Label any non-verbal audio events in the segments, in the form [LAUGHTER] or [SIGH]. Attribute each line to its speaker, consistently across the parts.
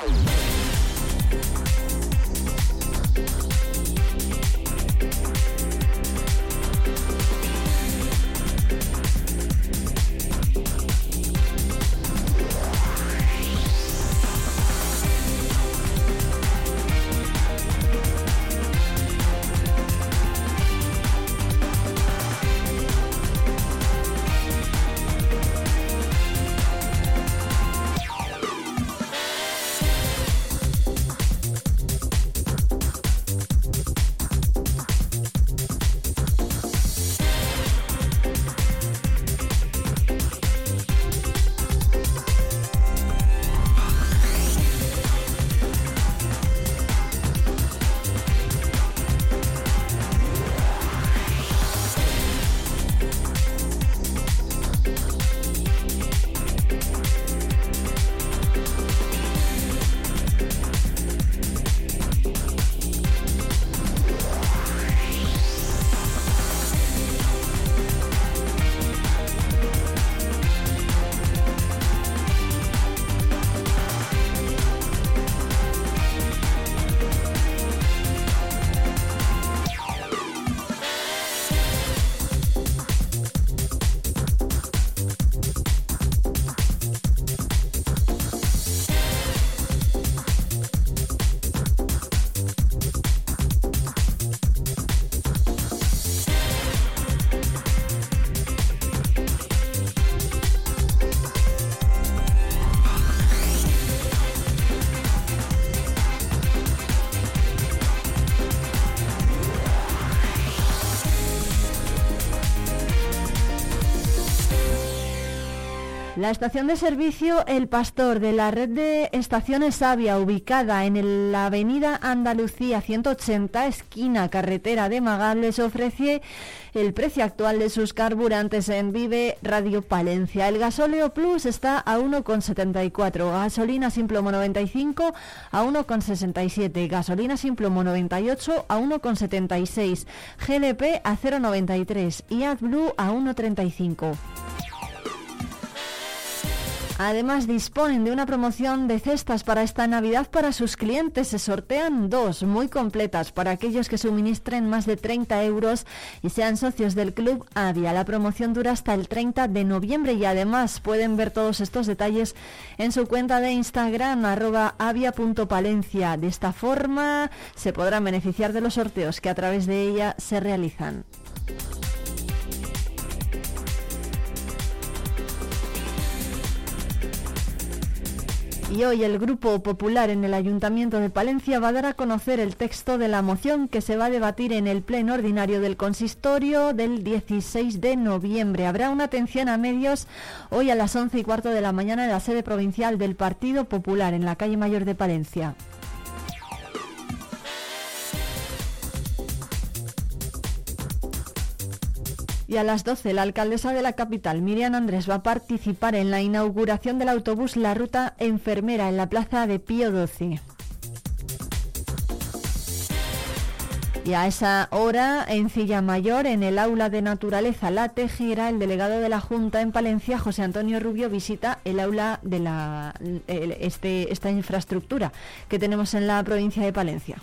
Speaker 1: Wow. La estación de servicio El Pastor de la red de estaciones Sabia, ubicada en la avenida Andalucía 180, esquina carretera de Magal, les ofrece el precio actual de sus carburantes en Vive Radio Palencia. El gasóleo Plus está a 1,74, gasolina Simplomo 95 a 1,67, gasolina Simplomo 98 a 1,76, GLP a 0,93 y AdBlue a 1,35. Además, disponen de una promoción de cestas para esta Navidad para sus clientes. Se sortean dos muy completas para aquellos que suministren más de 30 euros y sean socios del Club Avia. La promoción dura hasta el 30 de noviembre y además pueden ver todos estos detalles en su cuenta de Instagram arroba avia.palencia. De esta forma se podrán beneficiar de los sorteos que a través de ella se realizan. Y hoy el Grupo Popular en el Ayuntamiento de Palencia va a dar a conocer el texto de la moción que se va a debatir en el pleno ordinario del consistorio del 16 de noviembre. Habrá una atención a medios hoy a las 11 y cuarto de la mañana en la sede provincial del Partido Popular en la calle Mayor de Palencia. Y a las 12, la alcaldesa de la capital, Miriam Andrés, va a participar en la inauguración del autobús La Ruta Enfermera en la plaza de Pío XII. Y a esa hora, en Cilla Mayor, en el aula de naturaleza La Tejera, el delegado de la Junta en Palencia, José Antonio Rubio, visita el aula de la, este, esta infraestructura que tenemos en la provincia de Palencia.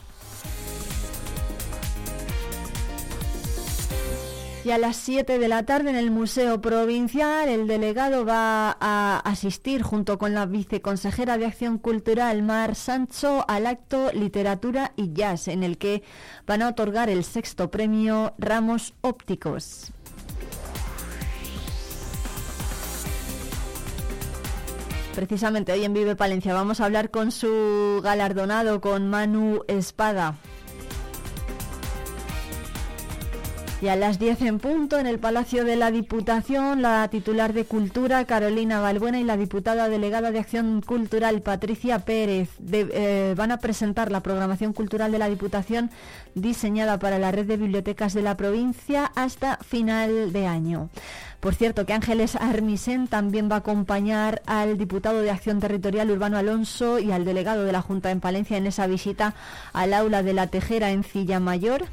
Speaker 1: Y a las 7 de la tarde en el Museo Provincial el delegado va a asistir junto con la viceconsejera de Acción Cultural Mar Sancho al acto Literatura y Jazz en el que van a otorgar el sexto premio Ramos Ópticos. Precisamente hoy en Vive Palencia vamos a hablar con su galardonado, con Manu Espada. Y a las 10 en punto, en el Palacio de la Diputación, la titular de Cultura, Carolina Balbuena, y la diputada delegada de Acción Cultural, Patricia Pérez, eh, van a presentar la programación cultural de la Diputación diseñada para la red de bibliotecas de la provincia hasta final de año. Por cierto, que Ángeles Armisen también va a acompañar al diputado de Acción Territorial Urbano Alonso y al delegado de la Junta en Palencia en esa visita al aula de la Tejera en Cilla Mayor.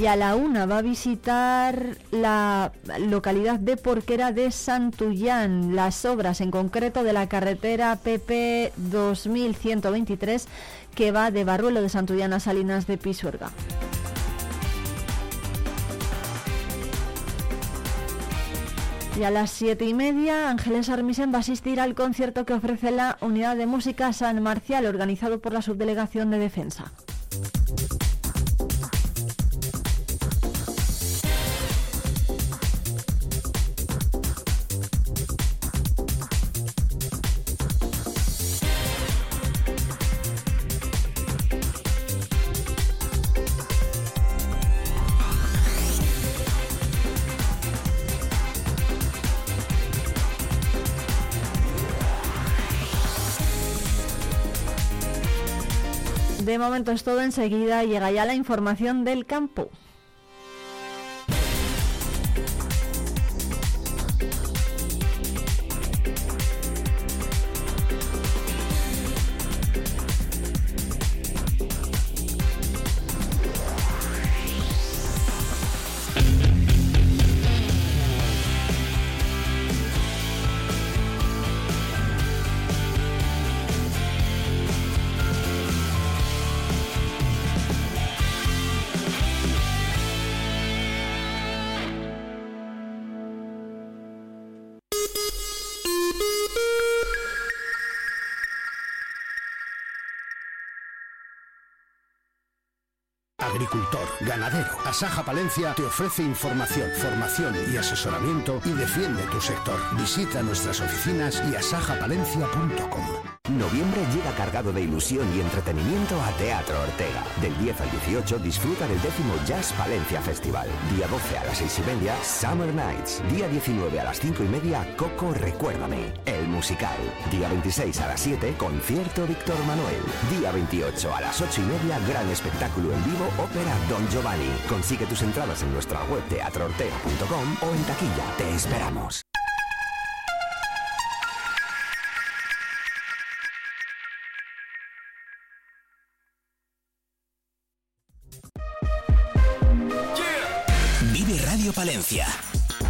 Speaker 1: Y a la una va a visitar la localidad de Porquera de Santullán. Las obras en concreto de la carretera PP 2123 que va de Barruelo de Santullán a Salinas de Pisuerga. Y a las siete y media, Ángeles Armisen va a asistir al concierto que ofrece la Unidad de Música San Marcial, organizado por la Subdelegación de Defensa. De momento es todo, enseguida llega ya la información del campo.
Speaker 2: Asaja Palencia te ofrece información, formación y asesoramiento y defiende tu sector. Visita nuestras oficinas y asajapalencia.com.
Speaker 3: Noviembre llega cargado de ilusión y entretenimiento a Teatro Ortega. Del 10 al 18 disfruta del décimo Jazz Palencia Festival. Día 12 a las 6 y media, Summer Nights. Día 19 a las 5 y media, Coco Recuérdame, el musical. Día 26 a las 7, concierto Víctor Manuel. Día 28 a las 8 y media, gran espectáculo en vivo, ópera Don Giovanni. Consigue tus entradas en nuestra web teatroortega.com o en taquilla. Te esperamos.
Speaker 4: Vive Radio Palencia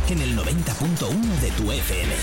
Speaker 4: en el 90.1 de tu FM.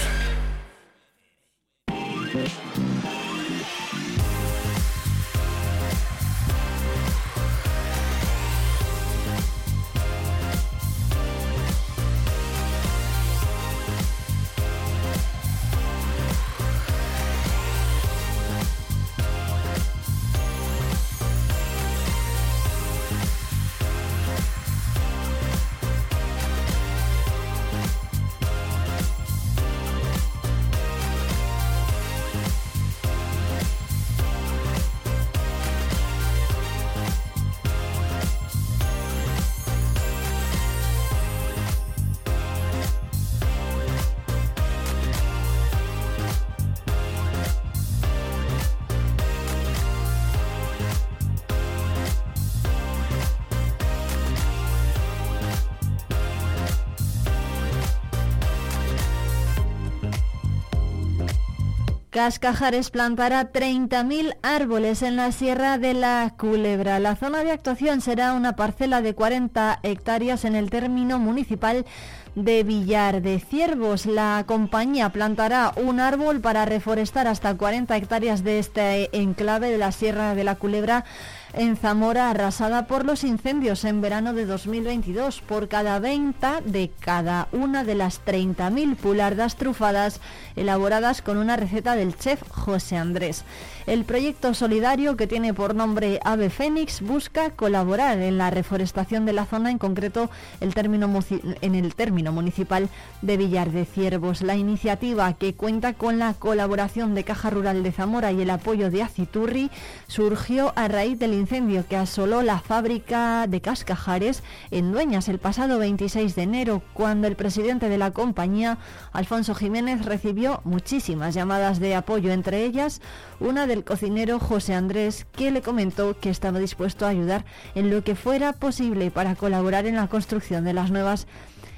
Speaker 1: Cascajares plantará 30.000 árboles en la Sierra de la Culebra. La zona de actuación será una parcela de 40 hectáreas en el término municipal de Villar de Ciervos. La compañía plantará un árbol para reforestar hasta 40 hectáreas de este enclave de la Sierra de la Culebra en Zamora arrasada por los incendios en verano de 2022 por cada venta de cada una de las 30.000 pulardas trufadas elaboradas con una receta del chef José Andrés. El proyecto solidario que tiene por nombre Ave Fénix busca colaborar en la reforestación de la zona, en concreto el término en el término municipal de Villar de Ciervos. La iniciativa que cuenta con la colaboración de Caja Rural de Zamora y el apoyo de Aciturri surgió a raíz del incendio que asoló la fábrica de Cascajares en Dueñas el pasado 26 de enero, cuando el presidente de la compañía, Alfonso Jiménez, recibió muchísimas llamadas de apoyo, entre ellas una del cocinero José Andrés, que le comentó que estaba dispuesto a ayudar en lo que fuera posible para colaborar en la construcción de las nuevas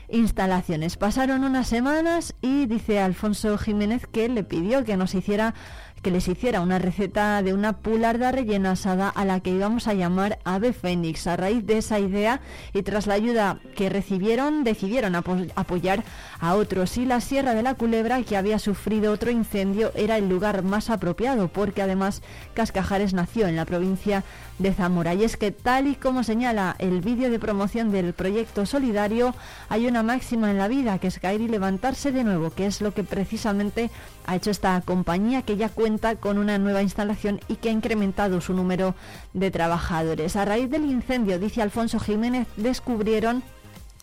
Speaker 1: instalaciones. Pasaron unas semanas y dice Alfonso Jiménez que le pidió que nos hiciera que les hiciera una receta de una pularda rellena asada a la que íbamos a llamar ave fénix. A raíz de esa idea y tras la ayuda que recibieron, decidieron apoyar a otros y la Sierra de la Culebra, que había sufrido otro incendio, era el lugar más apropiado porque además Cascajares nació en la provincia de Zamora. Y es que tal y como señala el vídeo de promoción del proyecto solidario, hay una máxima en la vida que es caer y levantarse de nuevo, que es lo que precisamente ha hecho esta compañía que ya cuenta con una nueva instalación y que ha incrementado su número de trabajadores. A raíz del incendio, dice Alfonso Jiménez, descubrieron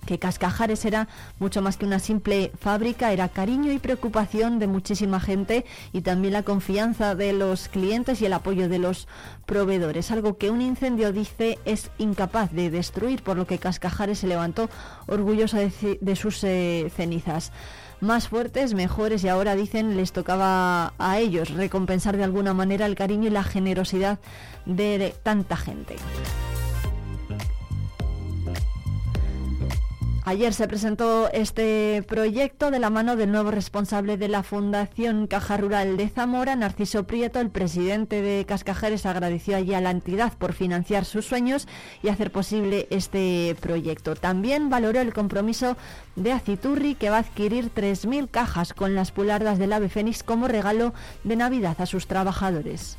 Speaker 1: que Cascajares era mucho más que una simple fábrica, era cariño y preocupación de muchísima gente y también la confianza de los clientes y el apoyo de los proveedores, algo que un incendio dice es incapaz de destruir, por lo que Cascajares se levantó orgulloso de, sus eh, cenizas más fuertes, mejores y ahora dicen les tocaba a ellos recompensar de alguna manera el cariño y la generosidad de tanta gente. Ayer se presentó este proyecto de la mano del nuevo responsable de la Fundación Caja Rural de Zamora, Narciso Prieto. El presidente de Cascajeres agradeció allí a la entidad por financiar sus sueños y hacer posible este proyecto. También valoró el compromiso de Aciturri, que va a adquirir 3.000 cajas con las pulardas del ave fénix como regalo de Navidad a sus trabajadores.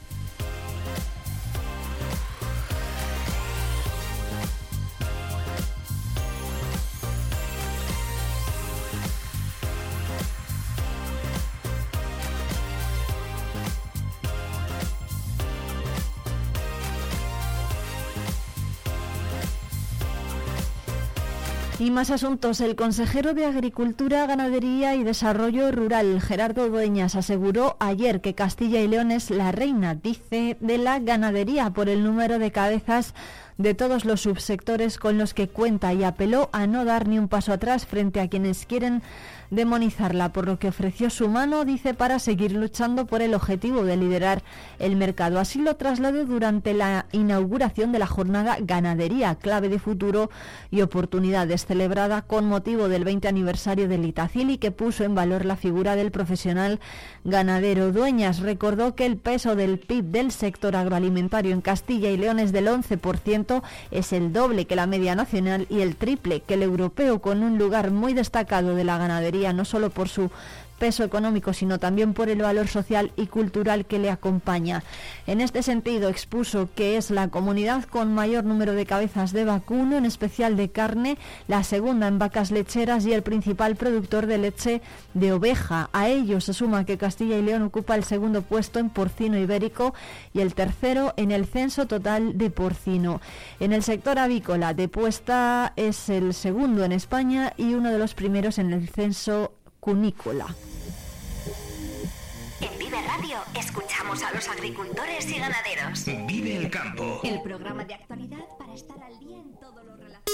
Speaker 1: Y más asuntos. El consejero de Agricultura, Ganadería y Desarrollo Rural, Gerardo Dueñas, aseguró ayer que Castilla y León es la reina, dice, de la ganadería por el número de cabezas de todos los subsectores con los que cuenta y apeló a no dar ni un paso atrás frente a quienes quieren demonizarla, por lo que ofreció su mano, dice, para seguir luchando por el objetivo de liderar el mercado. Así lo trasladó durante la inauguración de la jornada Ganadería, clave de futuro y oportunidades, celebrada con motivo del 20 aniversario del Itacil y que puso en valor la figura del profesional ganadero. Dueñas recordó que el peso del PIB del sector agroalimentario en Castilla y León es del 11%, es el doble que la media nacional y el triple que el europeo, con un lugar muy destacado de la ganadería no solo por su peso económico, sino también por el valor social y cultural que le acompaña. En este sentido, expuso que es la comunidad con mayor número de cabezas de vacuno, en especial de carne, la segunda en vacas lecheras y el principal productor de leche de oveja. A ello se suma que Castilla y León ocupa el segundo puesto en porcino ibérico y el tercero en el censo total de porcino. En el sector avícola de puesta es el segundo en España y uno de los primeros en el censo cunícola.
Speaker 5: En Vive Radio escuchamos a los agricultores y ganaderos.
Speaker 4: Vive el campo.
Speaker 5: El programa de actualidad para estar al día en todo lo relacionado.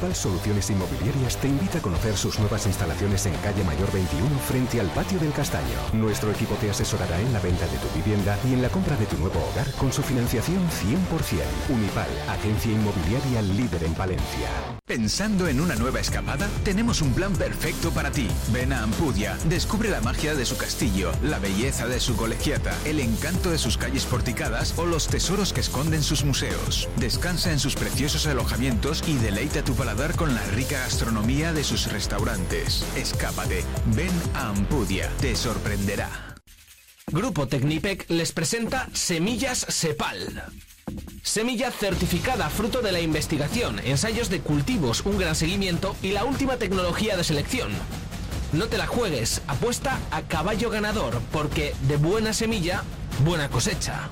Speaker 3: Unipal Soluciones Inmobiliarias te invita a conocer sus nuevas instalaciones en calle Mayor 21 frente al patio del Castaño. Nuestro equipo te asesorará en la venta de tu vivienda y en la compra de tu nuevo hogar con su financiación 100%. Unipal, agencia inmobiliaria líder en Palencia.
Speaker 4: Pensando en una nueva escapada, tenemos un plan perfecto para ti. Ven a Ampudia, descubre la magia de su castillo, la belleza de su colegiata, el encanto de sus calles porticadas o los tesoros que esconden sus museos. Descansa en sus preciosos alojamientos y deleita tu con la rica gastronomía de sus restaurantes. Escápate, ven a Ampudia, te sorprenderá.
Speaker 6: Grupo Tecnipec les presenta Semillas Sepal. Semilla certificada fruto de la investigación, ensayos de cultivos, un gran seguimiento y la última tecnología de selección. No te la juegues, apuesta a caballo ganador, porque de buena semilla, buena cosecha.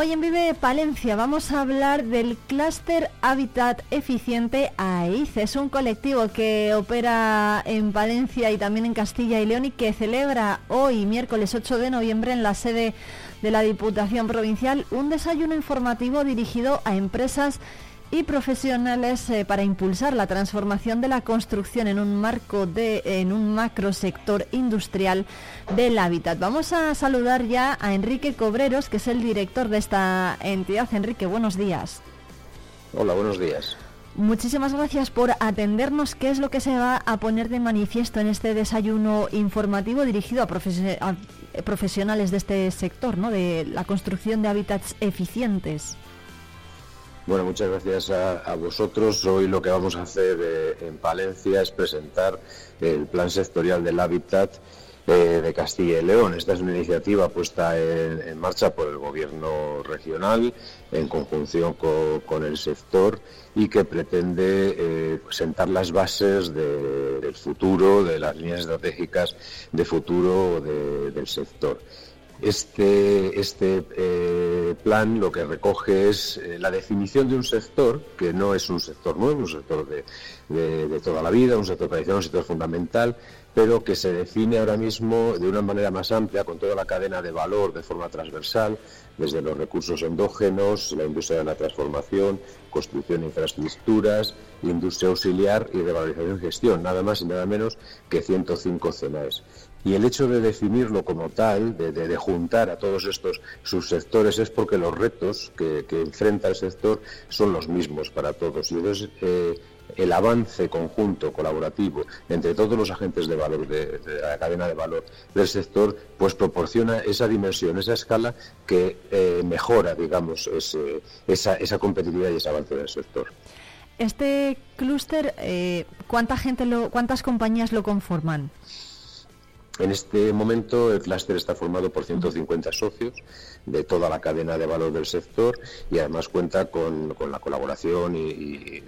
Speaker 1: Hoy en Vive Palencia vamos a hablar del clúster Hábitat Eficiente AIC. Es un colectivo que opera en Palencia y también en Castilla y León y que celebra hoy, miércoles 8 de noviembre, en la sede de la Diputación Provincial, un desayuno informativo dirigido a empresas y profesionales eh, para impulsar la transformación de la construcción en un marco de en un macro sector industrial del hábitat. Vamos a saludar ya a Enrique Cobreros, que es el director de esta entidad. Enrique, buenos días.
Speaker 7: Hola, buenos días.
Speaker 1: Muchísimas gracias por atendernos. ¿Qué es lo que se va a poner de manifiesto en este desayuno informativo dirigido a, a profesionales de este sector, ¿no? de la construcción de hábitats eficientes?
Speaker 7: Bueno, muchas gracias a, vosotros. Hoy lo que vamos a hacer eh, en Palencia es presentar el plan sectorial del hábitat eh, de Castilla y León. Esta es una iniciativa puesta en, marcha por el Gobierno regional en conjunción con, el sector y que pretende eh, sentar las bases del futuro, de las líneas estratégicas de futuro del sector. Este, este eh, plan lo que recoge es eh, la definición de un sector que no es un sector nuevo, un sector de, toda la vida, un sector tradicional, un sector fundamental, pero que se define ahora mismo de una manera más amplia, con toda la cadena de valor de forma transversal, desde los recursos endógenos, la industria de la transformación, construcción de infraestructuras, industria auxiliar y de valorización y gestión, nada más y nada menos que 105 CENAES. Y el hecho de definirlo como tal, de, juntar a todos estos subsectores, es porque los retos que, enfrenta el sector son los mismos para todos. Y entonces, eh, el avance conjunto, colaborativo, entre todos los agentes de valor, de, la cadena de valor del sector, pues proporciona esa dimensión, esa escala que eh, mejora, digamos, esa, esa competitividad y ese avance del sector.
Speaker 1: Este clúster, eh, ¿cuánta gente lo, cuántas compañías lo conforman?
Speaker 7: En este momento el clúster está formado por 150 socios de toda la cadena de valor del sector y además cuenta con, la colaboración y,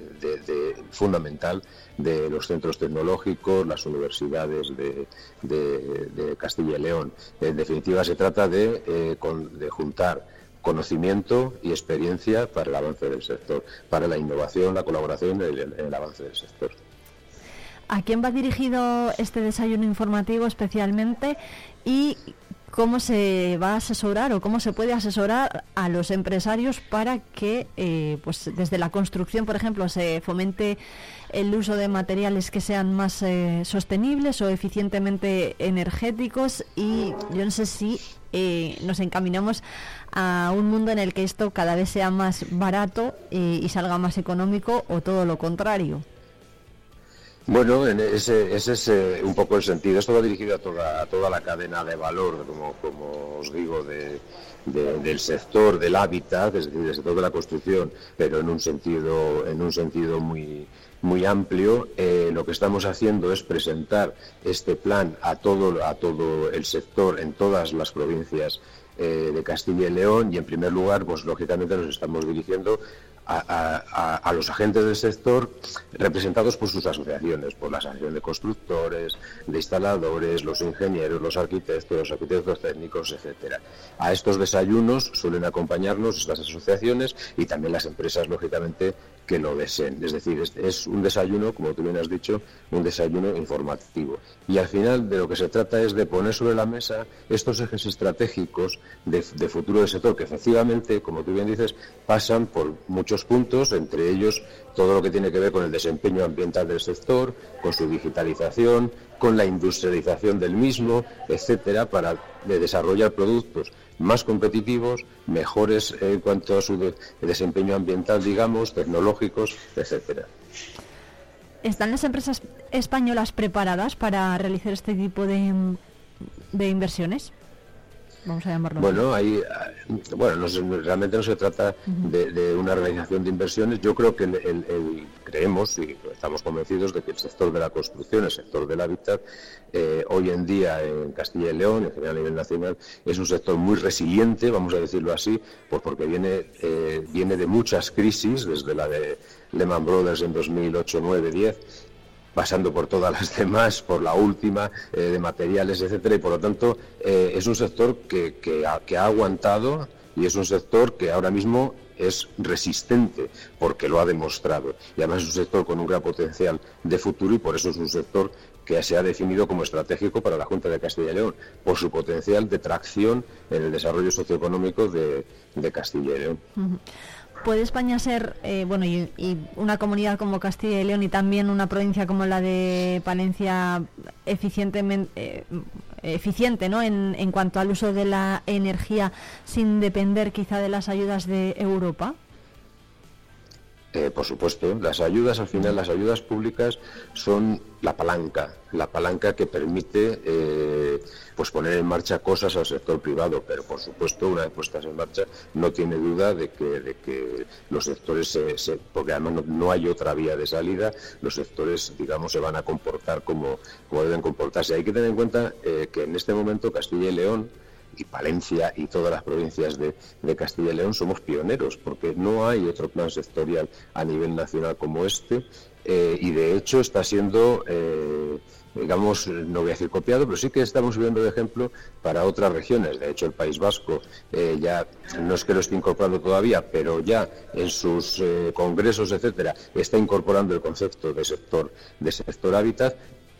Speaker 7: fundamental de los centros tecnológicos, las universidades de, Castilla y León. En definitiva, se trata de, eh, de juntar conocimiento y experiencia para el avance del sector, para la innovación, la colaboración y el avance del sector.
Speaker 1: ¿A quién va dirigido este desayuno informativo especialmente y cómo se va a asesorar o cómo se puede asesorar a los empresarios para que eh, pues desde la construcción, por ejemplo, se fomente el uso de materiales que sean más eh, sostenibles o eficientemente energéticos y yo no sé si eh, nos encaminamos a un mundo en el que esto cada vez sea más barato y salga más económico o todo lo contrario.
Speaker 7: Bueno, ese, es eh, un poco el sentido. Esto va dirigido a toda, toda la cadena de valor, como, os digo, del sector del hábitat, es decir, del sector de la construcción, pero en un sentido, en un sentido muy, muy amplio. Eh, lo que estamos haciendo es presentar este plan a todo, a todo el sector en todas las provincias eh, de Castilla y León y en primer lugar, pues lógicamente nos estamos dirigiendo a, los agentes del sector representados por sus asociaciones, por la Asociación de Constructores, de Instaladores, los ingenieros, los arquitectos, los arquitectos técnicos, etcétera. A estos desayunos suelen acompañarnos estas asociaciones y también las empresas, lógicamente, que lo deseen. Es decir, es, un desayuno, como tú bien has dicho, un desayuno informativo. Y al final de lo que se trata es de poner sobre la mesa estos ejes estratégicos de, de futuro del sector, que efectivamente, como tú bien dices, pasan por muchos puntos, entre ellos todo lo que tiene que ver con el desempeño ambiental del sector, con su digitalización, con la industrialización del mismo, etcétera, para desarrollar productos más competitivos, mejores en cuanto a su desempeño ambiental, digamos, tecnológicos, etcétera.
Speaker 1: ¿Están las empresas españolas preparadas para realizar este tipo de, inversiones? Vamos a llamarlo.
Speaker 7: Bueno, ahí, bueno, realmente no se trata de, una realización de inversiones. Yo creo que el, creemos y estamos convencidos de que el sector de la construcción, el sector del hábitat, eh, hoy en día en Castilla y León, en general a nivel nacional, es un sector muy resiliente, vamos a decirlo así, pues porque viene, eh, viene de muchas crisis, desde la de Lehman Brothers en 2008, 9, 10 pasando por todas las demás, por la última, eh, de materiales, etcétera, y por lo tanto eh, es un sector que, que, ha, aguantado y es un sector que ahora mismo es resistente porque lo ha demostrado y además es un sector con un gran potencial de futuro y por eso es un sector que se ha definido como estratégico para la Junta de Castilla y León, por su potencial de tracción en el desarrollo socioeconómico de, Castilla y León.
Speaker 1: ¿Puede España ser, eh, bueno, y, una comunidad como Castilla y León y también una provincia como la de Palencia eficientemente, eh, eficiente ¿no? En, en cuanto al uso de la energía sin depender quizá de las ayudas de Europa?
Speaker 7: Eh, por supuesto, las ayudas, al final, las ayudas públicas son la palanca, la palanca que permite eh, pues poner en marcha cosas al sector privado, pero por supuesto, una vez puestas en marcha, no tiene duda de que, de que los sectores, se, porque además no, hay otra vía de salida, los sectores, digamos, se van a comportar como, como deben comportarse. Hay que tener en cuenta eh, que en este momento Castilla y León, y Palencia y todas las provincias de, Castilla y León somos pioneros, porque no hay otro plan sectorial a nivel nacional como este, eh, y de hecho está siendo, eh, digamos, no voy a decir copiado, pero sí que estamos viendo de ejemplo para otras regiones. De hecho, el País Vasco eh, ya, no es que lo esté incorporando todavía, pero ya en sus congresos, etcétera, está incorporando el concepto de sector, de sector hábitat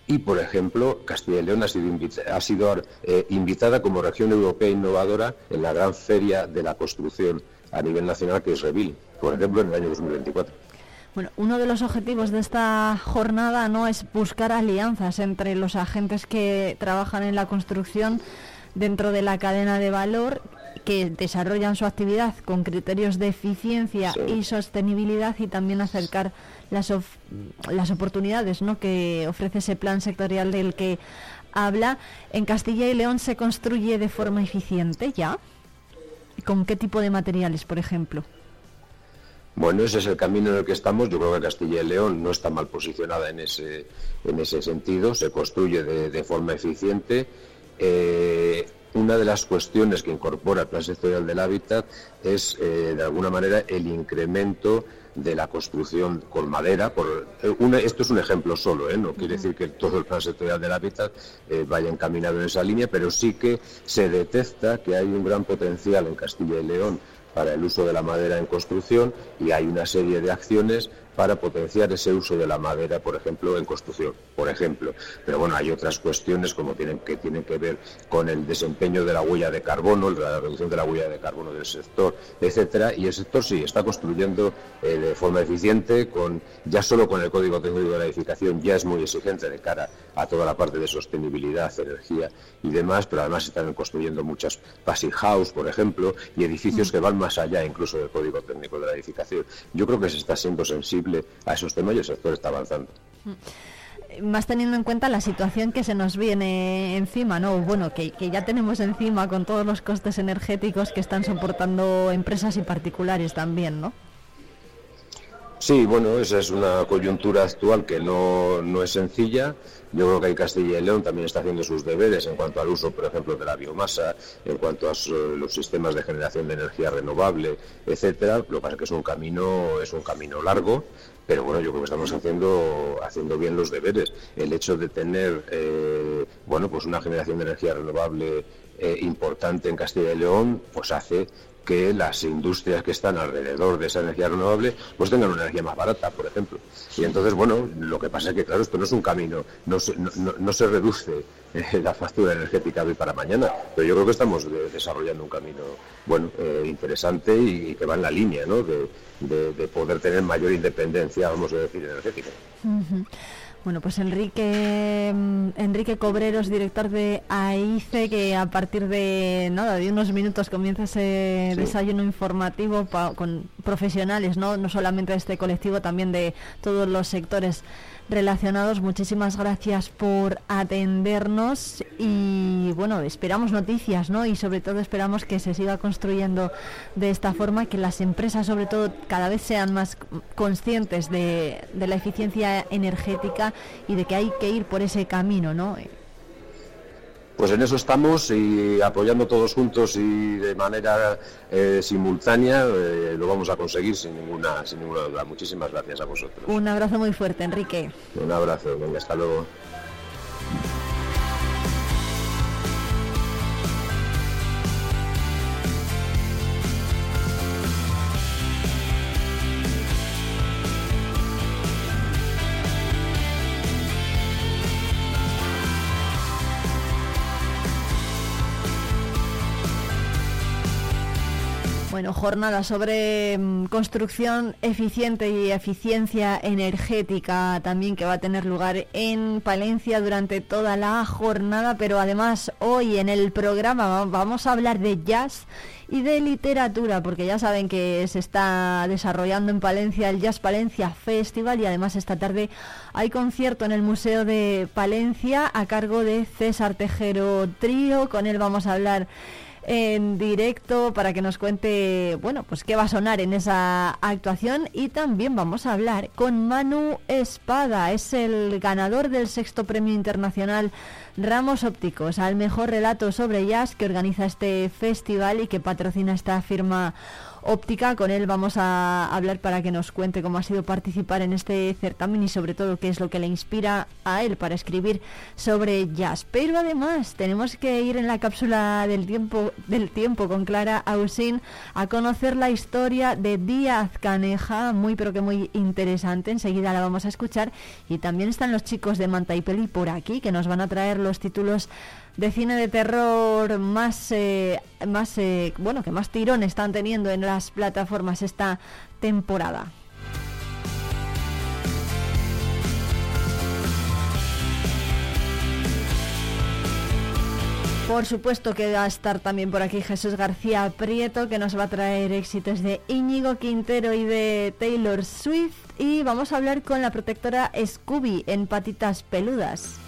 Speaker 7: y, por ejemplo, Castilla y León ha sido, ha sido eh, invitada como región europea innovadora en la gran feria de la construcción a nivel nacional que es Revil, por ejemplo, en el año 2024.
Speaker 1: Bueno, uno de los objetivos de esta jornada no es buscar alianzas entre los agentes que trabajan en la construcción dentro de la cadena de valor que desarrollan su actividad con criterios de eficiencia y sostenibilidad y también acercar las, las oportunidades ¿no? que ofrece ese plan sectorial del que habla. ¿En Castilla y León se construye de forma eficiente ya? ¿Con qué tipo de materiales, por ejemplo?
Speaker 7: Bueno, ese es el camino en el que estamos. Yo creo que Castilla y León no está mal posicionada en ese, en ese sentido. Se construye de, forma eficiente. Eh, una de las cuestiones que incorpora el Plan Sectorial del Hábitat es, eh, de alguna manera, el incremento de la construcción con madera. Por, eh, esto es un ejemplo solo, ¿eh? no quiere decir que todo el plan sectorial del hábitat vaya encaminado en esa línea, pero sí que se detecta que hay un gran potencial en Castilla y León para el uso de la madera en construcción y hay una serie de acciones para potenciar ese uso de la madera, por ejemplo, en construcción, por ejemplo. Pero bueno, hay otras cuestiones como tienen que tienen que ver con el desempeño de la huella de carbono, la reducción de la huella de carbono del sector, etcétera. Y el sector sí está construyendo eh, de forma eficiente, con ya solo con el código técnico de la edificación ya es muy exigente de cara a toda la parte de sostenibilidad, energía y demás, pero además están construyendo muchas passive house, por ejemplo, y edificios mm. que van más allá incluso del código técnico de la edificación. Yo creo que se está siendo sensible a esos temas y el sector está avanzando.
Speaker 1: Más teniendo en cuenta la situación que se nos viene encima, ¿no? Bueno, que, ya tenemos encima con todos los costes energéticos que están soportando empresas y particulares también, ¿no?
Speaker 7: Sí, bueno, esa es una coyuntura actual que no, no es sencilla. Yo creo que hay Castilla y León también está haciendo sus deberes en cuanto al uso, por ejemplo, de la biomasa, en cuanto a los sistemas de generación de energía renovable, etcétera. Lo que pasa es que es un camino, es un camino largo, pero bueno, yo creo que estamos haciendo, haciendo bien los deberes. El hecho de tener, eh, bueno, pues una generación de energía renovable eh, importante en Castilla y León, pues hace que las industrias que están alrededor de esa energía renovable pues tengan una energía más barata, por ejemplo. Y entonces, bueno, lo que pasa es que, claro, esto no es un camino, no se, no, se reduce eh, la factura energética hoy para mañana, pero yo creo que estamos desarrollando un camino, bueno, eh, interesante y, que va en la línea, ¿no?, de, poder tener mayor independencia, vamos a decir, energética.
Speaker 1: Bueno, pues Enrique mm, Enrique Cobreros, director de AICE, que a partir de nada de unos minutos comienza ese desayuno informativo con profesionales, ¿no? no solamente de este colectivo, también de todos los sectores relacionados. Muchísimas gracias por atendernos y bueno, esperamos noticias, ¿no? Y sobre todo esperamos que se siga construyendo de esta forma, que las empresas sobre todo cada vez sean más conscientes de, de la eficiencia energética y de que hay que ir por ese camino, ¿no?
Speaker 7: Pues en eso estamos y apoyando todos juntos y de manera eh, simultánea eh, lo vamos a conseguir sin ninguna, sin ninguna duda. Muchísimas gracias a vosotros.
Speaker 1: Un abrazo muy fuerte, Enrique.
Speaker 7: Un abrazo, venga, hasta luego.
Speaker 1: Bueno, jornada sobre mm, construcción eficiente y eficiencia energética también que va a tener lugar en Palencia durante toda la jornada, pero además hoy en el programa vamos a hablar de jazz y de literatura, porque ya saben que se está desarrollando en Palencia el Jazz Palencia Festival y además esta tarde hay concierto en el Museo de Palencia a cargo de César Tejero Trío, con él vamos a hablar en directo para que nos cuente, bueno, pues qué va a sonar en esa actuación. Y también vamos a hablar con Manu Espada, es el ganador del sexto premio internacional Ramos Ópticos. Al mejor relato sobre jazz que organiza este festival y que patrocina esta firma óptica. Con él vamos a hablar para que nos cuente cómo ha sido participar en este certamen y sobre todo qué es lo que le inspira a él para escribir sobre jazz. Pero además tenemos que ir en la cápsula del tiempo, del tiempo con Clara Ausín a conocer la historia de Díaz Caneja, muy pero que muy interesante. Enseguida la vamos a escuchar y también están los chicos de Manta y Peli por aquí que nos van a traer los títulos de cine de terror más, eh, más eh, bueno, que más tirón están teniendo en las plataformas esta temporada. Por supuesto que va a estar también por aquí Jesús García Prieto, que nos va a traer éxitos de Íñigo Quintero y de Taylor Swift. Y vamos a hablar con la protectora Scooby en Patitas Peludas.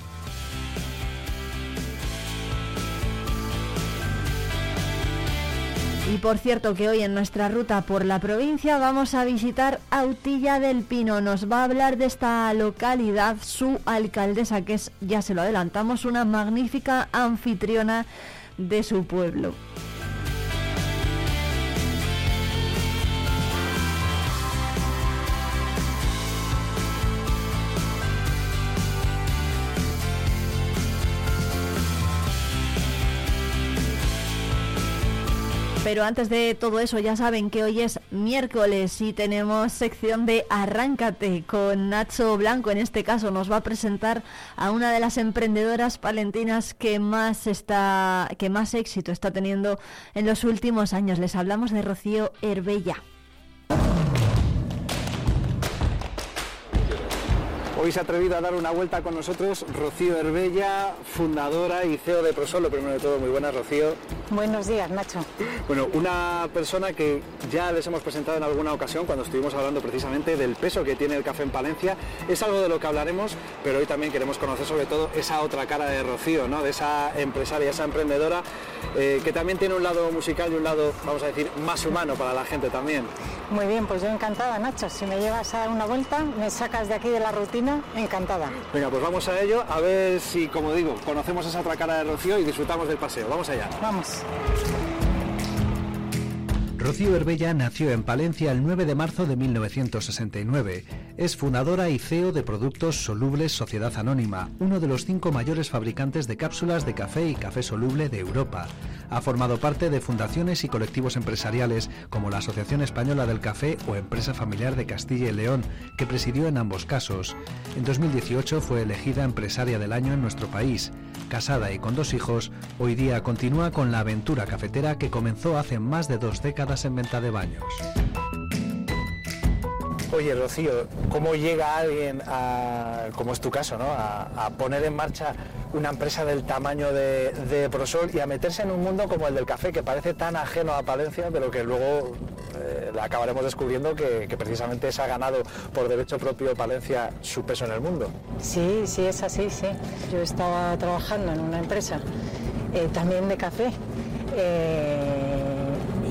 Speaker 1: Y por cierto que hoy en nuestra ruta por la provincia vamos a visitar Autilla del Pino. Nos va a hablar de esta localidad su alcaldesa, que es, ya se lo adelantamos, una magnífica anfitriona de su pueblo. Pero antes de todo eso, ya saben que hoy es miércoles y tenemos sección de Arráncate con Nacho Blanco. En este caso nos va a presentar a una de las emprendedoras palentinas que más está, que más éxito está teniendo en los últimos años. Les hablamos de Rocío Herbella.
Speaker 8: Hoy se ha atrevido a dar una vuelta con nosotros Rocío Herbella, fundadora y CEO de Prosolo. Primero de todo, muy buenas, Rocío.
Speaker 9: Buenos días, Nacho.
Speaker 8: Bueno, una persona que ya les hemos presentado en alguna ocasión cuando estuvimos hablando precisamente del peso que tiene el café en Palencia. Es algo de lo que hablaremos, pero hoy también queremos conocer sobre todo esa otra cara de Rocío, ¿no? de esa empresaria, esa emprendedora, eh, que también tiene un lado musical y un lado, vamos a decir, más humano para la gente también.
Speaker 9: Muy bien, pues yo encantada, Nacho. Si me llevas a dar una vuelta, me sacas de aquí de la rutina encantada.
Speaker 8: Venga, pues vamos a ello, a ver si, como digo, conocemos esa otra cara de Rocío y disfrutamos del paseo. Vamos allá.
Speaker 9: Vamos.
Speaker 10: Rocío Herbella nació en Palencia el 9 de marzo de 1969. Es fundadora y CEO de Productos Solubles Sociedad Anónima, uno de los cinco mayores fabricantes de cápsulas de café y café soluble de Europa. Ha formado parte de fundaciones y colectivos empresariales como la Asociación Española del Café o Empresa Familiar de Castilla y León, que presidió en ambos casos. En 2018 fue elegida empresaria del año en nuestro país. Casada y con dos hijos, hoy día continúa con la aventura cafetera que comenzó hace más de dos décadas en venta de baños.
Speaker 8: Oye, Rocío, ¿cómo llega alguien, a, como es tu caso, ¿no? a, poner en marcha una empresa del tamaño de, Prosol y a meterse en un mundo como el del café, que parece tan ajeno a Palencia, pero que luego eh, acabaremos descubriendo que, precisamente se ha ganado por derecho propio Palencia su peso en el mundo?
Speaker 9: Sí, sí, es así, sí. Yo estaba trabajando en una empresa eh, también de café. Eh,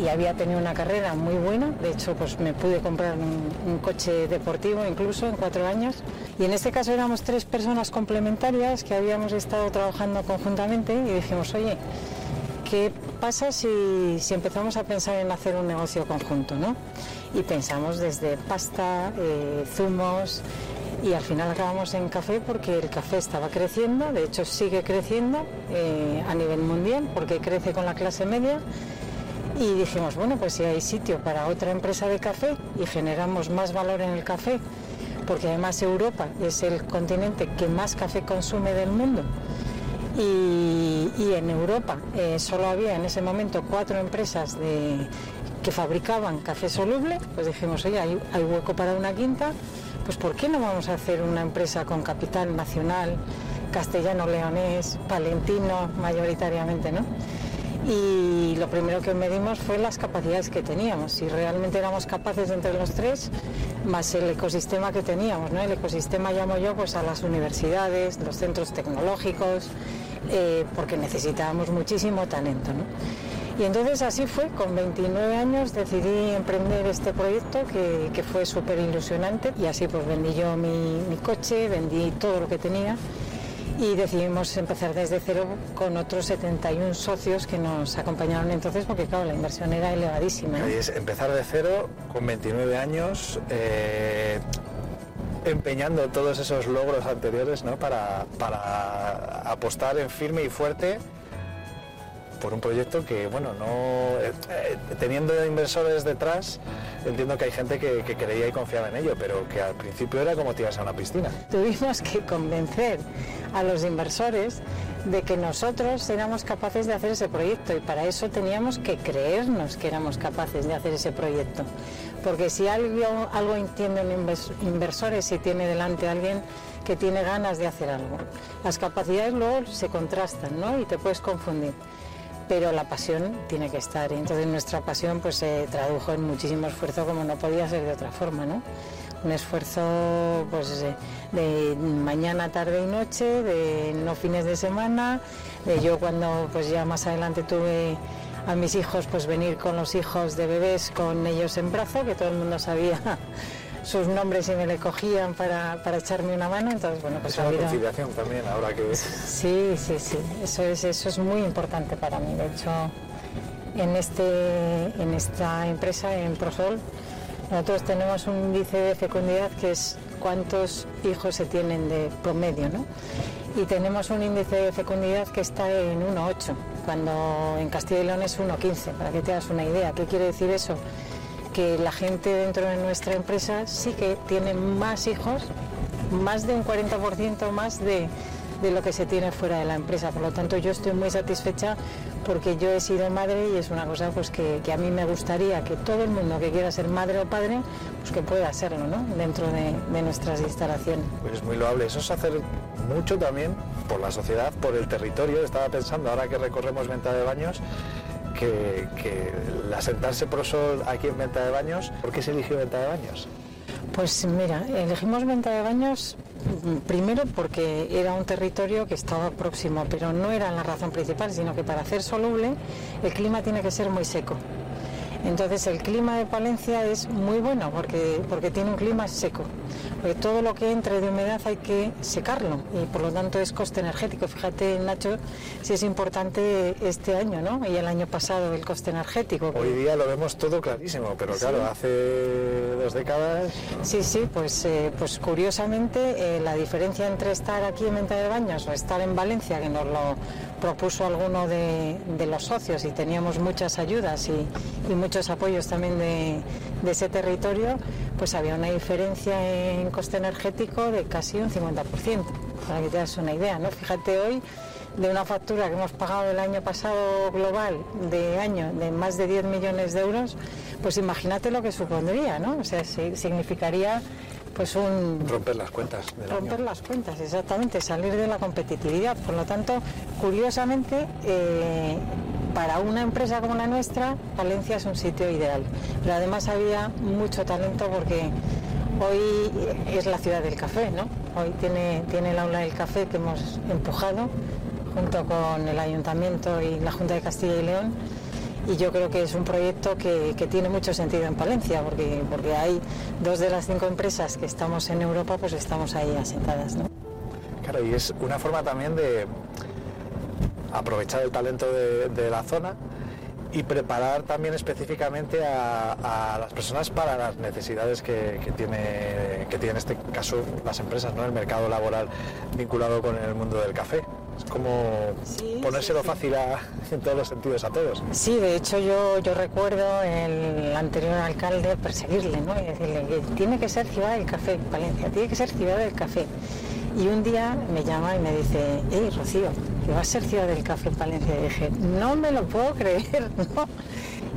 Speaker 9: y había tenido una carrera muy buena. De hecho, pues me pude comprar un, coche deportivo incluso en cuatro años. Y en este caso éramos tres personas complementarias que habíamos estado trabajando conjuntamente y dijimos, oye, ¿qué pasa si, si empezamos a pensar en hacer un negocio conjunto? ¿no? Y pensamos desde pasta, eh, zumos, y al final acabamos en café porque el café estaba creciendo, de hecho sigue creciendo eh, a nivel mundial porque crece con la clase media y dijimos, bueno, pues si hay sitio para otra empresa de café y generamos más valor en el café, porque además Europa es el continente que más café consume del mundo Y, en Europa eh, solo había en ese momento cuatro empresas de, que fabricaban café soluble, pues dijimos, oye, hay, hay hueco para una quinta, pues ¿por qué no vamos a hacer una empresa con capital nacional, castellano-leonés, palentino mayoritariamente, ¿no? Y lo primero que medimos fue las capacidades que teníamos, si realmente éramos capaces entre los tres, más el ecosistema que teníamos, ¿no? El ecosistema llamo yo pues a las universidades, los centros tecnológicos, eh, porque necesitábamos muchísimo talento, ¿no? Y entonces así fue, con 29 años decidí emprender este proyecto que, que fue súper ilusionante y así pues vendí yo mi, mi coche, vendí todo lo que tenía y decidimos empezar desde cero con otros 71 socios que nos acompañaron entonces porque claro, la inversión era elevadísima.
Speaker 8: Y es empezar de cero con 29 años. Eh, empeñando todos esos logros anteriores ¿no? para, para apostar en firme y fuerte por un proyecto que, bueno, no eh, eh, teniendo inversores detrás, entiendo que hay gente que, creía y confiaba en ello, pero que al principio era como tirarse a una piscina.
Speaker 9: Tuvimos que convencer a los inversores de que nosotros éramos capaces de hacer ese proyecto y para eso teníamos que creernos que éramos capaces de hacer ese proyecto. Porque si algo, algo entiende un inversor es si tiene delante a alguien que tiene ganas de hacer algo. Las capacidades luego se contrastan ¿no? y te puedes confundir pero la pasión tiene que estar. Y entonces nuestra pasión pues se tradujo en muchísimo esfuerzo como no podía ser de otra forma, ¿no? Un esfuerzo pues de mañana, tarde y noche, de no fines de semana, de yo cuando pues ya más adelante tuve a mis hijos pues venir con los hijos de bebés con ellos en brazo, que todo el mundo sabía sus nombres y me le cogían para, para echarme una mano. Entonces, bueno, pues
Speaker 8: es una conciliación también, ahora que...
Speaker 9: Sí, sí, sí, eso es, eso es muy importante para mí. De hecho, en, este, en esta empresa, en Prosol, nosotros tenemos un índice de fecundidad que es cuántos hijos se tienen de promedio, ¿no? Y tenemos un índice de fecundidad que está en 1,8, cuando en Castilla y León es 1,15, para que te hagas una idea. ¿Qué quiere decir eso? Que la gente dentro de nuestra empresa sí que tiene más hijos, más de un 40% más de, lo que se tiene fuera de la empresa. Por lo tanto, yo estoy muy satisfecha porque yo he sido madre y es una cosa pues que, a mí me gustaría que todo el mundo que quiera ser madre o padre, pues que pueda hacerlo ¿no? dentro de, de nuestras instalaciones.
Speaker 8: Pues es muy loable. Eso es hacer mucho también por la sociedad, por el territorio. Estaba pensando, ahora que recorremos venta de baños, que, el asentarse Prosol aquí en Venta de Baños, ¿por qué se eligió Venta de Baños?
Speaker 9: Pues mira, elegimos Venta de Baños mm, primero porque era un territorio que estaba próximo, pero no era la razón principal, sino que para hacer soluble el clima tiene que ser muy seco. Entonces el clima de Palencia es muy bueno porque, porque tiene un clima seco. Porque todo lo que entre de humedad hay que secarlo y por lo tanto es coste energético. Fíjate, Nacho, si es importante este año ¿no? y el año pasado el coste energético.
Speaker 8: Hoy día lo vemos todo clarísimo, pero claro, hace dos décadas.
Speaker 9: Sí, sí, pues, eh, pues curiosamente eh, la diferencia entre estar aquí en Venta de Baños o estar en Valencia, que nos lo propuso alguno de, los socios y teníamos muchas ayudas y, muchos apoyos también de, ese territorio, pues había una diferencia en coste energético de casi un 50%, para que te das una idea, ¿no? Fíjate hoy de una factura que hemos pagado el año pasado global de año de más de 10 millones de euros, pues imagínate lo que supondría, ¿no? O sea, significaría pues un...
Speaker 8: Romper las cuentas.
Speaker 9: romper las cuentas, exactamente, salir de la competitividad. Por lo tanto, curiosamente, eh, para una empresa como la nuestra, Valencia es un sitio ideal. Pero además había mucho talento porque hoy es la ciudad del café, ¿no? Hoy tiene, tiene el aula del café que hemos empujado junto con el ayuntamiento y la Junta de Castilla y León y yo creo que es un proyecto que, tiene mucho sentido en Palencia, porque, porque hay dos de las cinco empresas que estamos en Europa, pues estamos ahí asentadas. ¿no?
Speaker 8: Claro, y es una forma también de aprovechar el talento de, la zona y preparar también específicamente a, las personas para las necesidades que, tiene que tiene en este caso las empresas, ¿no? el mercado laboral vinculado con el mundo del café. Es como ponérselo fácil [LAUGHS] en todos los sentidos a todos.
Speaker 9: Sí, de hecho yo, yo recuerdo el anterior alcalde perseguirle, ¿no? Y decirle que tiene que ser ciudad del café, Valencia, tiene que ser ciudad del café. Y un día me llama y me dice, hey Rocío, que va a ser Ciudad del Café en Palencia. Y dije, no me lo puedo creer, [LAUGHS] ¿no?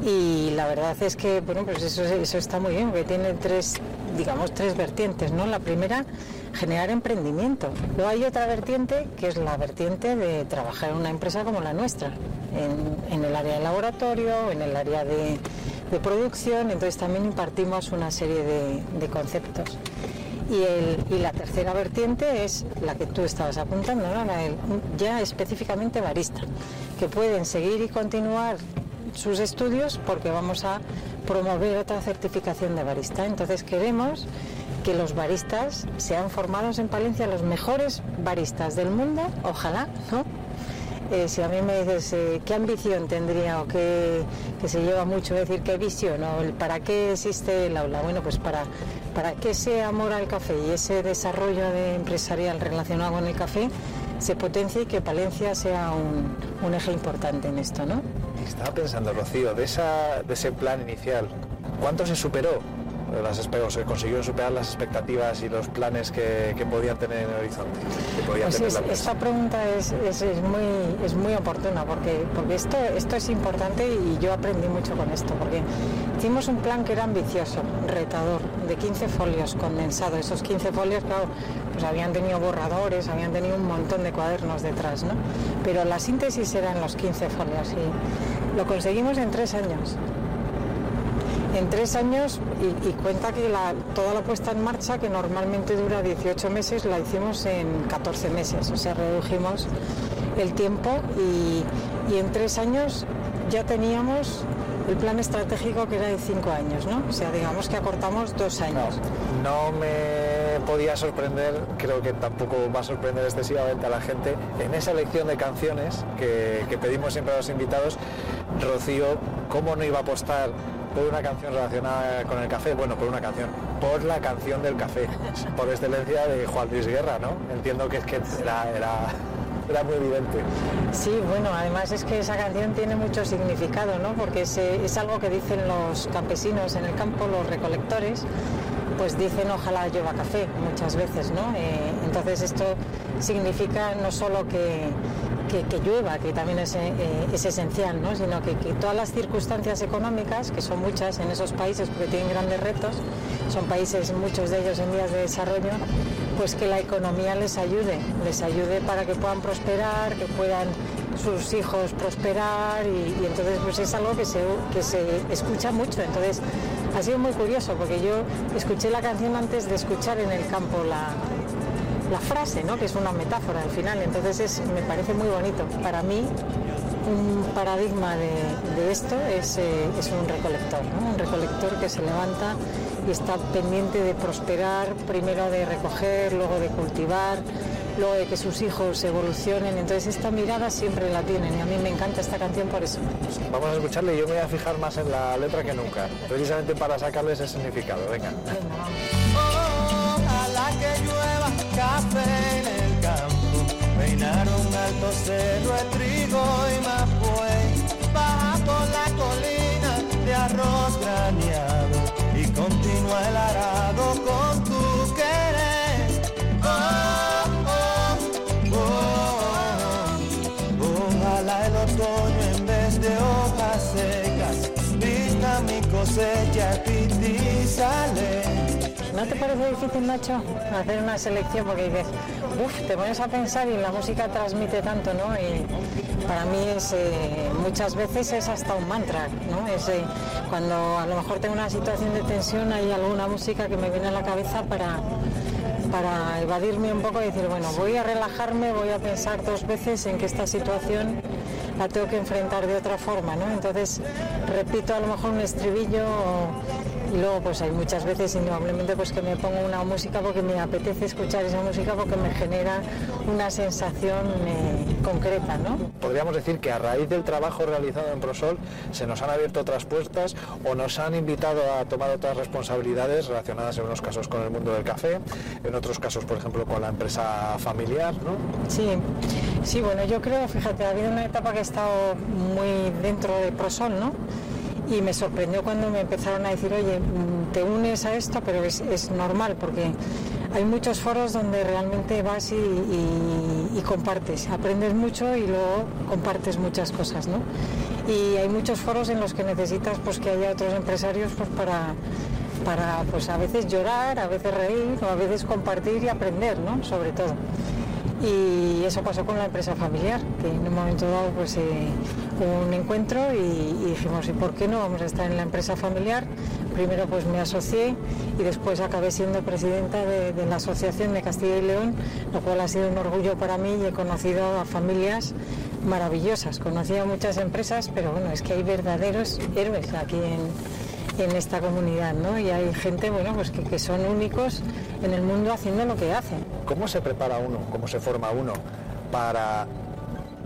Speaker 9: Y la verdad es que, bueno, pues eso, está muy bien, porque tiene tres, digamos, tres vertientes, ¿no? La primera, generar emprendimiento. Luego hay otra vertiente, que es la vertiente de trabajar en una empresa como la nuestra, en, el área de laboratorio, en el área de, producción, entonces también impartimos una serie de, conceptos. Y, la tercera vertiente es la que tú estabas apuntando, ya específicamente barista, que pueden seguir y continuar sus estudios porque vamos a promover otra certificación de barista. Entonces queremos que los baristas sean formados en Palencia los mejores baristas del mundo, ojalá, ¿no? Eh, si a mí me dices eh, qué ambición tendría o qué que se lleva mucho decir qué visión o para qué existe el aula, bueno, pues para, para que ese amor al café y ese desarrollo de empresarial relacionado con el café se potencie y que Palencia sea un, un eje importante en esto, ¿no?
Speaker 8: Estaba pensando, Rocío, de, de ese plan inicial, ¿cuánto se superó? Las, se consiguieron superar las expectativas y los planes que, podían tener en el horizonte.
Speaker 9: Pues esta pregunta es, muy, es muy oportuna porque, porque esto, esto es importante y yo aprendí mucho con esto porque hicimos un plan que era ambicioso, retador, de 15 folios condensado. Esos 15 folios, claro, pues habían tenido borradores, habían tenido un montón de cuadernos detrás, ¿no? Pero la síntesis era en los 15 folios y lo conseguimos en tres años en tres años y, cuenta que toda la puesta en marcha, que normalmente dura 18 meses, la hicimos en 14 meses, o sea, redujimos el tiempo y, en tres años ya teníamos el plan estratégico que era de cinco años, ¿no? O sea, digamos que acortamos dos años.
Speaker 8: No, me podía sorprender, creo que tampoco va a sorprender excesivamente a la gente, en esa elección de canciones que, que pedimos siempre a los invitados, Rocío, ¿cómo no iba a apostar por una canción relacionada con el café, bueno, por una canción, por la canción del café, por excelencia de Juan Luis Guerra, ¿no? Entiendo que es que era, era, muy evidente.
Speaker 9: Sí, bueno, además es que esa canción tiene mucho significado, ¿no? Porque es, algo que dicen los campesinos en el campo, los recolectores, pues dicen ojalá lleva café muchas veces, ¿no? Eh, entonces esto significa no solo que que, llueva, que también es, eh, es esencial, ¿no? sino que, todas las circunstancias económicas, que son muchas en esos países porque tienen grandes retos, son países, muchos de ellos en vías de desarrollo, pues que la economía les ayude, les ayude para que puedan prosperar, que puedan sus hijos prosperar y, entonces pues es algo que se, que se escucha mucho. Entonces ha sido muy curioso porque yo escuché la canción antes de escuchar en el campo la, la frase, ¿no? que es una metáfora al final. Entonces me parece muy bonito. Para mí, un paradigma de, esto es, eh, es, un recolector, un recolector que se levanta y está pendiente de prosperar, primero de recoger, luego de cultivar, luego de que sus hijos evolucionen. Entonces esta mirada siempre la tienen y a mí me encanta esta canción por eso.
Speaker 8: Vamos a escucharle y yo me voy a fijar más en la letra que nunca, precisamente para sacarle ese significado. Venga. Venga vamos.
Speaker 11: Café en el campo, peinaron alto cerro de trigo y pues, baja por la colina de arroz graneado y continúa el arado con tu querer. Oh, oh, oh, Ojalá el otoño en vez de hojas secas vista mi cosecha y sale
Speaker 9: ¿No te parece difícil, Nacho, hacer una selección? Porque dices, uff, te pones a pensar y la música transmite tanto, ¿no? Y para mí es, eh, muchas veces es hasta un mantra, ¿no? Es, eh, cuando a lo mejor tengo una situación de tensión, hay alguna música que me viene a la cabeza para, para evadirme un poco y decir, bueno, voy a relajarme, voy a pensar dos veces en que esta situación la tengo que enfrentar de otra forma, ¿no? Entonces repito a lo mejor un estribillo y luego pues hay muchas veces indudablemente pues que me pongo una música porque me apetece escuchar esa música porque me genera una sensación eh, concreta, ¿no?
Speaker 8: Podríamos decir que a raíz del trabajo realizado en Prosol se nos han abierto otras puertas o nos han invitado a tomar otras responsabilidades relacionadas en unos casos con el mundo del café, en otros casos por ejemplo con la empresa familiar, ¿no?
Speaker 9: Sí, sí, bueno, yo creo, fíjate, ha habido una etapa que he estado muy dentro de Prosol, ¿no? Y me sorprendió cuando me empezaron a decir, oye, mm, te unes a esto, pero es, normal porque hay muchos foros donde realmente vas y, compartes, aprendes mucho y luego compartes muchas cosas, ¿no? Y hay muchos foros en los que necesitas pues que haya otros empresarios pues para para pues a veces llorar, a veces reír o a veces compartir y aprender, ¿no? Sobre todo. Y eso pasó con la empresa familiar, que en un momento dado pues eh, un encuentro y, y dijimos, ¿y por qué no vamos a estar en la empresa familiar? Primero pues me asocié y después acabé siendo presidenta de, de la Asociación de Castilla y León, lo cual ha sido un orgullo para mí y he conocido a familias maravillosas. Conocí a muchas empresas, pero bueno, es que hay verdaderos héroes aquí en, en esta comunidad, ¿no? Y hay gente, bueno, pues que, que son únicos en el mundo haciendo lo que hacen.
Speaker 8: ¿Cómo se prepara uno, cómo se forma uno para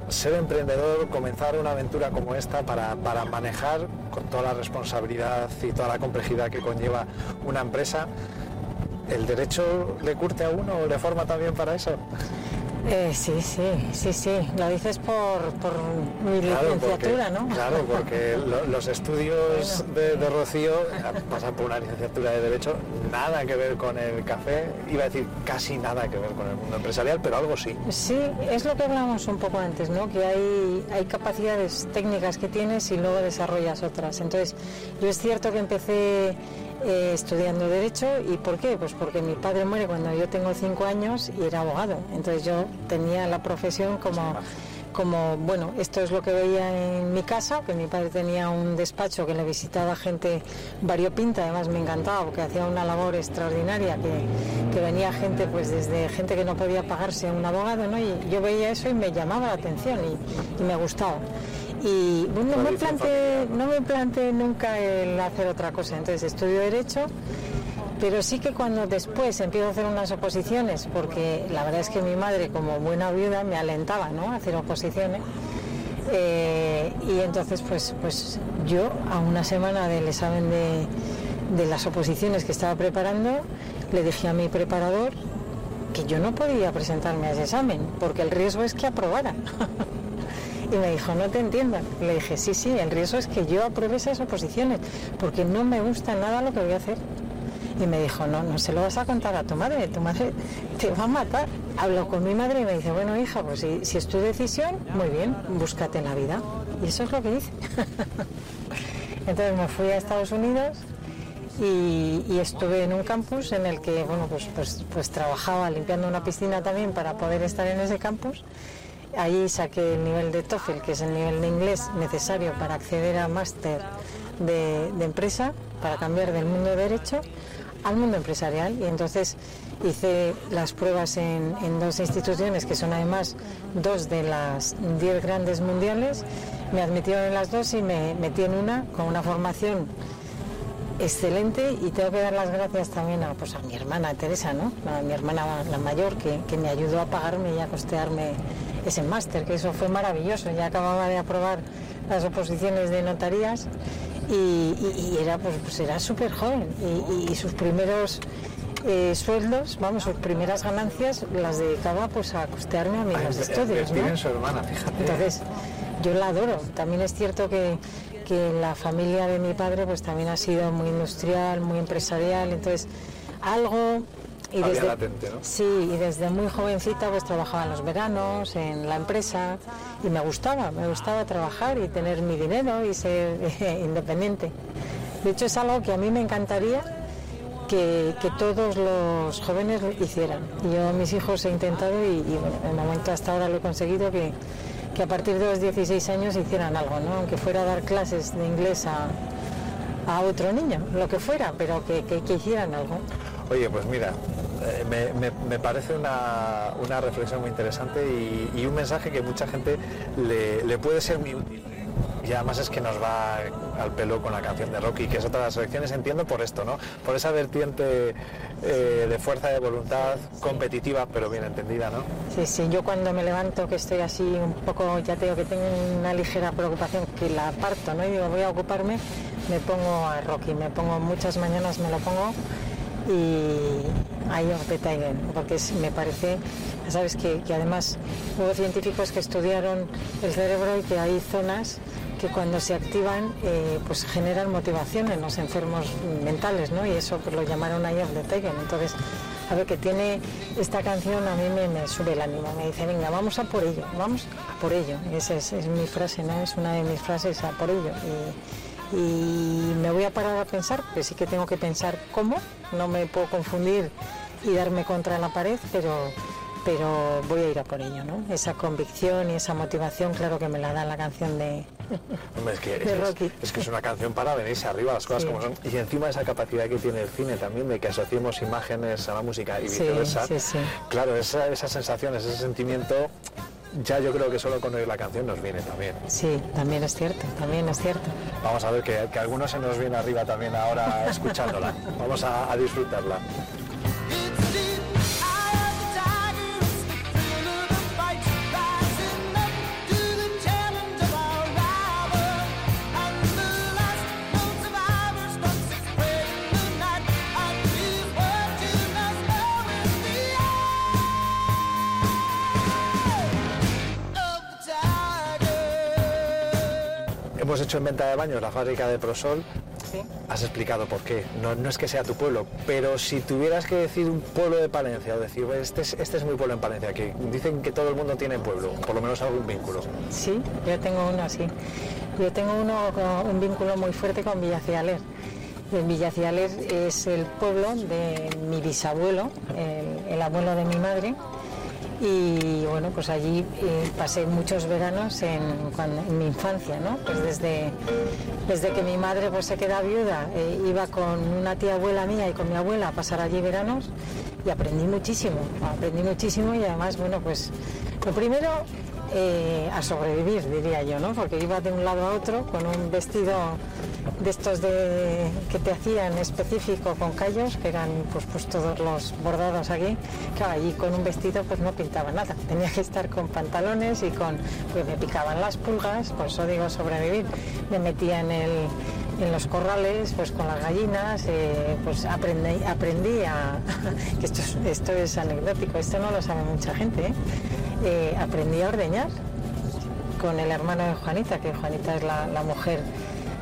Speaker 8: ser emprendedor, comenzar una aventura como esta, para, para manejar con toda la responsabilidad y toda la complejidad que conlleva una empresa? ¿El derecho le curte a uno o le forma también para eso?
Speaker 9: Eh, sí, sí, sí, sí. Lo dices por, por mi
Speaker 8: Claro,
Speaker 9: licenciatura,
Speaker 8: porque,
Speaker 9: ¿no?
Speaker 8: Claro, porque lo- los estudios de, de Rocío, a pasar por una licenciatura de Derecho, nada que ver con el café, iba a decir casi nada que ver con el mundo empresarial, pero algo sí.
Speaker 9: Sí, es lo que hablábamos un poco antes, ¿no? Que hay, hay capacidades técnicas que tienes y luego desarrollas otras. Entonces, yo es cierto que empecé eh, estudiando Derecho y ¿por qué? Pues porque mi padre muere cuando yo tengo cinco años y era abogado. Entonces yo tenía la profesión como como, bueno, esto es lo que veía en mi casa, que mi padre tenía un despacho que le visitaba gente variopinta, además me encantaba porque hacía una labor extraordinaria, que, que venía gente, pues desde gente que no podía pagarse un abogado, ¿no? Y yo veía eso y me llamaba la atención y, y me gustaba. Y bueno, no me, planteé, no me planteé nunca el hacer otra cosa, entonces estudio Derecho pero sí que cuando después empiezo a hacer unas oposiciones, porque la verdad es que mi madre como buena viuda me alentaba ¿no? a hacer oposiciones, eh, y entonces pues, pues yo a una semana del examen de, de las oposiciones que estaba preparando, le dije a mi preparador que yo no podía presentarme a ese examen, porque el riesgo es que aprobara. [LAUGHS] Y me dijo, no te entiendo. Le dije, sí, sí, el riesgo es que yo apruebe esas oposiciones, porque no me gusta nada lo que voy a hacer. Y me dijo, no, no se lo vas a contar a tu madre, tu madre te va a matar. Hablo con mi madre y me dice, bueno, hija, pues si, si es tu decisión, muy bien, búscate la vida. Y eso es lo que hice. [LAUGHS] Entonces me fui a Estados Unidos y, y estuve en un campus en el que, bueno, pues, pues, pues trabajaba limpiando una piscina también para poder estar en ese campus. Allí saqué el nivel de TOEFL, que es el nivel de inglés necesario para acceder a máster de, de empresa, para cambiar del mundo de derecho al mundo empresarial. Y entonces hice las pruebas en, en dos instituciones, que son además dos de las diez grandes mundiales. Me admitieron en las dos y me metí en una con una formación excelente y tengo que dar las gracias también a, pues, a mi hermana Teresa, ¿no? a mi hermana la mayor, que, que me ayudó a pagarme y a costearme ese máster, que eso fue maravilloso. Ya acababa de aprobar las oposiciones de notarías y, y- y era pues, pues era súper joven y, y- sus primeros eh, sueldos, vamos, sus primeras ganancias las dedicaba pues a costearme a mí los estudios. ¿no?
Speaker 8: su hermana, fíjate.
Speaker 9: Entonces, yo la adoro. También es cierto que, que la familia de mi padre pues también ha sido muy industrial, muy empresarial, entonces algo... Y
Speaker 8: Había
Speaker 9: desde,
Speaker 8: latente, ¿no?
Speaker 9: Sí, y desde muy jovencita pues trabajaba en los veranos, en la empresa, y me gustaba, me gustaba trabajar y tener mi dinero y ser [LAUGHS] independiente. De hecho es algo que a mí me encantaría que, que todos los jóvenes lo hicieran. Yo mis hijos he intentado y, y, bueno, de momento hasta ahora lo he conseguido que, que a partir de los 16 años hicieran algo, ¿no? aunque fuera a dar clases de inglés a, a otro niño, lo que fuera, pero que, que- hicieran algo.
Speaker 8: Oye, pues mira, eh, me, me- me parece una, una reflexión muy interesante y, y un mensaje que mucha gente le, le puede ser muy útil. Y además es que nos va al pelo con la canción de Rocky, que es otra de las elecciones, entiendo por esto, ¿no? Por esa vertiente eh, de fuerza de voluntad competitiva, pero bien entendida, ¿no?
Speaker 9: Sí, sí, yo cuando me levanto que estoy así un poco, ya te digo que tengo una ligera preocupación que la aparto, ¿no? Y digo, voy a ocuparme, me pongo a Rocky, me pongo muchas mañanas, me lo pongo y ahí Tiger, porque me parece, sabes que, que además hubo científicos que estudiaron el cerebro y que hay zonas que cuando se activan eh, pues generan motivación en los enfermos mentales, ¿no? Y eso pues, lo llamaron of the Tiger. Entonces, a ver, que tiene esta canción, a mí me, sube el ánimo, me dice, venga, vamos a por ello, vamos a por ello. Esa es, mi frase, ¿no? Es una de mis frases, a por ello. Y me voy a parar a pensar, que sí que tengo que pensar cómo, no me puedo confundir y darme contra la pared, pero pero voy a ir a por ello, ¿no? Esa convicción y esa motivación, claro que me la da la canción de,
Speaker 8: Hombre, es, que, es,
Speaker 9: Rocky.
Speaker 8: es que es una canción para venirse arriba, las cosas
Speaker 9: Sí.
Speaker 8: como son. Y encima esa capacidad que tiene el cine también de que asociemos imágenes a la música y viceversa.
Speaker 9: sí, sí.
Speaker 8: Claro, esa, esas sensaciones, ese sentimiento, ya yo creo que solo con oír la canción nos viene también.
Speaker 9: Sí, también es cierto, también es cierto.
Speaker 8: Vamos a ver que, que algunos se nos viene arriba también ahora escuchándola. [LAUGHS] Vamos a, a disfrutarla. Hemos hecho en venta de baños la fábrica de Prosol. Has explicado por qué. No, no es que sea tu pueblo, pero si tuvieras que decir un pueblo de Palencia o decir, este es, este es mi pueblo en Palencia, que dicen que todo el mundo tiene pueblo, por lo menos algún vínculo.
Speaker 9: Sí, yo tengo uno así. Yo tengo uno un vínculo muy fuerte con Villacialer. En Villacialer es el pueblo de mi bisabuelo, el, el abuelo de mi madre. Y bueno, pues allí eh, pasé muchos veranos en, cuando- en mi infancia, ¿no? Pues desde, desde que mi madre pues, se queda viuda, eh, iba con una tía abuela mía y con mi abuela a pasar allí veranos y aprendí muchísimo, aprendí muchísimo y además, bueno, pues lo primero eh, a sobrevivir, diría yo, ¿no? Porque iba de un lado a otro con un vestido de estos de, que te hacían específico con callos, que eran pues, pues todos los bordados aquí. Claro, allí con un vestido pues no pintaba nada. Tenía que estar con pantalones y con, pues me picaban las pulgas, por eso digo sobrevivir. Me metía en el en los corrales, pues con las gallinas, eh, pues aprendí, aprendí a, [LAUGHS] que esto es, esto es anecdótico, esto no lo sabe mucha gente, ¿eh? Eh, aprendí a ordeñar con el hermano de Juanita, que Juanita es la, mujer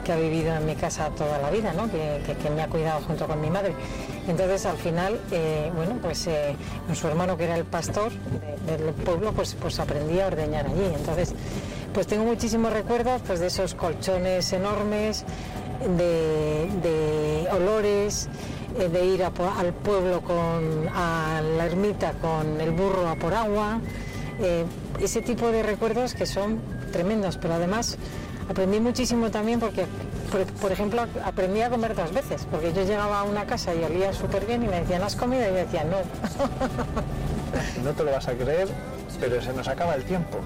Speaker 9: que ha vivido en mi casa toda la vida, ¿no? que, que- me ha cuidado junto con mi madre. Entonces al final, eh, bueno, pues su hermano que era el pastor de- del pueblo, pues, pues aprendí a ordeñar allí. Entonces, pues tengo muchísimos recuerdos pues, de esos colchones enormes, de, de olores, eh, de ir a al pueblo con, a la ermita con el burro a por agua, eh, ese tipo de recuerdos que son tremendos, pero además aprendí muchísimo también porque, por, por ejemplo, aprendí a comer dos veces, porque yo llegaba a una casa y olía súper bien y me decían, ¿has comido? Y yo decía, no. [LAUGHS] [LAUGHS]
Speaker 8: No te lo vas a creer, pero se nos acaba el tiempo.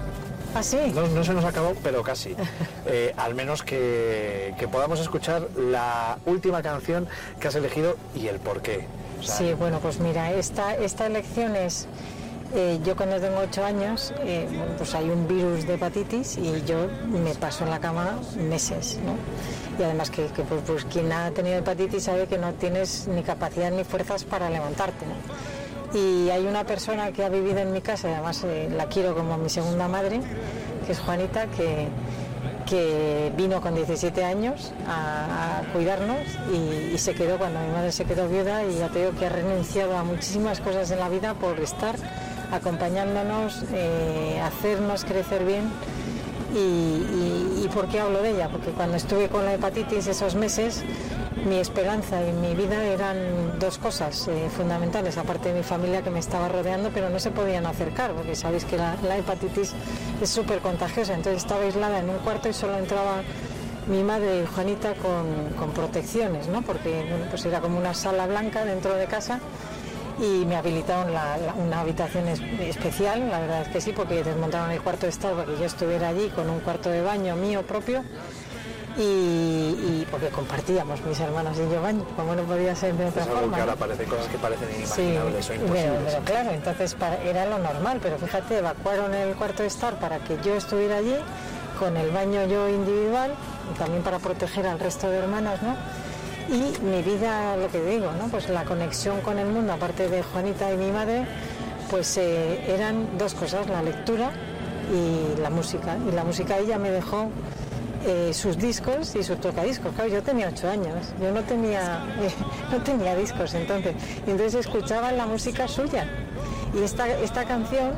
Speaker 9: ¿Ah, sí?
Speaker 8: No, no se nos acabó, pero casi. [LAUGHS] Eh, al menos que, que podamos escuchar la última canción que has elegido y el por qué. O sea,
Speaker 9: Sí, bueno, pues mira, esta, esta elección es, eh, yo cuando tengo ocho años, eh, pues hay un virus de hepatitis y yo me paso en la cama meses, ¿no? Y además que, que, pues, pues quien ha tenido hepatitis sabe que no tienes ni capacidad ni fuerzas para levantarte, ¿no? Y hay una persona que ha vivido en mi casa, además eh, la quiero como mi segunda madre, que es Juanita, que, que vino con 17 años a, cuidarnos y, se quedó cuando mi madre se quedó viuda y ya te que ha renunciado a muchísimas cosas en la vida por estar acompañándonos, eh, hacernos crecer bien. Y, y- y por qué hablo de ella? Porque cuando estuve con la hepatitis esos meses, mi esperanza y mi vida eran dos cosas eh, fundamentales, aparte de mi familia que me estaba rodeando, pero no se podían acercar, porque sabéis que la, hepatitis es súper contagiosa. Entonces estaba aislada en un cuarto y solo entraba mi madre y Juanita con, con protecciones, ¿no? porque bueno, pues era como una sala blanca dentro de casa y me habilitaron la- una habitación es- especial, la verdad es que sí, porque desmontaron el cuarto de estar para que yo estuviera allí con un cuarto de baño mío propio y, y porque compartíamos mis hermanos y yo baño, como no podía ser de otra forma. ¿no?
Speaker 8: parece cosas que parecen
Speaker 9: Sí,
Speaker 8: inimaginables o
Speaker 9: pero,
Speaker 8: imposibles.
Speaker 9: pero claro, entonces para- era lo normal, pero fíjate, evacuaron el cuarto de estar para que yo estuviera allí, con el baño yo individual, también para proteger al resto de hermanas, ¿no? Y mi vida, lo que digo, ¿no? Pues la conexión con el mundo, aparte de Juanita y mi madre, pues eh, eran dos cosas, la lectura y la música. Y la música ella me dejó eh, sus discos y sus tocadiscos. Claro, yo tenía ocho años, yo no tenía, [LAUGHS] no tenía discos entonces, entonces escuchaba la música suya. Y esta, esta canción,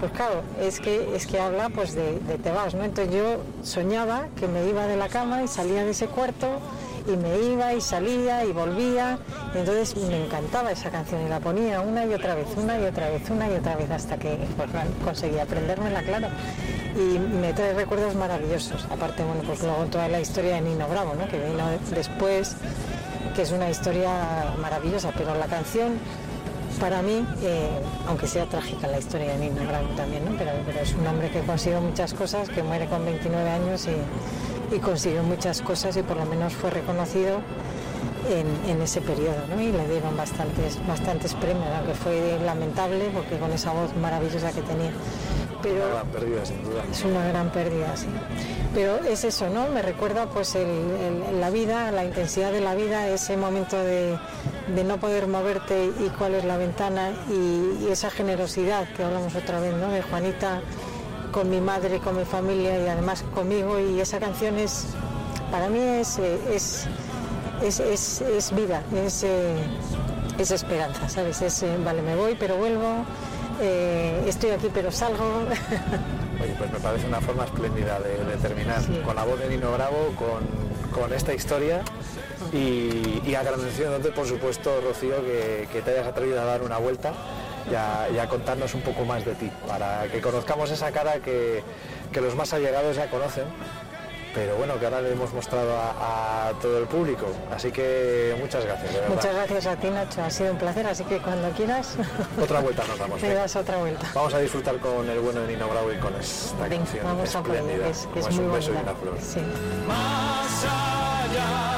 Speaker 9: pues claro, es que, es que habla pues de, de te vas, ¿no? Entonces yo soñaba que me iba de la cama y salía de ese cuarto y me iba y salía y volvía. Entonces me encantaba esa canción y la ponía una y otra vez, una y otra vez, una y otra vez hasta que pues, conseguí aprendérmela, claro. Y me trae recuerdos maravillosos. Aparte, bueno, pues luego toda la historia de Nino Bravo, ¿no? que vino después, que es una historia maravillosa, pero la canción para mí, eh, aunque sea trágica la historia de Nino Bravo también, ¿no? pero, pero es un hombre que consiguió muchas cosas, que muere con 29 años y, y consiguió muchas cosas y por lo menos fue reconocido en, en ese periodo ¿no? y le dieron bastantes, bastantes premios, aunque fue lamentable porque con esa voz maravillosa que tenía. Pero
Speaker 8: Una gran pérdida, sin duda.
Speaker 9: es una gran pérdida, sí. Pero es eso, ¿no? Me recuerda pues el- el- la vida, la intensidad de la vida, ese momento de, de no poder moverte y cuál es la ventana y, y esa generosidad que hablamos otra vez, ¿no? De Juanita con mi madre, con mi familia y además conmigo y esa canción es, para mí es, eh, es, es, es- es vida, es, eh, es esperanza, ¿sabes? Es, eh, vale, me voy, pero vuelvo, eh, estoy aquí, pero salgo. [LAUGHS]
Speaker 8: Oye, pues me parece una forma espléndida de, de terminar con la voz de Nino Bravo, con, con esta historia y, y agradeciéndote, por supuesto, Rocío, que, que te hayas atrevido a dar una vuelta y a, y a contarnos un poco más de ti, para que conozcamos esa cara que, que los más allegados ya conocen, pero bueno, que ahora le hemos mostrado a, a todo el público. Así que muchas gracias, de.
Speaker 9: Muchas gracias a ti, Nacho, ha sido un placer, así que cuando quieras [LAUGHS]
Speaker 8: Otra vuelta nos damos. [LAUGHS]
Speaker 9: me das otra vuelta.
Speaker 8: Vamos a disfrutar con el bueno de Nino Bravo y con esta
Speaker 9: Venga,
Speaker 8: canción
Speaker 9: vamos a
Speaker 8: espléndida,
Speaker 9: que es, que es
Speaker 8: como
Speaker 9: muy
Speaker 8: un beso y una flor.
Speaker 9: Sí.
Speaker 11: Más allá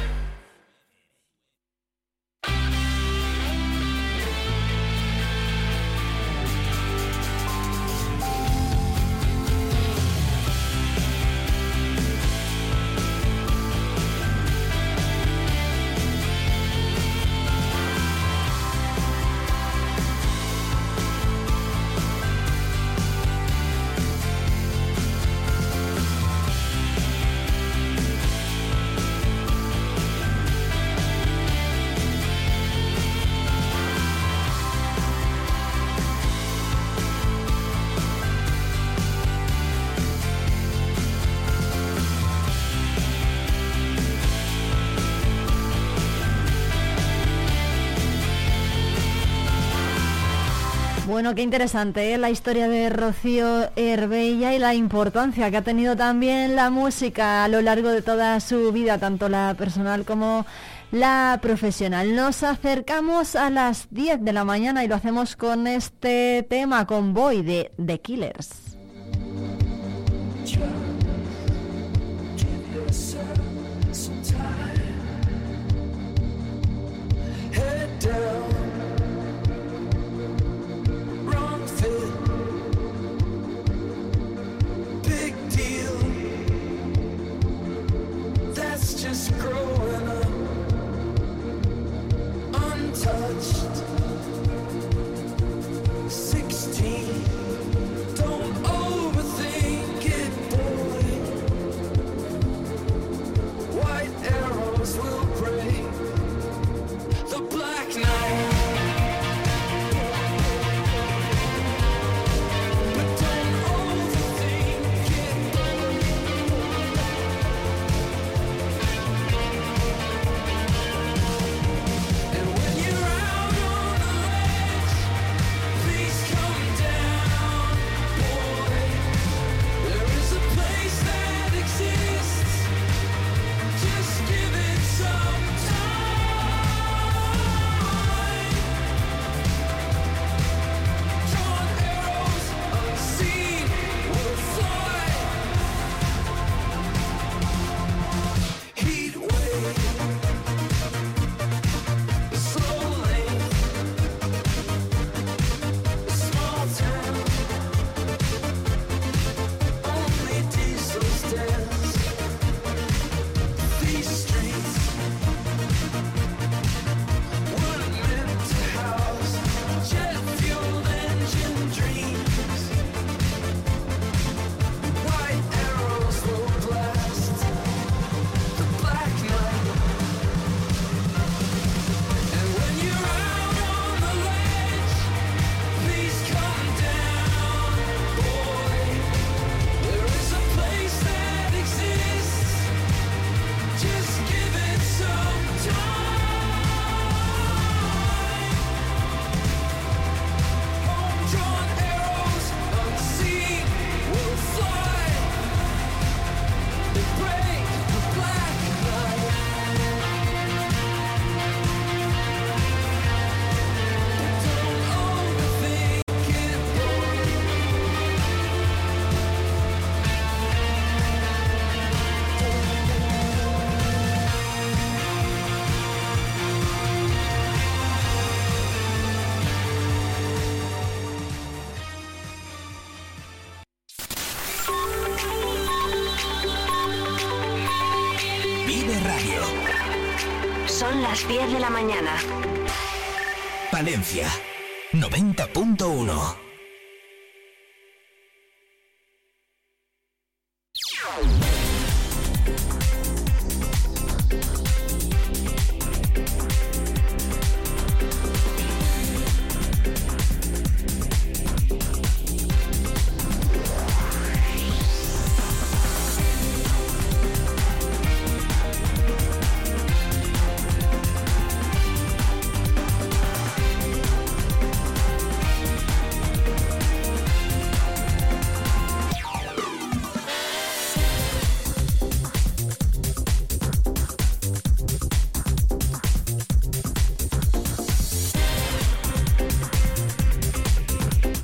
Speaker 1: Bueno, qué interesante ¿eh? la historia de Rocío Herbella y la importancia que ha tenido también la música a lo largo de toda su vida, tanto la personal como la profesional. Nos acercamos a las 10 de la mañana y lo hacemos con este tema, con Boy de The Killers.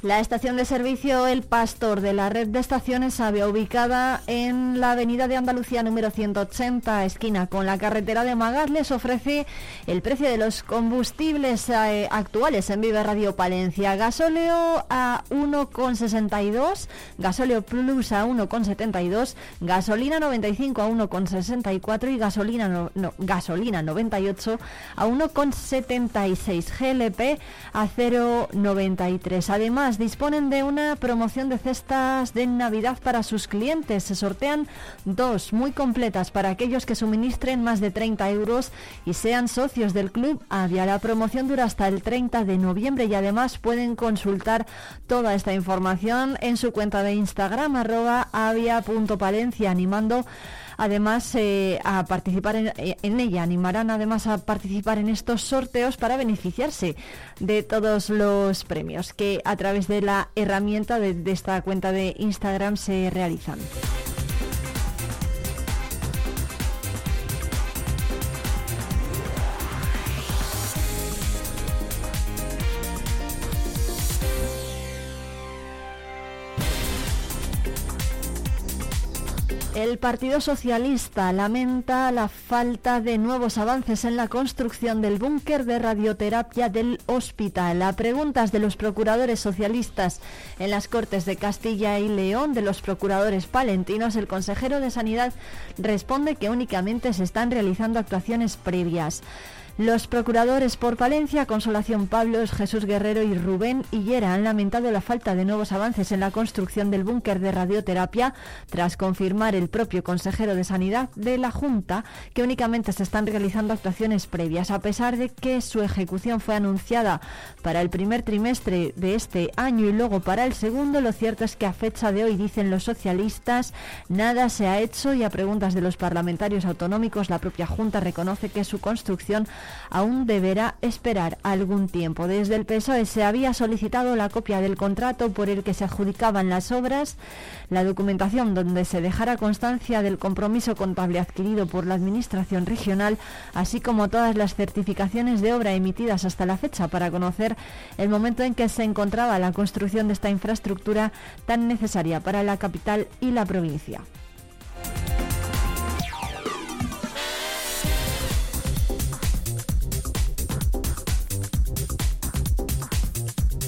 Speaker 5: La
Speaker 1: estación de servicio El Pastor de la red de estaciones había ubicada en la avenida de Andalucía número 180, esquina con la carretera de Magas, les ofrece el precio de los combustibles eh, actuales en Vive Radio Palencia. Gasóleo a 1,62, gasóleo plus a 1,72, gasolina 95 a 1,64 y gasolina, gasolina 98 a 1,76, GLP a 0,93. Además, disponen de una promoción de cestas de Navidad para sus clientes. Se sortean dos muy completas para aquellos que suministren más de 30 euros y sean socios del club Avia. La promoción dura hasta el 30 de noviembre y además pueden consultar toda esta información en su cuenta de Instagram arroba avia.palencia animando además eh, a participar en, ella. Animarán además a participar en estos sorteos para beneficiarse de todos los premios que a través de la herramienta de esta cuenta de Instagram se realizan. El Partido Socialista lamenta la falta de nuevos avances en la construcción del búnker de radioterapia del hospital. A preguntas de los procuradores socialistas en las Cortes de Castilla y León, de los procuradores palentinos, el consejero de Sanidad responde que únicamente se están realizando actuaciones previas. Los procuradores por Palencia, Consolación Pablos, Jesús Guerrero y Rubén Hillera han lamentado la falta de nuevos avances en la construcción del búnker de radioterapia tras confirmar el propio consejero de Sanidad de la Junta que únicamente se están realizando actuaciones previas, a pesar de que su ejecución fue anunciada para el primer trimestre de este año y luego para el segundo. Lo cierto es que a fecha de hoy, dicen los socialistas, nada se ha hecho y a preguntas de los parlamentarios autonómicos, la propia Junta reconoce que su construcción aún deberá esperar algún tiempo. Desde el PSOE se había solicitado la copia del contrato por el que se adjudicaban las obras, la documentación donde se dejara constancia del compromiso contable adquirido por la Administración regional, así como todas las certificaciones de obra emitidas hasta la fecha para conocer el momento en que se encontraba la construcción de esta infraestructura tan necesaria para la capital y la provincia.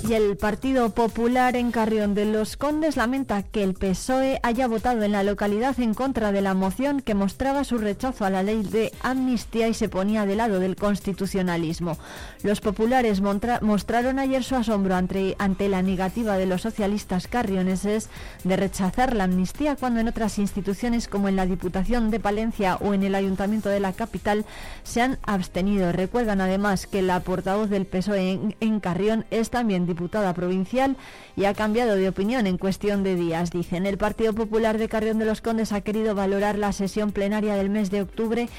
Speaker 1: Y el Partido Popular en Carrión de los Condes lamenta que el PSOE haya votado en la localidad en contra de la moción que mostraba su rechazo a la ley de amnistía y se ponía de lado del constitucionalismo. Los populares mostraron ayer su asombro ante, ante la negativa de los socialistas carrioneses de rechazar la amnistía cuando en otras instituciones como en la Diputación de Palencia o en el Ayuntamiento de la capital se han abstenido. Recuerdan además que la portavoz del PSOE en, en Carrión es también diputada provincial y ha cambiado de opinión en cuestión de días. Dicen, el Partido Popular de Carrión de los Condes ha querido valorar la sesión plenaria del mes de octubre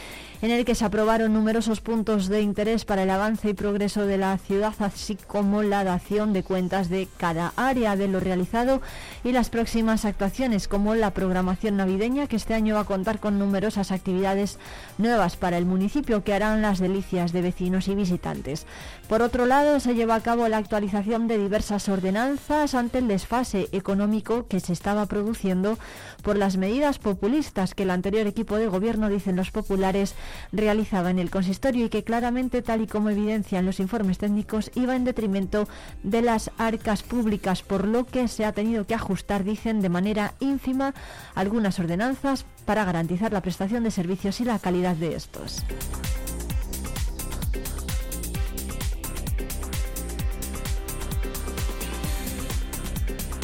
Speaker 1: en el que se aprobaron numerosos puntos de interés para el avance y progreso de la ciudad, así como la dación de cuentas de cada área de lo realizado y las próximas actuaciones, como la programación navideña, que este año va a contar con numerosas actividades nuevas para el municipio que harán las delicias de vecinos y visitantes. Por otro lado, se lleva a cabo la actualización de diversas ordenanzas ante el desfase económico que se estaba produciendo por las medidas populistas que el anterior equipo de gobierno, dicen los populares, realizaba en el consistorio y que claramente, tal y como evidencian los informes técnicos, iba en detrimento de las arcas públicas, por lo que se ha tenido que ajustar, dicen, de manera ínfima algunas ordenanzas para garantizar la prestación de servicios y la calidad de estos.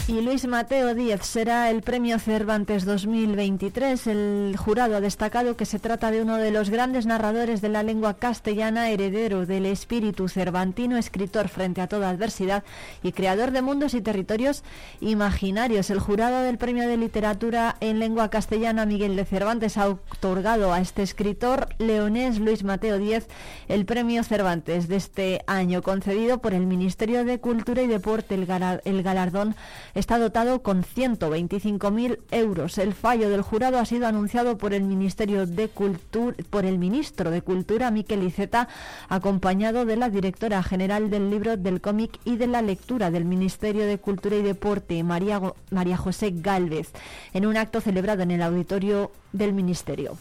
Speaker 1: Y Luis Mateo Díez será el premio Cervantes 2023. El jurado ha destacado que se trata de uno de los grandes narradores de la lengua castellana, heredero del espíritu cervantino, escritor frente a toda adversidad y creador de mundos y territorios imaginarios. El jurado del premio de literatura en lengua castellana, Miguel de Cervantes, ha otorgado a este escritor leonés Luis Mateo Díez el premio Cervantes de este año, concedido por el Ministerio de Cultura y Deporte. El, galardón está dotado con 125.000 euros. El fallo del jurado ha sido anunciado por el Ministerio de Cultura, por el ministro de Cultura, Miquel Iceta, acompañado de la directora general del libro del cómic y de la lectura del Ministerio de Cultura y Deporte, María, María José Gálvez, en un acto celebrado en el auditorio del Ministerio.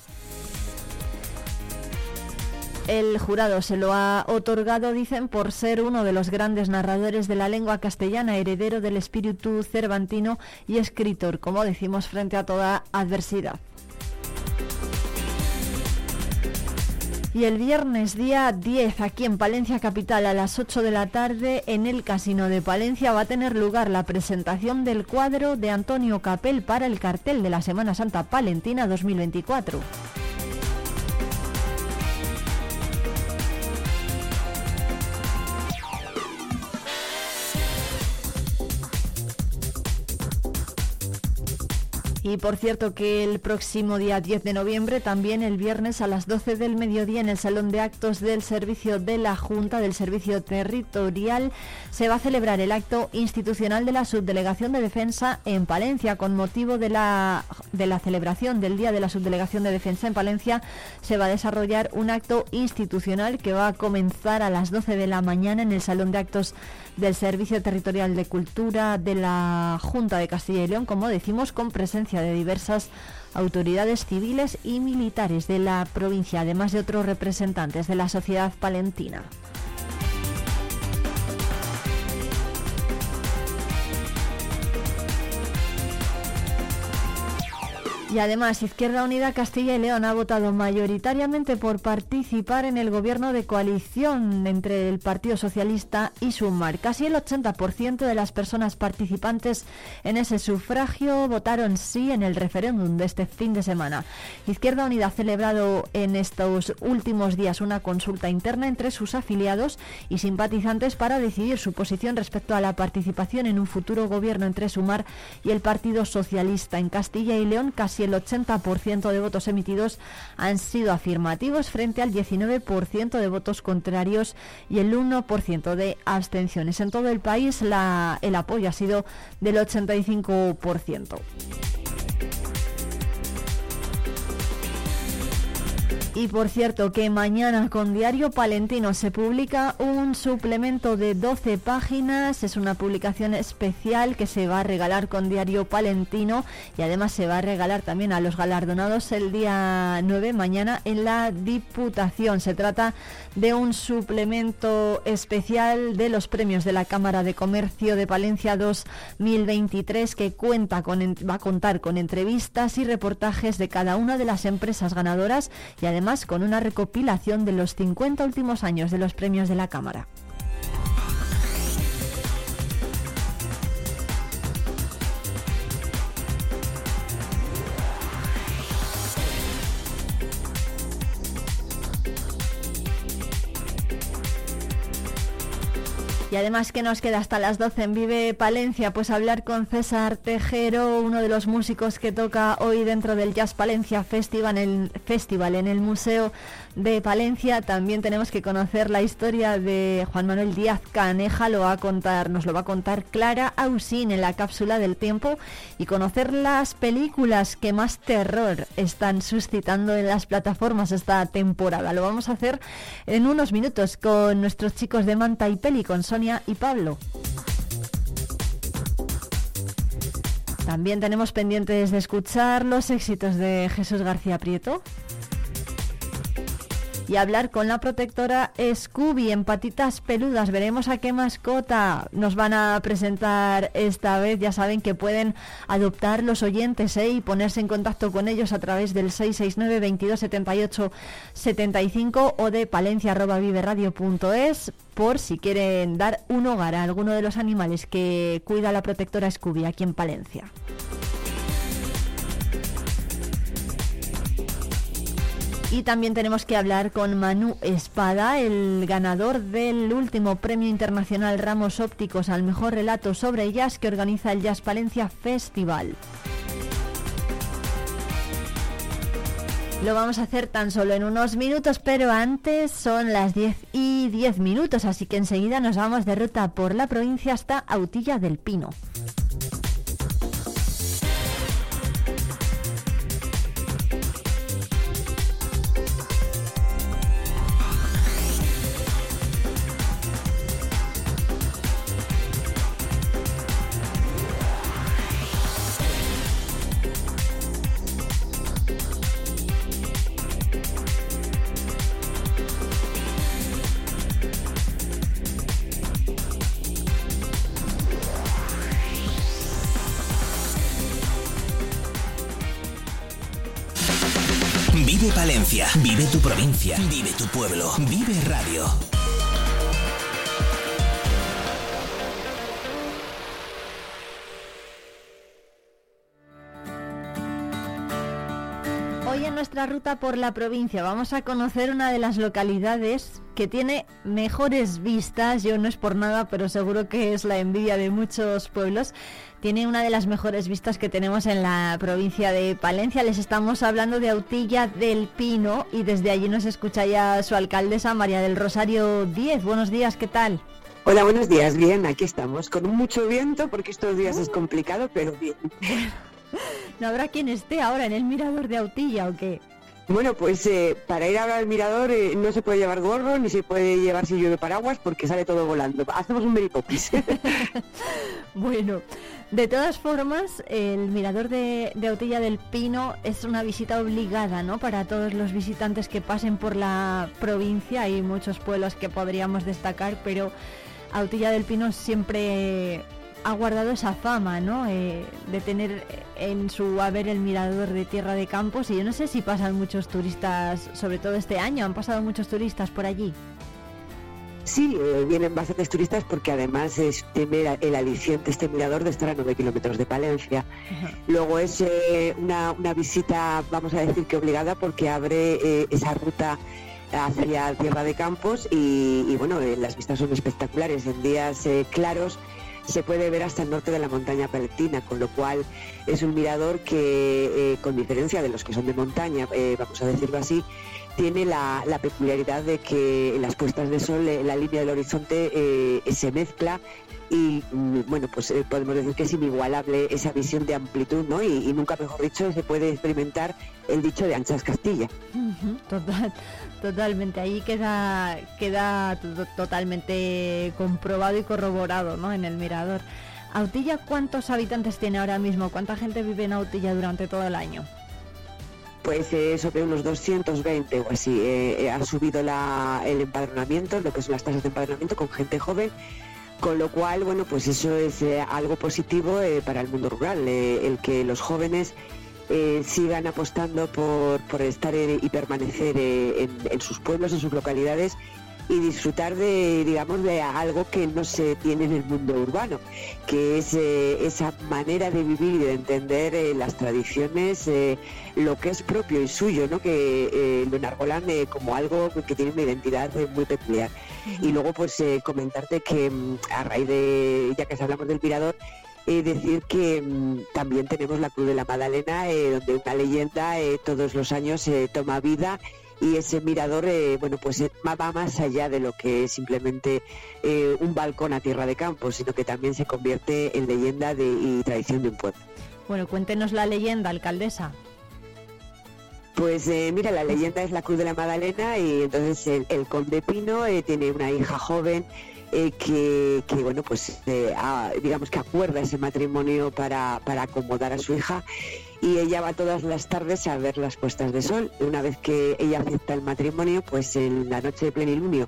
Speaker 1: El jurado se lo ha otorgado, dicen, por ser uno de los grandes narradores de la lengua castellana, heredero del espíritu cervantino y escritor, como decimos, frente a toda adversidad. Y el viernes día 10 aquí en Palencia Capital a las 8 de la tarde en el Casino de Palencia va a tener lugar la presentación del cuadro de Antonio Capel para el cartel de la Semana Santa Palentina 2024. Y por cierto que el próximo día 10 de noviembre, también el viernes a las 12 del mediodía en el Salón de Actos del Servicio de la Junta del Servicio Territorial, se va a celebrar el acto institucional de la Subdelegación de Defensa en Palencia. Con motivo de la, de la celebración del Día de la Subdelegación de Defensa en Palencia, se va a desarrollar un acto institucional que va a comenzar a las 12 de la mañana en el Salón de Actos del Servicio Territorial de Cultura de la Junta de Castilla y León, como decimos, con presencia de diversas autoridades civiles y militares de la provincia, además de otros representantes de la sociedad palentina. Y además, Izquierda Unida Castilla y León ha votado mayoritariamente por participar en el gobierno de coalición entre el Partido Socialista y Sumar. Casi el 80% de las personas participantes en ese sufragio votaron sí en el referéndum de este fin de semana. Izquierda Unida ha celebrado en estos últimos días una consulta interna entre sus afiliados y simpatizantes para decidir su posición respecto a la participación en un futuro gobierno entre Sumar y el Partido Socialista en Castilla y León. Casi el 80% de votos emitidos han sido afirmativos frente al 19% de votos contrarios y el 1% de abstenciones. En todo el país el apoyo ha sido del 85%. Y por cierto que mañana con Diario Palentino se publica un suplemento de 12 páginas, es una publicación especial que se va a regalar con Diario Palentino y además se va a regalar también a los galardonados el día 9 mañana en la Diputación. Se trata de un suplemento especial de los premios de la Cámara de Comercio de Palencia 2023 que cuenta con, va a contar con entrevistas y reportajes de cada una de las empresas ganadoras y además con una recopilación de los 50 últimos años de los premios de la Cámara. Y además que nos queda hasta las 12 en Vive Palencia, pues hablar con César Tejero, uno de los músicos que toca hoy dentro del Jazz Palencia Festival en el, Festival en el Museo de Palencia. También tenemos que conocer la historia de Juan Manuel Díaz Caneja. Lo va a contar, nos lo va a contar Clara Ausín en la cápsula del tiempo y conocer las películas que más terror están suscitando en las plataformas esta temporada. Lo vamos a hacer en unos minutos con nuestros chicos de Manta y Peli, con Sonia y Pablo. También tenemos pendientes de escuchar los éxitos de Jesús García Prieto y hablar con la protectora Scooby en patitas peludas. Veremos a qué mascota nos van a presentar esta vez. Ya saben que pueden adoptar los oyentes ¿eh? y ponerse en contacto con ellos a través del 669 22 78 75 o de palencia.viveradio.es por si quieren dar un hogar a alguno de los animales que cuida la protectora Scooby aquí en Palencia. Y también tenemos que hablar con Manu Espada, el ganador del último Premio Internacional Ramos Ópticos al Mejor Relato sobre Jazz que organiza el Jazz Palencia Festival. Lo vamos a hacer tan solo en unos minutos, pero antes son las 10 y 10 minutos, así que enseguida nos vamos de ruta por la provincia hasta Autilla del Pino.
Speaker 12: Provincia, vive tu pueblo, vive radio.
Speaker 1: Hoy en nuestra ruta por la provincia vamos a conocer una de las localidades que tiene mejores vistas. Yo no es por nada, pero seguro que es la envidia de muchos pueblos. Tiene una de las mejores vistas que tenemos en la provincia de Palencia. Les estamos hablando de Autilla del Pino y desde allí nos escucha ya su alcaldesa María del Rosario Díez. Buenos días, ¿qué tal?
Speaker 13: Hola, buenos días. Bien, aquí estamos con mucho viento porque estos días es complicado, pero bien. [LAUGHS]
Speaker 1: ¿No habrá quien esté ahora en el mirador de Autilla o qué?
Speaker 13: Bueno, pues eh, para ir ahora al mirador eh, no se puede llevar gorro ni se puede llevar si llueve paraguas porque sale todo volando. Hacemos un meripopis. [LAUGHS] [LAUGHS]
Speaker 1: bueno, de todas formas, el mirador de, Autilla del Pino es una visita obligada, ¿no? Para todos los visitantes que pasen por la provincia. Hay muchos pueblos que podríamos destacar, pero Autilla del Pino siempre ha guardado esa fama, ¿no? Eh, de tener en su haber el mirador de Tierra de Campos y yo no sé si pasan muchos turistas, sobre todo este año, han pasado muchos turistas por allí.
Speaker 13: Sí, eh, vienen bastantes turistas porque además es tiene el aliciente este mirador de estar a 9 kilómetros de Palencia. Luego es eh, una, una, visita, vamos a decir que obligada porque abre eh, esa ruta hacia Tierra de Campos y, y bueno, las vistas son espectaculares. En días claros se puede ver hasta el norte de la montaña paletina, con lo cual es un mirador que, eh, con diferencia de los que son de montaña, eh, vamos a decirlo así, tiene la, peculiaridad de que en las puestas de sol eh, la línea del horizonte se mezcla y mm, bueno, pues podemos decir que es inigualable esa visión de amplitud, ¿no? Y, nunca mejor dicho se puede experimentar el dicho de anchas Castilla.
Speaker 1: total, totalmente. Ahí queda, queda totalmente comprobado y corroborado, ¿no? En el mirador. Autilla, ¿cuántos habitantes tiene ahora mismo? ¿Cuánta gente vive en Autilla durante todo el año?
Speaker 13: Pues eh, sobre unos 220 o así. Eh, eh, ha subido la, el empadronamiento, lo que son las tasas de empadronamiento con gente joven con lo cual, bueno, pues eso es eh, algo positivo eh, para el mundo rural, el que los jóvenes sigan apostando por, por estar y permanecer en, sus pueblos, en sus localidades y disfrutar de, digamos, de algo que no se tiene en el mundo urbano, que es esa manera de vivir y de entender las tradiciones, lo que es propio y suyo, ¿no? que lo enarbolan como algo que tiene una identidad muy peculiar. Y luego, pues, comentarte que mm, a raíz de, ya que hablamos del mirador, eh, decir que mm, también tenemos la Cruz de la Madalena, donde una leyenda todos los años toma vida y ese mirador, eh, bueno, pues eh, va más allá de lo que es simplemente eh, un balcón a tierra de campo, sino que también se convierte en leyenda de, y tradición de un pueblo.
Speaker 1: Bueno, cuéntenos la leyenda, alcaldesa.
Speaker 13: Pues mira, la leyenda es la Cruz de la Magdalena y entonces el, conde Pino tiene una hija joven eh, que, que, bueno, pues eh, a- digamos que acuerda ese matrimonio para, para acomodar a su hija y ella va todas las tardes a ver las puestas de sol. Una vez que ella acepta el matrimonio, pues en la noche de plenilunio,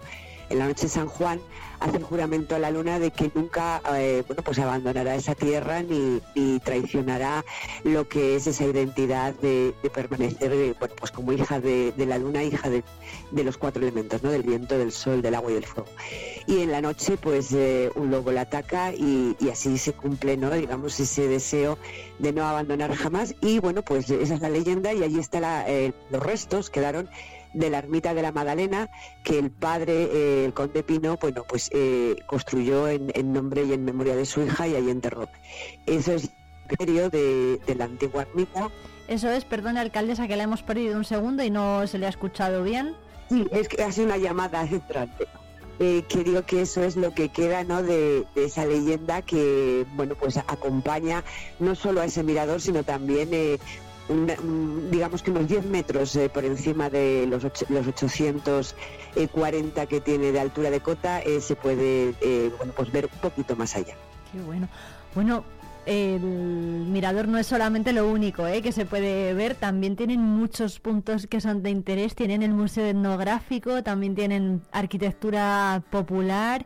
Speaker 13: en la noche de San Juan, hace juramento a la luna de que nunca eh, bueno, pues abandonará esa tierra ni, ni traicionará lo que es esa identidad de, permanecer eh, bueno, pues como hija de, la luna, hija de, de los cuatro elementos, ¿no? del viento, del sol, del agua y del fuego. Y en la noche, pues eh, un lobo la ataca y, y así se cumple, ¿no? digamos, ese deseo de no abandonar jamás. Y bueno, pues esa es la leyenda y allí están los restos, quedaron de la ermita de la Magdalena que el padre, eh, el conde Pino, bueno, pues eh, construyó en, en nombre y en memoria de su hija y ahí enterró. Eso es el de, de la antigua ermita.
Speaker 1: Eso es, perdone alcaldesa que la hemos perdido un segundo y no se le ha escuchado bien.
Speaker 13: Sí, es que ha sido una llamada entrante. Eh, que digo que eso es lo que queda ¿no? de, de esa leyenda que bueno pues acompaña no solo a ese mirador sino también eh, digamos que unos 10 metros eh, por encima de los, och- los 840 que tiene de altura de cota eh, se puede eh, bueno pues ver un poquito más allá.
Speaker 1: Qué bueno. Bueno, el mirador no es solamente lo único ¿eh? que se puede ver, también tienen muchos puntos que son de interés, tienen el museo etnográfico, también tienen arquitectura popular,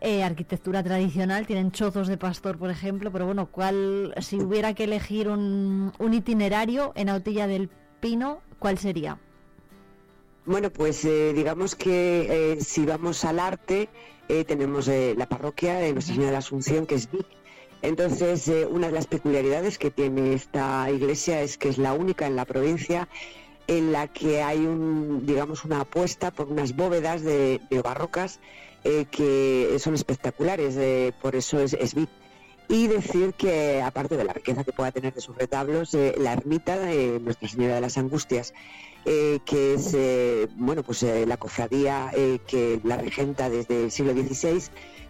Speaker 1: eh, arquitectura tradicional, tienen chozos de pastor, por ejemplo, pero bueno, ¿cuál, si hubiera que elegir un, un itinerario en Autilla del Pino, ¿cuál sería?
Speaker 13: Bueno, pues eh, digamos que eh, si vamos al arte, eh, tenemos eh, la parroquia de Nuestra Señora de la Asunción, que es Vic. Entonces, una de las peculiaridades que tiene esta iglesia es que es la única en la provincia en la que hay un, digamos, una apuesta por unas bóvedas de, barrocas eh, que son espectaculares, eh, por eso es, es Vic. Y decir que, aparte de la riqueza que pueda tener de sus retablos, eh, la ermita de Nuestra Señora de las Angustias, eh, que es eh, bueno pues eh, la cofradía que la regenta desde el siglo XVI,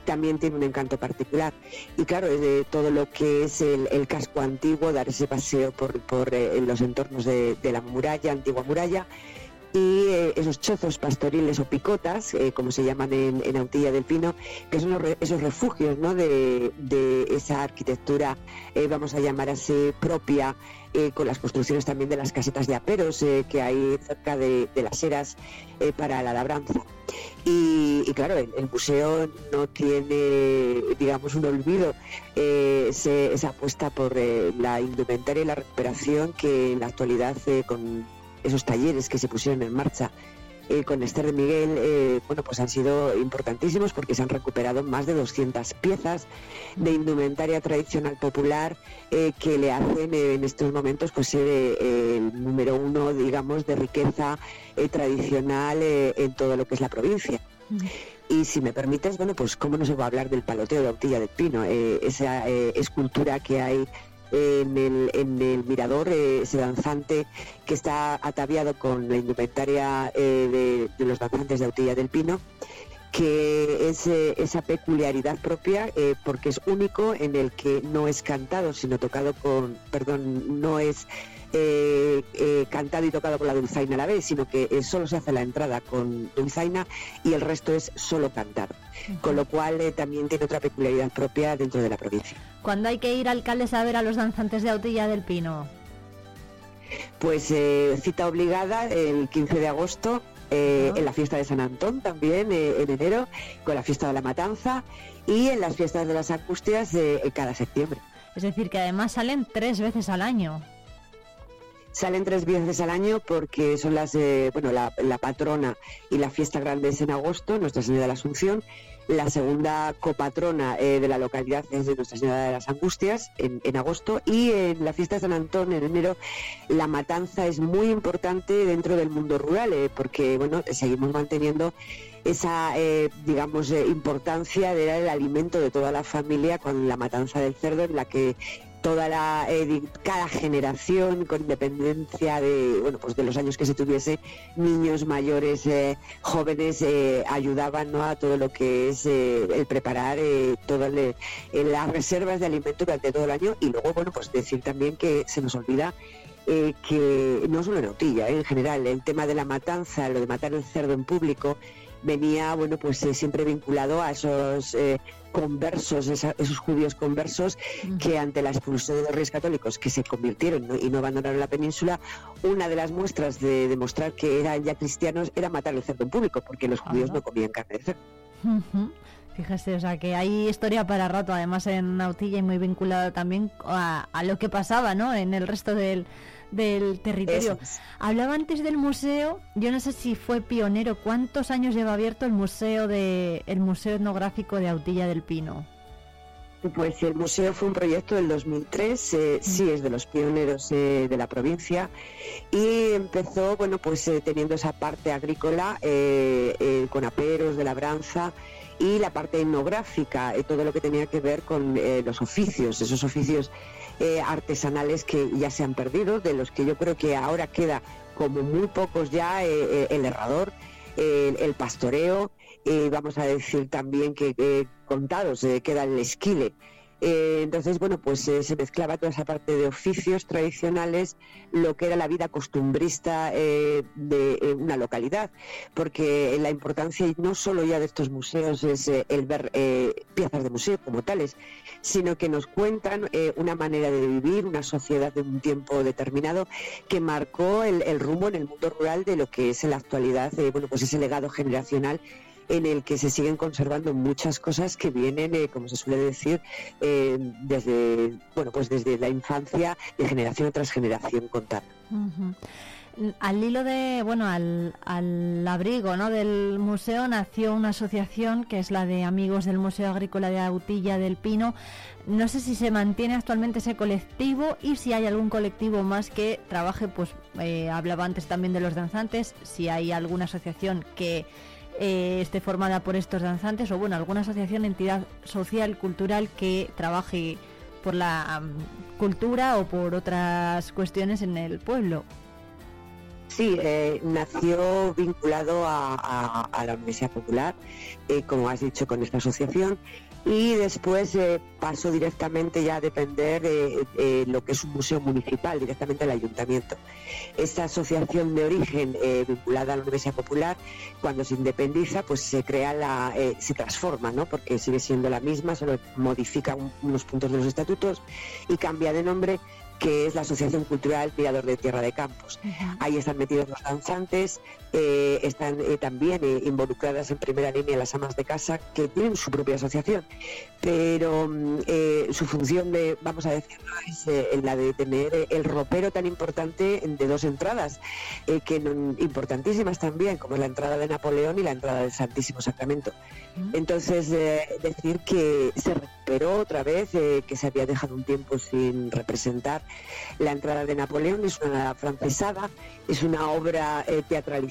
Speaker 13: también tiene un encanto particular. Y claro, de todo lo que es el, el casco antiguo, dar ese paseo por, por los entornos de, de la muralla, antigua muralla, y eh, esos chozos pastoriles o picotas, eh, como se llaman en, en Autilla del Pino, que son re- esos refugios ¿no? de, esa arquitectura, eh, vamos a llamar así, propia, con las construcciones también de las casetas de aperos que hay cerca de, las eras para la labranza. Y, claro, el, museo no tiene, digamos, un olvido, ese- esa apuesta por la indumentaria y la recuperación que en la actualidad con esos talleres que se pusieron en marcha eh, con Esther de Miguel, eh, bueno, pues han sido importantísimos porque se han recuperado más de 200 piezas de indumentaria tradicional popular eh, que le hacen en estos momentos pues ser el número uno, digamos, de riqueza tradicional en todo lo que es la provincia. Y si me permites, bueno, pues cómo no se va a hablar del paloteo de Autilla del Pino, esa escultura que hay en el, en el mirador, eh, ese danzante que está ataviado con la indumentaria eh, de, los danzantes de Autilla del Pino, que es eh, esa peculiaridad propia eh, porque es único en el que no es cantado, sino tocado con, perdón, no es eh, eh, cantado y tocado con la dulzaina a la vez, sino que eh, solo se hace la entrada con dulzaina y el resto es solo cantado. Con lo cual eh, también tiene otra peculiaridad propia dentro de la provincia.
Speaker 1: ¿Cuándo hay que ir, alcaldes, a ver a los danzantes de Autilla del Pino?
Speaker 13: Pues cita obligada el 15 de agosto eh, en la fiesta de San Antón también eh, en enero con la fiesta de la Matanza y en las fiestas de las Angustias eh, cada septiembre.
Speaker 1: Es decir, que además salen tres veces al año.
Speaker 13: Salen tres veces al año porque son las, eh, bueno, la, patrona y la fiesta grande es en agosto, Nuestra Señora de la Asunción. La segunda copatrona eh, de la localidad es de Nuestra Señora de las Angustias en, agosto y en la fiesta de San Antón en enero la matanza es muy importante dentro del mundo rural eh, porque bueno seguimos manteniendo esa eh, digamos eh, importancia de dar el alimento de toda la familia con la matanza del cerdo en la que toda la eh, cada generación con independencia de bueno pues de los años que se tuviese niños mayores eh, jóvenes eh, ayudaban ¿no? a todo lo que es eh, el preparar todas las reservas de alimento durante todo el año y luego bueno pues decir también que se nos olvida eh, que no solo en Autilla, en general, el tema de la matanza, lo de matar el cerdo en público, venía, bueno, pues siempre vinculado a esos conversos, esa- esos judíos conversos que ante la expulsión de los reyes católicos que se convirtieron ¿no? y no abandonaron la península, una de las muestras de demostrar que eran ya cristianos era matar el cerdo en público, porque los judíos no comían carne de cerdo.
Speaker 1: Fíjese, o sea que hay historia para rato, además en Nautilla y muy vinculada también a, a lo que pasaba, ¿no? En el resto del, del territorio.
Speaker 13: Es.
Speaker 1: Hablaba antes del museo, yo no sé si fue pionero, ¿cuántos años lleva abierto el museo de el museo etnográfico de Autilla del Pino?
Speaker 13: Pues el museo fue un proyecto del 2003, eh, sí es de los pioneros eh, de la provincia y empezó, bueno, pues eh, teniendo esa parte agrícola eh, eh, con aperos de labranza y la parte etnográfica, eh, todo lo que tenía que ver con eh, los oficios, esos oficios eh, artesanales que ya se han perdido, de los que yo creo que ahora queda como muy pocos ya eh, eh, el herrador, el, pastoreo, eh, vamos a decir también que contados queda el esquile. Eh, entonces, bueno, pues eh, se mezclaba toda esa parte de oficios tradicionales, lo que era la vida costumbrista eh, de eh, una localidad, porque la importancia no solo ya de estos museos es el ver piezas de museo como tales, sino que nos cuentan una manera de vivir, una sociedad de un tiempo determinado que marcó el, el rumbo en el mundo rural de lo que es en la actualidad, bueno, pues ese legado generacional en el que se siguen conservando muchas cosas que vienen, eh, como se suele decir, eh, desde bueno, pues desde la infancia, de generación tras generación contar.
Speaker 1: Ujú. Al hilo de, bueno, al, al abrigo ¿no? del museo nació una asociación que es la de Amigos del Museo Agrícola de Autilla del Pino. No sé si se mantiene actualmente ese colectivo y si hay algún colectivo más que trabaje, pues eh, hablaba antes también de los danzantes, si hay alguna asociación que eh, esté formada por estos danzantes o bueno, alguna asociación, entidad social, cultural que trabaje por la mm, cultura o por otras cuestiones en el pueblo.
Speaker 13: Sí, eh, nació vinculado a, a- la Universidad Popular, eh, como has dicho, con esta asociación, y después eh, pasó directamente ya a depender de eh, lo que es un museo municipal, directamente al ayuntamiento. Esta asociación de origen eh, vinculada a la Universidad Popular, cuando se independiza, pues se crea la, eh, se transforma, ¿no? Porque sigue siendo la misma, solo modifica un- unos puntos de los estatutos y cambia de nombre que es la Asociación Cultural Mirador de Tierra de Campos. Ahí están metidos los danzantes, eh, están eh, también eh, involucradas en primera línea las amas de casa que tienen su propia asociación, pero mm, eh, su función de, vamos a decirlo, es eh, la de tener el ropero tan importante de dos entradas, eh, que no- importantísimas también, como la entrada de Napoleón y la entrada del Santísimo Sacramento. Entonces, decir que se recuperó otra vez, que se había dejado un tiempo sin representar la entrada de Napoleón, es una francesada, es una obra eh,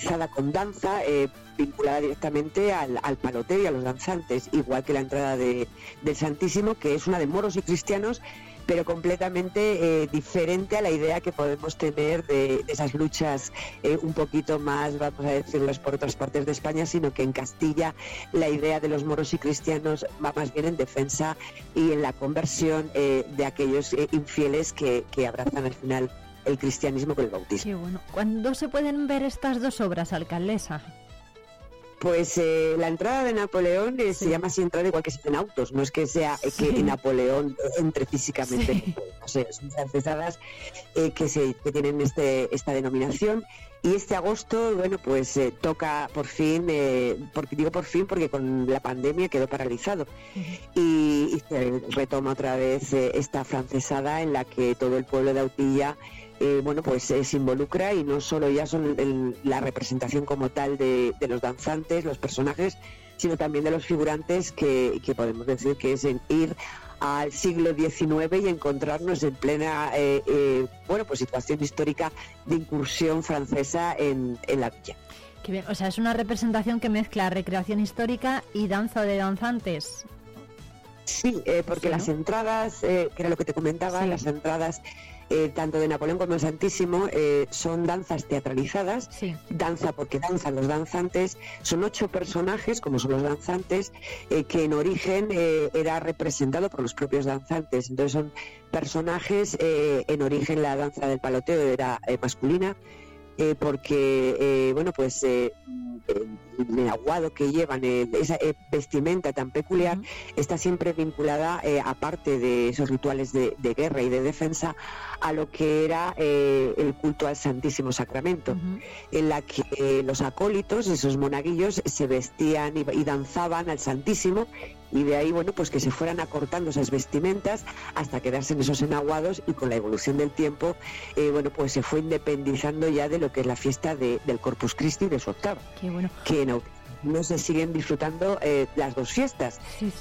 Speaker 13: teatralizada con danza, eh, vinculada directamente al, al y a los danzantes, igual que la entrada de, del Santísimo, que es una de moros y cristianos, pero completamente eh, diferente a la idea que podemos tener de, esas luchas eh, un poquito más, vamos a decirlas por otras partes de España, sino que en Castilla la idea de los moros y cristianos va más bien en defensa y en la conversión eh, de aquellos infieles que abrazan al final el cristianismo con el bautismo.
Speaker 1: Qué bueno. ¿Cuándo se pueden ver estas dos obras, alcaldesa?
Speaker 13: Pues eh, la entrada de Napoleón eh, se llama así entrada igual que se en autos, no es que sea eh, que
Speaker 1: Sí.
Speaker 13: Napoleón entre físicamente, no sé, son francesadas eh, que, se, que tienen este, esta denominación. Y este agosto, bueno, pues eh, toca por fin, eh, porque digo por fin porque con la pandemia quedó paralizado. Y, y se retoma otra vez eh, esta francesada en la que todo el pueblo de Autilla eh, bueno, pues eh, se involucra y no solo ya son el- la representación como tal de, de los danzantes, los personajes, sino también de los figurantes que, que podemos decir que es en ir al siglo XIX y encontrarnos en plena eh, eh, bueno pues situación histórica de incursión francesa en, en la villa.
Speaker 1: Qué bien. O sea, es una representación que mezcla recreación histórica y danza de danzantes.
Speaker 13: Sí, eh, porque
Speaker 1: Sí, ¿no?
Speaker 13: las entradas, que era lo que te comentaba,
Speaker 1: Sí.
Speaker 13: las entradas eh, tanto de Napoleón como el Santísimo eh, son danzas teatralizadas, danza porque danzan los danzantes, son ocho personajes, como son los danzantes, eh, que en origen era representado por los propios danzantes, entonces son personajes, en origen la danza del paloteo era masculina, eh, porque, eh, bueno, pues eh, el, aguado que llevan, esa vestimenta tan peculiar, está siempre vinculada, aparte de esos rituales de, de guerra y de defensa, a lo que era eh, el culto al Santísimo Sacramento, en la que eh, los acólitos, esos monaguillos, se vestían y, y danzaban al Santísimo y de ahí, bueno, pues que se fueran acortando esas vestimentas hasta quedarse en esos enaguados y con la evolución del tiempo, eh, bueno, pues se fue independizando ya de lo que es la fiesta de- del Corpus Christi de su octava,
Speaker 1: Qué bueno.
Speaker 13: que en no se siguen disfrutando eh, las dos fiestas.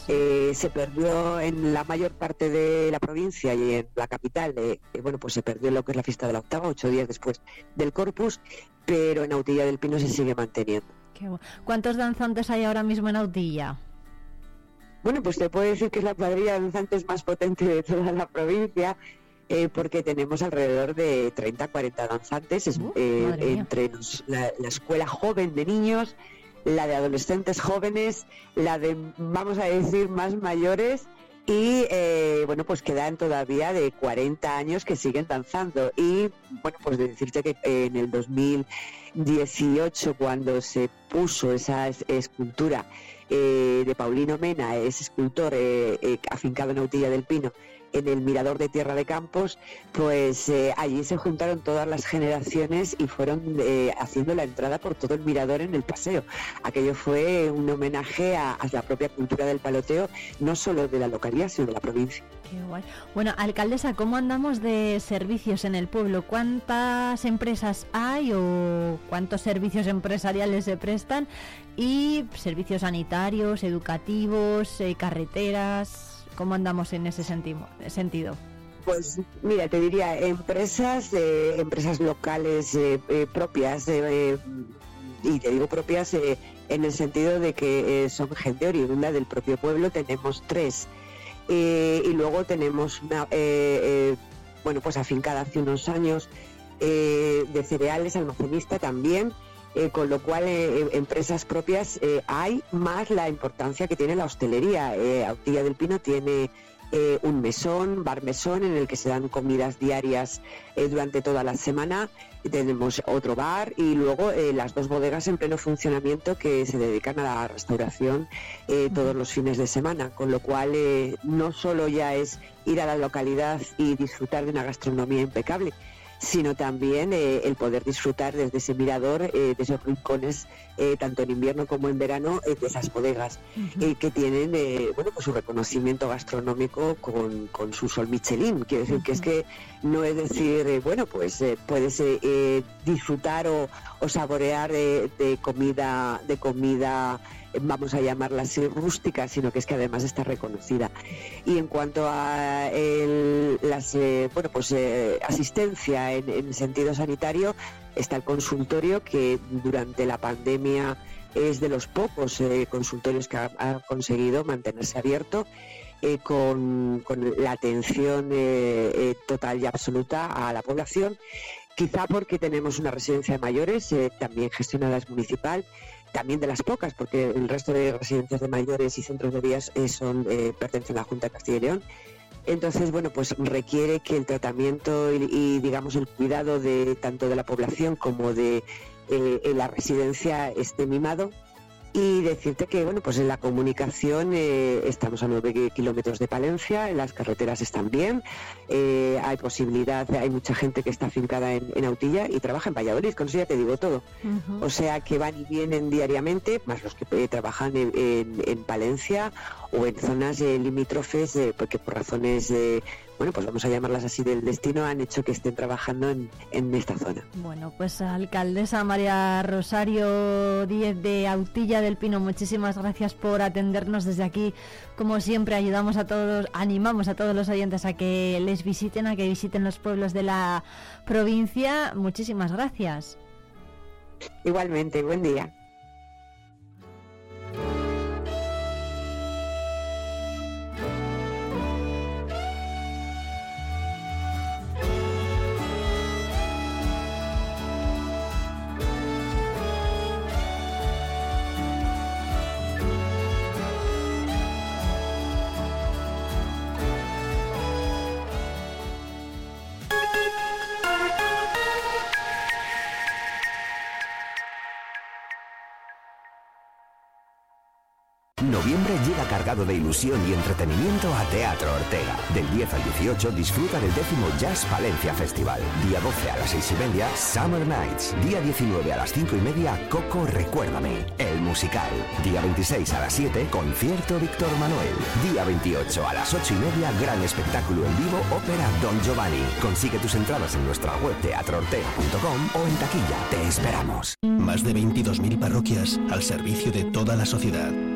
Speaker 13: Eh, se perdió en la mayor parte de la provincia y en la capital, eh, eh, bueno, pues se perdió lo que es la fiesta de la octava, ocho días después del Corpus, pero en Autilla del Pino se sigue manteniendo.
Speaker 1: Qué ¿Cuántos danzantes hay ahora mismo en Autilla?
Speaker 13: Bueno, pues te puedo decir que es la cuadrilla de danzantes más potente de toda la provincia, eh, porque tenemos alrededor de 30, 40 danzantes, es, eh, entre los- la, la escuela joven de niños, la de adolescentes jóvenes, la de, vamos a decir, más mayores. Y eh, bueno, pues quedan todavía de 40 años que siguen danzando. Y bueno, pues de decirte que en el 2018, cuando se puso esa es- escultura eh, de Paulino Mena, es escultor eh, eh, afincado en Autilla del Pino, en el Mirador de Tierra de Campos, pues eh, allí se juntaron todas las generaciones y fueron eh, haciendo la entrada por todo el mirador en el paseo. Aquello fue un homenaje a, la propia cultura del paloteo, no solo de la localidad, sino de la provincia.
Speaker 1: Qué guay. Bueno, alcaldesa, ¿cómo andamos de servicios en el pueblo? ¿Cuántas empresas hay o cuántos servicios empresariales se prestan? Y servicios sanitarios, educativos, eh, carreteras. ¿Cómo andamos en ese senti- sentido?
Speaker 13: Pues mira, te diría empresas, eh, empresas locales eh, eh, propias, eh, y te digo propias en el sentido de que son gente oriunda del propio pueblo. Tenemos tres y luego tenemos una, bueno, pues afincada hace unos años de cereales, almacenista también. Eh, con lo cual, eh, eh, empresas propias eh, hay, más la importancia que tiene la hostelería. Eh, Autilla del Pino tiene eh, un mesón, bar mesón, en el que se dan comidas diarias eh, durante toda la semana. Tenemos otro bar y luego eh, las dos bodegas en pleno funcionamiento que se dedican a la restauración eh, todos los fines de semana, con lo cual no solo ya es ir a la localidad y disfrutar de una gastronomía impecable, sino también eh, el poder disfrutar desde ese mirador, eh, de esos rincones, eh, tanto en invierno como en verano, eh, de esas bodegas eh, que tienen eh, bueno, pues su reconocimiento gastronómico con, con su sol Michelin. Quiero decir que es que no es decir, bueno, pues puedes disfrutar o, o saborear de comida, de comida vamos a llamarla así rústica, sino que es que además está reconocida. Y en cuanto a el- las, eh, bueno, pues eh, asistencia en, en sentido sanitario, está el consultorio que durante la pandemia es de los pocos eh, consultorios que ha, conseguido mantenerse abierto con, la atención total y absoluta a la población, quizá porque tenemos una residencia de mayores, también gestionada es municipal, también de las pocas, porque el resto de residencias de mayores y centros de días eh, son eh, pertenecen a la Junta de Castilla y León. Entonces, bueno, pues requiere que el tratamiento y, digamos el cuidado de tanto de la población como de eh, la residencia esté mimado y decirte que bueno pues en la comunicación eh, estamos a 9 kilómetros de Palencia, las carreteras están bien, eh, hay posibilidad, hay mucha gente que está afincada en, en Autilla y trabaja en Valladolid, con eso ya te digo todo. O sea que van y vienen diariamente, más los que eh, trabajan en, en- en Palencia o en zonas eh, limítrofes, eh, porque por razones, eh, bueno, pues vamos a llamarlas así del destino, han hecho que estén trabajando en, en esta zona.
Speaker 1: Bueno, pues alcaldesa María Rosario Díez de Autilla del Pino, muchísimas gracias por atendernos desde aquí. Como siempre, ayudamos a todos, animamos a todos los oyentes a que les visiten, a que visiten los pueblos de la provincia. Muchísimas gracias.
Speaker 13: Igualmente, buen día.
Speaker 3: De ilusión y entretenimiento a Teatro Ortega. Del 10 al 18 disfruta del décimo Jazz Palencia Festival. Día 12 a las 6 y media, Summer Nights. Día 19 a las 5 y media, Coco Recuérdame, el musical. Día 26 a las 7, concierto Víctor Manuel. Día 28 a las 8 y media, gran espectáculo en vivo, ópera Don Giovanni. Consigue tus entradas en nuestra web teatroortega.com o en taquilla. Te esperamos.
Speaker 12: Más de 22.000 parroquias al servicio de toda la sociedad.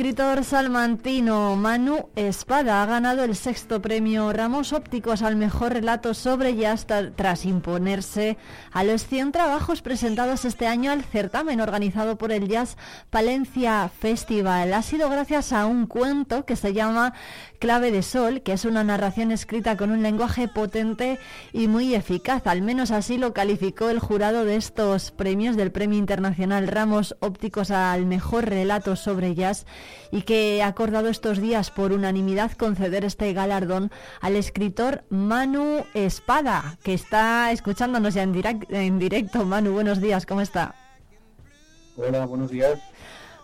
Speaker 1: Escritor salmantino Manu Espada ha ganado el sexto premio Ramos Ópticos al mejor relato sobre jazz tra- tras imponerse a los 100 trabajos presentados este año al certamen organizado por el Jazz Palencia Festival. Ha sido gracias a un cuento que se llama Clave de Sol, que es una narración escrita con un lenguaje potente y muy eficaz. Al menos así lo calificó el jurado de estos premios del Premio Internacional Ramos Ópticos al mejor relato sobre jazz y que ha acordado estos días por unanimidad conceder este galardón al escritor Manu Espada, que está escuchándonos ya en, en directo. Manu, buenos días, ¿cómo está?
Speaker 14: Hola, buenos días.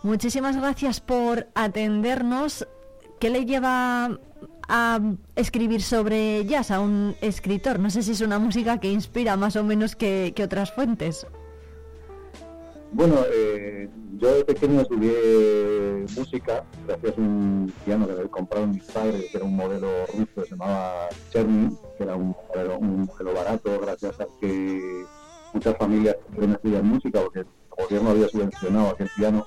Speaker 1: Muchísimas gracias por atendernos. ¿Qué le lleva a escribir sobre jazz a un escritor? No sé si es una música que inspira más o menos que, que otras fuentes.
Speaker 14: Bueno, eh, yo de pequeño estudié música gracias a un piano que me compraron mis padres, que era un modelo ruso que se llamaba Cherny, que era un modelo, un modelo barato, gracias a que muchas familias querían estudiar música porque el gobierno había subvencionado aquel piano.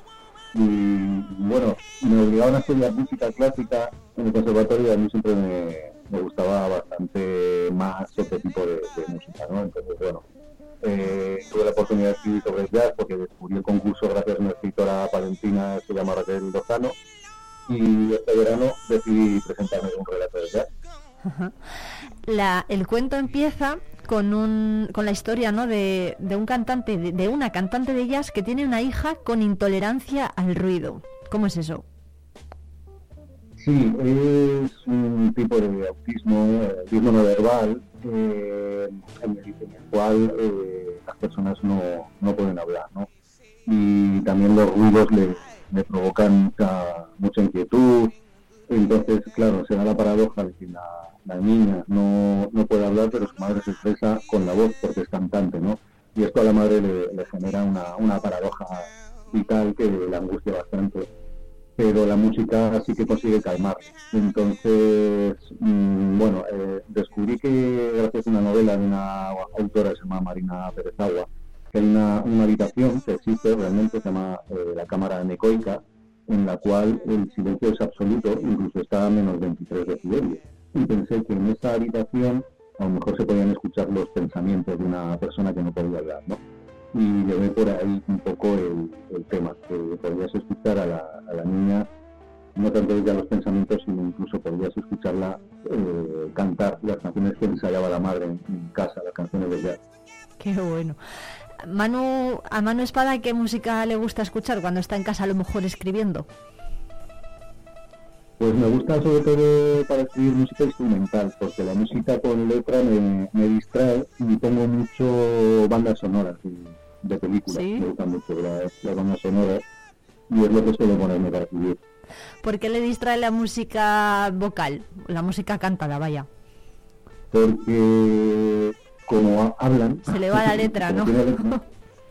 Speaker 14: Y bueno, me obligaban a estudiar música clásica en el conservatorio y a mí siempre me, gustaba bastante más otro tipo de música, ¿no? Entonces, bueno, eh, tuve la oportunidad de escribir sobre el jazz porque descubrí el concurso gracias a una escritora palentina que se llama Raquel Lozano y este verano decidí presentarme un relato de jazz.
Speaker 1: La- el cuento empieza con, un, con la historia ¿no? de, de un cantante, de, de una cantante de jazz que tiene una hija con intolerancia al ruido. ¿Cómo es eso?
Speaker 14: Sí, es un tipo de autismo, autismo no verbal, eh, en, el, en el cual eh, las personas no, no pueden hablar, ¿no? Y también los ruidos le, le provocan mucha, mucha inquietud. Entonces, claro, se da la paradoja de que la, niña no, no puede hablar, pero su madre se expresa con la voz porque es cantante, ¿no? Y esto a la madre le, le genera una, una paradoja vital que la angustia bastante pero la música sí que consigue calmar. Entonces, mm, bueno, eh, descubrí que gracias a una novela de una autora que se llama Marina Pérez Agua, que hay una, habitación que existe realmente, se llama eh, la cámara necoica, en la cual el silencio es absoluto, incluso está a menos 23 decibelios. Y pensé que en esa habitación a lo mejor se podían escuchar los pensamientos de una persona que no podía hablar, ¿no? Y llevé por ahí un poco el, el tema, que podrías escuchar a la, a la niña, no tanto ya los pensamientos, sino incluso podrías escucharla eh, cantar las canciones que ensayaba la madre en, en casa, las canciones de jazz.
Speaker 1: Qué bueno. Manu, a Manu Espada, ¿qué música le gusta escuchar cuando está en casa a lo mejor escribiendo?
Speaker 14: Pues me gusta sobre todo para escribir música instrumental, porque la música con letra me, me distrae y pongo mucho bandas sonoras de películas,
Speaker 1: ¿Sí?
Speaker 14: me gustan mucho las, las bandas sonoras y es lo que suelo ponerme para escribir.
Speaker 1: ¿Por qué le distrae la música vocal? La música cantada, vaya.
Speaker 14: porque como ha- hablan
Speaker 1: Se le va la [LAUGHS] letra, ¿no?
Speaker 14: letra,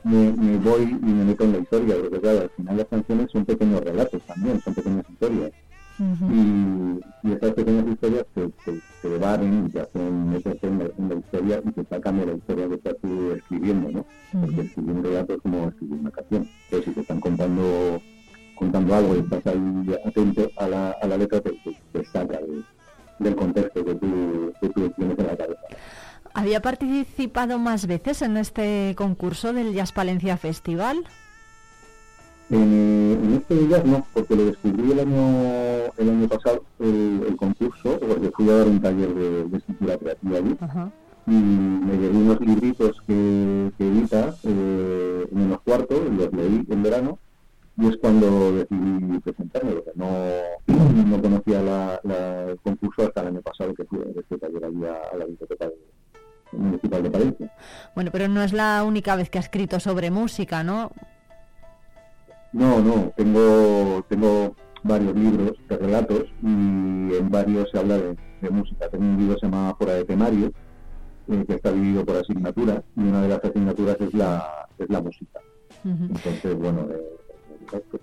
Speaker 14: me, me voy y me meto en la historia porque claro al final las canciones son pequeños relatos también son pequeñas historias
Speaker 15: y, y, estas pequeñas historias te, te, te evaden y te hacen meterse en en la historia y te sacan de la historia que estás tú escribiendo, ¿no? Porque escribir un relato es como escribir una canción. Entonces, si te están contando contando algo y estás ahí atento a la, a la letra, te, te, te saca de, del contexto que tú, que tú tienes en la cabeza.
Speaker 1: ¿Había participado más veces en este concurso del Jazz Palencia Festival?
Speaker 15: En, en este día no, porque lo descubrí el año el año pasado, el, el concurso, porque fui a dar un taller de, de escritura creativa allí. Y me llevé unos libritos que, que edita eh, en los cuartos, los leí en verano, y es cuando decidí presentarme, porque no, no conocía la, la, el concurso hasta el año pasado que fui a este taller allí a, a la biblioteca de, municipal de Palencia.
Speaker 1: Bueno, pero no es la única vez que ha escrito sobre música, ¿no?
Speaker 15: No, no, tengo, tengo varios libros de relatos y en varios se habla de, de música. Tengo un libro que se llama Fuera de Temario, eh, que está dividido por asignaturas y una de las asignaturas es la, es la música. Uh -huh. Entonces, bueno, eh,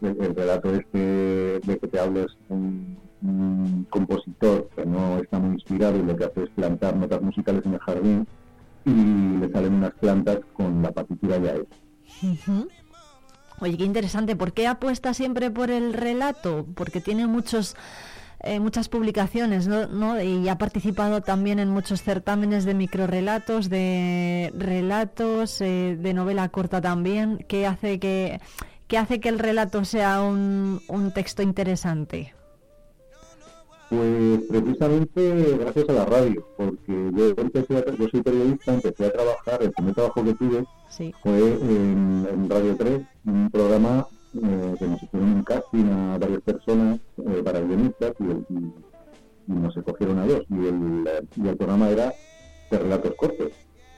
Speaker 15: el, el, relato este de que te hables un, un compositor que no está muy inspirado y lo que hace es plantar notas musicales en el jardín y le salen unas plantas con la partitura ya hecha.
Speaker 1: Uh -huh. Oye, qué interesante. ¿Por qué apuesta siempre por el relato? Porque tiene muchos, eh, muchas publicaciones, ¿no? ¿no? Y ha participado también en muchos certámenes de microrelatos, de relatos, eh, de novela corta también. ¿Qué hace que, qué hace que el relato sea un, un texto interesante?
Speaker 15: Pues precisamente gracias a la radio, porque yo empecé a, yo soy periodista, empecé a trabajar, el primer trabajo que tuve
Speaker 1: sí.
Speaker 15: fue en, en, Radio 3, un programa eh, que nos hicieron un casting a varias personas eh, para guionistas y, y, y, nos escogieron a dos. Y el, y el programa era de relatos cortos,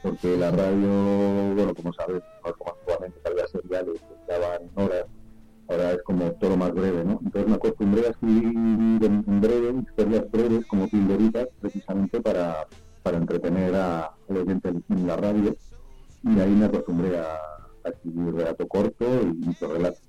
Speaker 15: porque la radio, bueno, como sabes, como antiguamente había seriales que daban horas ahora es como todo más breve, ¿no? Entonces me acostumbré a escribir en, breve, historias breves, como pildoritas, precisamente para, para entretener a, al oyente en la radio, y ahí me acostumbré a, a escribir relato corto y microrelato.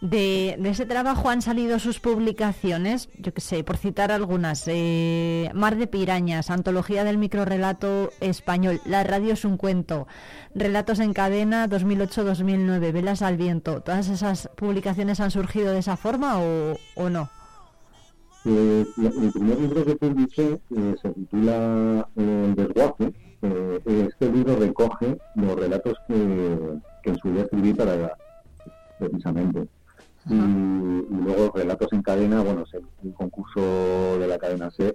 Speaker 1: De, de, ese trabajo han salido sus publicaciones, yo que sé, por citar algunas, eh, Mar de Pirañas, Antología del Microrelato Español, La Radio es un cuento, Relatos en Cadena 2008-2009, Velas al Viento, ¿todas esas publicaciones han surgido de esa forma o, o no?
Speaker 15: Eh, el primer libro que publiqué eh, se titula El desguace. este libro recoge los relatos que, que en su día escribí para precisamente. Y, y, luego Relatos en Cadena, bueno, es el, el concurso de la cadena C,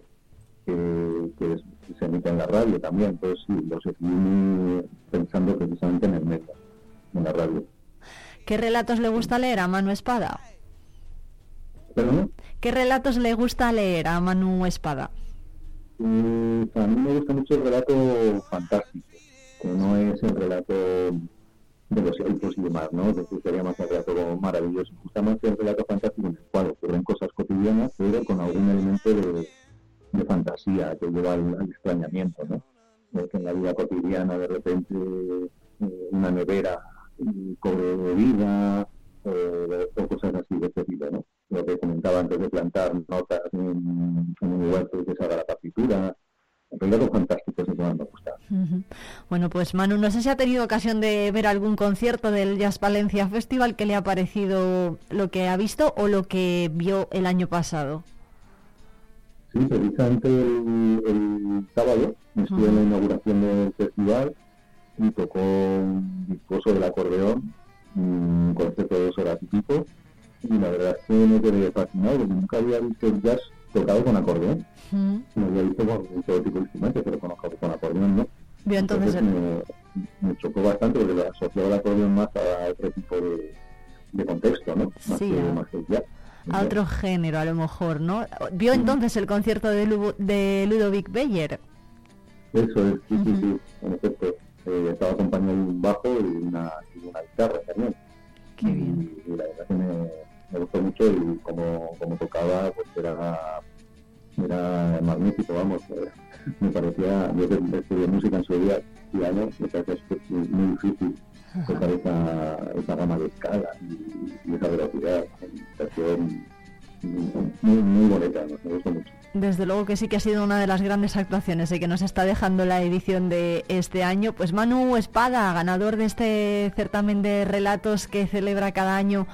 Speaker 15: que, que, es, que, se emite en la radio también. Entonces, sí, los escribí pensando precisamente en el meta, en la radio.
Speaker 1: ¿Qué relatos le gusta leer a Manu Espada?
Speaker 15: ¿Perdón?
Speaker 1: ¿Qué relatos le gusta leer a Manu Espada?
Speaker 15: Eh, a mí me gusta mucho el relato fantástico, que no es el relato de los elfos y demás, ¿no? Es decir, sería más un relato maravilloso. Justamente el relato fantástico en el cual ocurren cosas cotidianas, pero con algún elemento de, de fantasía que lleva al, extrañamiento, ¿no? que en la vida cotidiana de repente eh, una nevera cobre vida eh, o cosas así de ese tipo, ¿no? Lo que comentaba antes de plantar notas en, un huerto que se haga la partitura, que me gusta.
Speaker 1: Uh -huh. Bueno, pues Manu, no sé si ha tenido ocasión de ver algún concierto del Jazz Valencia Festival que le ha parecido lo que ha visto o lo que vio el año pasado.
Speaker 15: Sí, precisamente el, el sábado estuve uh -huh. en la inauguración del festival y tocó un discurso del acordeón, un concierto de dos horas y pico, y la verdad es que me quedé fascinado porque nunca había visto el jazz tocado con acordeón. Mm. No había visto con todo tipo de instrumentos, pero con, con acordeón no.
Speaker 1: Bien, entonces,
Speaker 15: entonces me, me, chocó bastante porque lo asociaba el acordeón más a otro tipo de, de contexto, ¿no? Más
Speaker 1: sí,
Speaker 15: que,
Speaker 1: a,
Speaker 15: más que jazz.
Speaker 1: A otro género, a lo mejor, ¿no? ¿Vio mm. entonces el concierto de, Lu de Ludovic Beyer?
Speaker 15: Eso es, sí, uh -huh. sí, sí, en efecto. Eh, estaba acompañado de un bajo y una, y una guitarra también.
Speaker 1: Qué bien.
Speaker 15: Y, y la verdad que me, me gustó mucho y como, como tocaba, pues era, era magnífico, vamos. Eh, me parecía, yo que estudié música en su día, piano, me parecía muy, difícil tocar esa, esa gama de escala y, y esa velocidad.
Speaker 14: Muy, muy bonita, me gustó mucho.
Speaker 1: Desde luego que sí que ha sido una de las grandes actuaciones y que nos está dejando la edición de este año. Pues Manu Espada, ganador de este certamen de relatos que celebra cada año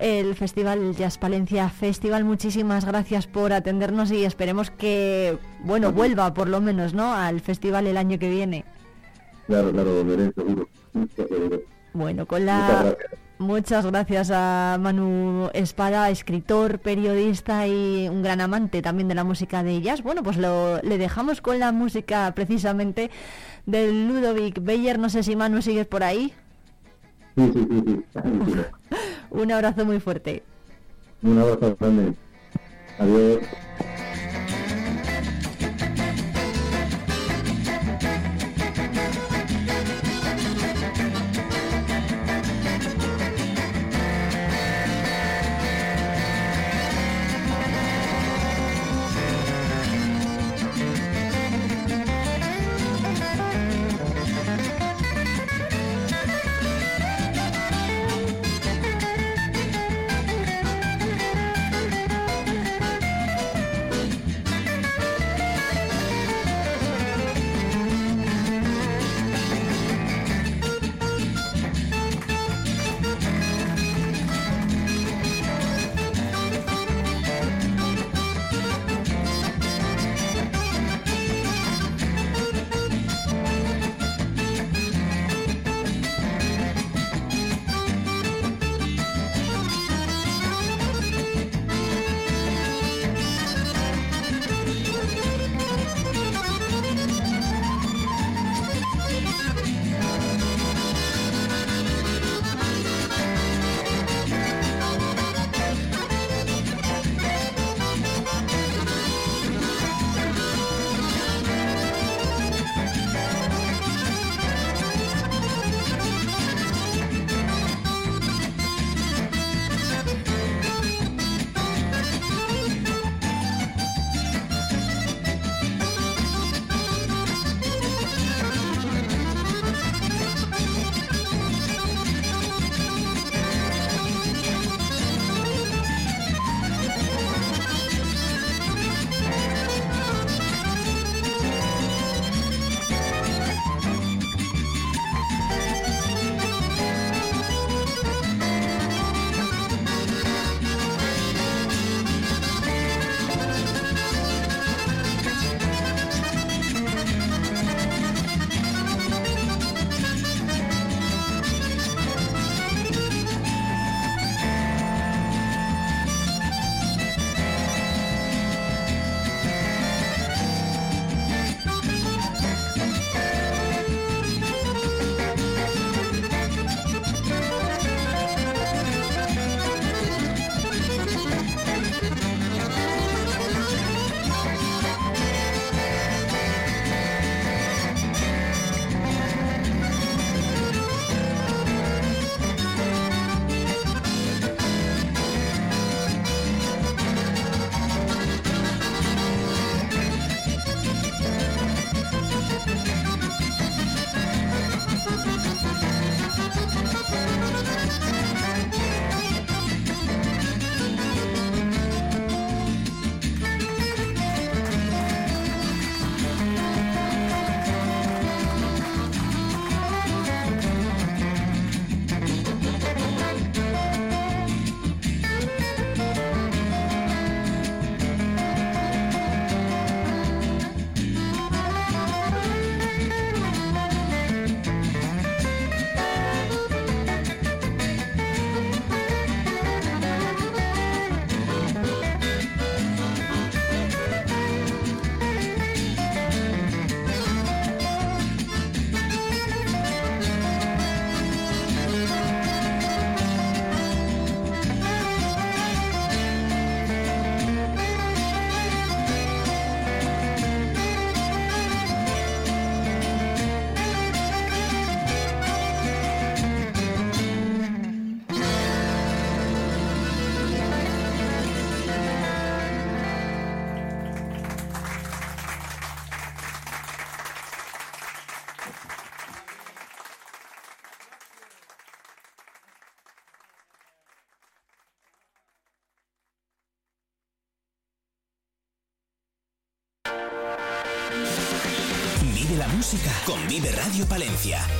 Speaker 1: el Festival Jazz Palencia Festival. Muchísimas gracias por atendernos y esperemos que, bueno, vuelva por lo menos, ¿no? Al festival el año que viene.
Speaker 14: Claro, claro, volveré, seguro.
Speaker 1: Bueno, con la... Muchas gracias a Manu Espada, escritor, periodista y un gran amante también de la música de jazz. Bueno, pues lo, le dejamos con la música precisamente del Ludovic Beyer. No sé si Manu sigues por ahí.
Speaker 14: Sí, sí, sí, sí. [LAUGHS]
Speaker 1: un abrazo muy fuerte.
Speaker 14: Un abrazo grande. Adiós.
Speaker 16: Con Vive Radio Palencia.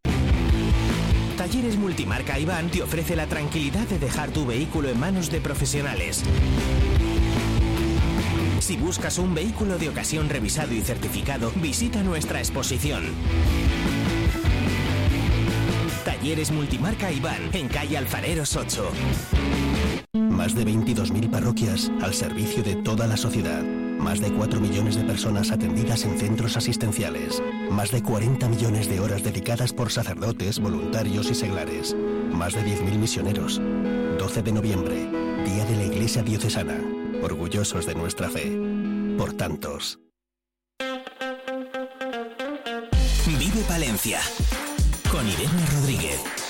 Speaker 16: Talleres Multimarca Iván te ofrece la tranquilidad de dejar tu vehículo en manos de profesionales. Si buscas un vehículo de ocasión revisado y certificado, visita nuestra exposición. Talleres Multimarca Iván, en calle Alfareros 8.
Speaker 12: Más de 22.000 parroquias al servicio de toda la sociedad. Más de 4 millones de personas atendidas en centros asistenciales. Más de 40 millones de horas dedicadas por sacerdotes, voluntarios y seglares. Más de 10.000 misioneros. 12 de noviembre, Día de la Iglesia Diocesana. Orgullosos de nuestra fe. Por tantos.
Speaker 16: Vive Palencia. Con Irene Rodríguez.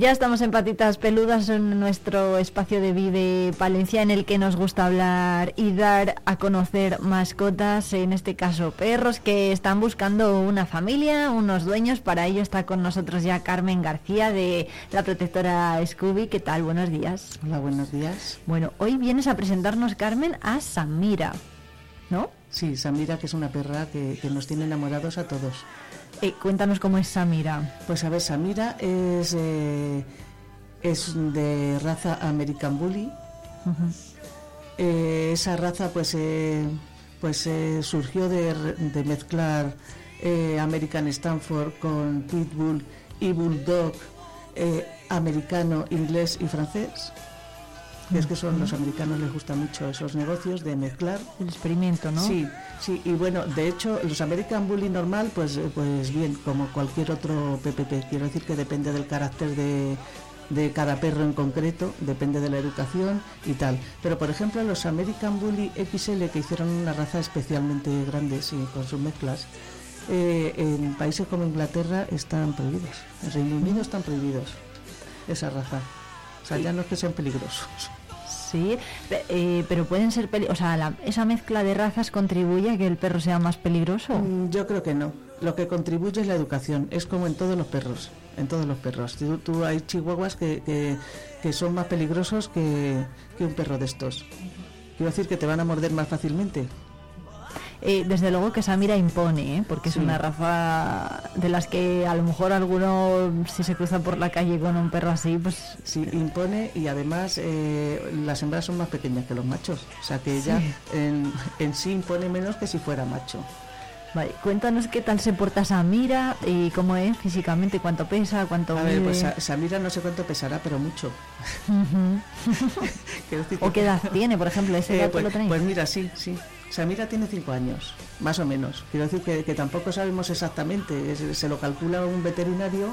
Speaker 1: Ya estamos en Patitas Peludas en nuestro espacio de Vive Palencia en el que nos gusta hablar y dar a conocer mascotas, en este caso perros que están buscando una familia, unos dueños. Para ello está con nosotros ya Carmen García de la protectora Scooby. ¿Qué tal? Buenos días.
Speaker 17: Hola, buenos días.
Speaker 1: Bueno, hoy vienes a presentarnos, Carmen, a Samira, ¿no?
Speaker 17: Sí, Samira, que es una perra que, que nos tiene enamorados a todos.
Speaker 1: Eh, cuéntanos cómo es Samira.
Speaker 17: Pues a ver, Samira es, eh, es de raza American Bully. Eh, esa raza pues, pues surgió de, de mezclar American Stanford con Pitbull y Bulldog americano, inglés y francés. Es que son los americanos les gusta mucho esos negocios de mezclar.
Speaker 1: El experimento, ¿no?
Speaker 17: Sí, sí, y bueno, de hecho, los American Bully normal, pues, eh, pues bien, como cualquier otro PPP. Quiero decir que depende del carácter de, de cada perro en concreto, depende de la educación y tal. Pero por ejemplo, los American Bully XL, que hicieron una raza especialmente grande, sí, con sus mezclas, eh, en países como Inglaterra están prohibidos. En Reino Unido están prohibidos esa raza. O sea, ya no es que sean peligrosos.
Speaker 1: Sí, eh, pero pueden ser peli o sea, la- esa mezcla de razas contribuye a que el perro sea más peligroso.
Speaker 17: Mm, Yo creo que no. Lo que contribuye es la educación. Es como en todos los perros. En todos los perros. Tú, tú hay chihuahuas que, que, son más peligrosos que un perro de estos. Quiero decir que te van a morder más fácilmente.
Speaker 1: Eh, desde luego que Samira impone, ¿eh? porque
Speaker 17: Sí.
Speaker 1: es una raza de las que a lo mejor alguno, si se cruza por la calle con un perro así, pues
Speaker 17: Sí, impone y además eh, las hembras son más pequeñas que los machos. O sea que ella
Speaker 1: Sí.
Speaker 17: en, en sí impone menos que si fuera macho.
Speaker 1: Vale, cuéntanos qué tal se porta Samira y cómo es físicamente, cuánto pesa, cuánto
Speaker 17: A ver, pues Sa- Samira no sé cuánto pesará, pero mucho. [LAUGHS]
Speaker 1: O qué edad tiene, por ejemplo, ese
Speaker 17: Eh, pues,
Speaker 1: lo tenéis.
Speaker 17: pues mira, sí, sí. Samira tiene cinco años, más o menos. Quiero decir que, que tampoco sabemos exactamente, es- se lo calcula un veterinario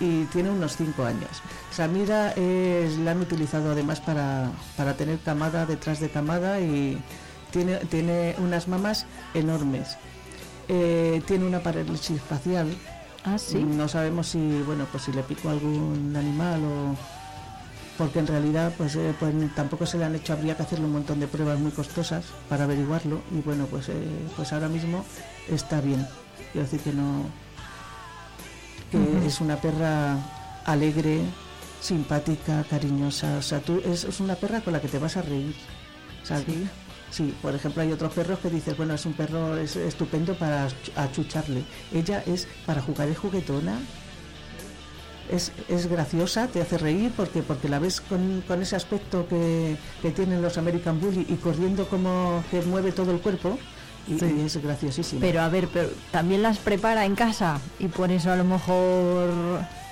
Speaker 17: y tiene unos cinco años. Samira es, la han utilizado además para, para tener camada detrás de camada y tiene, tiene unas mamas enormes. Eh, tiene una parálisis facial.
Speaker 1: Ah, sí.
Speaker 17: No sabemos si, bueno, pues si le picó algún animal o porque en realidad pues, eh, pues tampoco se le han hecho, habría que hacerle un montón de pruebas muy costosas para averiguarlo y bueno, pues, eh, pues ahora mismo está bien. Quiero decir que no, que es una perra alegre, simpática, cariñosa, o sea, tú, es, es una perra con la que te vas a reír, ¿sabes? Sí, por ejemplo, hay otros perros que dices, bueno, es un perro es estupendo para ach- achucharle. Ella es para jugar, es juguetona. Es, es graciosa, te hace reír porque porque la ves con, con ese aspecto que, que tienen los American Bully y corriendo como que mueve todo el cuerpo y,
Speaker 1: Sí.
Speaker 17: y es graciosísimo.
Speaker 1: Pero a ver, pero también las prepara en casa y por eso a lo mejor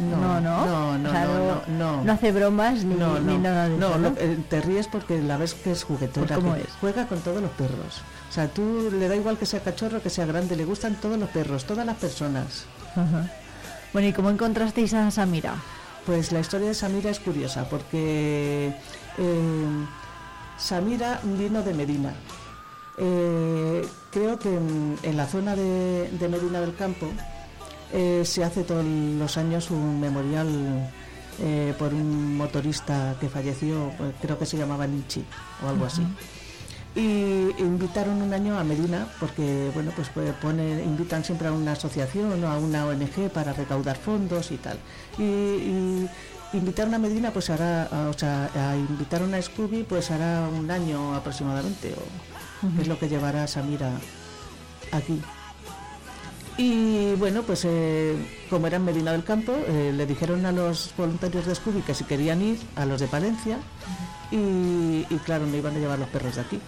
Speaker 1: no, no,
Speaker 17: no, no,
Speaker 1: O sea,
Speaker 17: no, no, no.
Speaker 1: hace bromas ni,
Speaker 17: no,
Speaker 1: ni
Speaker 17: no,
Speaker 1: nada de
Speaker 17: no,
Speaker 1: eso. ¿no?
Speaker 17: eh, te ríes porque la ves que es juguetona.
Speaker 1: Pues, ¿cómo es?
Speaker 17: Juega con todos los perros. O sea, tú le da igual que sea cachorro que sea grande, le gustan todos los perros, todas las personas.
Speaker 1: Ajá. Bueno, ¿y cómo encontrasteis a Samira?
Speaker 17: Pues la historia de Samira es curiosa porque eh, Samira vino de Medina. Eh, creo que en, en la zona de, de Medina del Campo eh, se hace todos los años un memorial eh, por un motorista que falleció, pues, creo que se llamaba Nietzsche o algo así. Y invitaron un año a Medina porque, bueno, pues pues, pone, invitan siempre a una asociación o a una ONG para recaudar fondos y tal. Y, y invitaron a Medina, pues hará, a- o sea, a invitaron a Scooby, pues hará un año aproximadamente, o Es lo que llevará Samira aquí. Y bueno, pues eh, como era en Medina del Campo, eh, le dijeron a los voluntarios de Scooby que si querían ir, a los de Palencia, y, y claro, no iban a llevar los perros de aquí.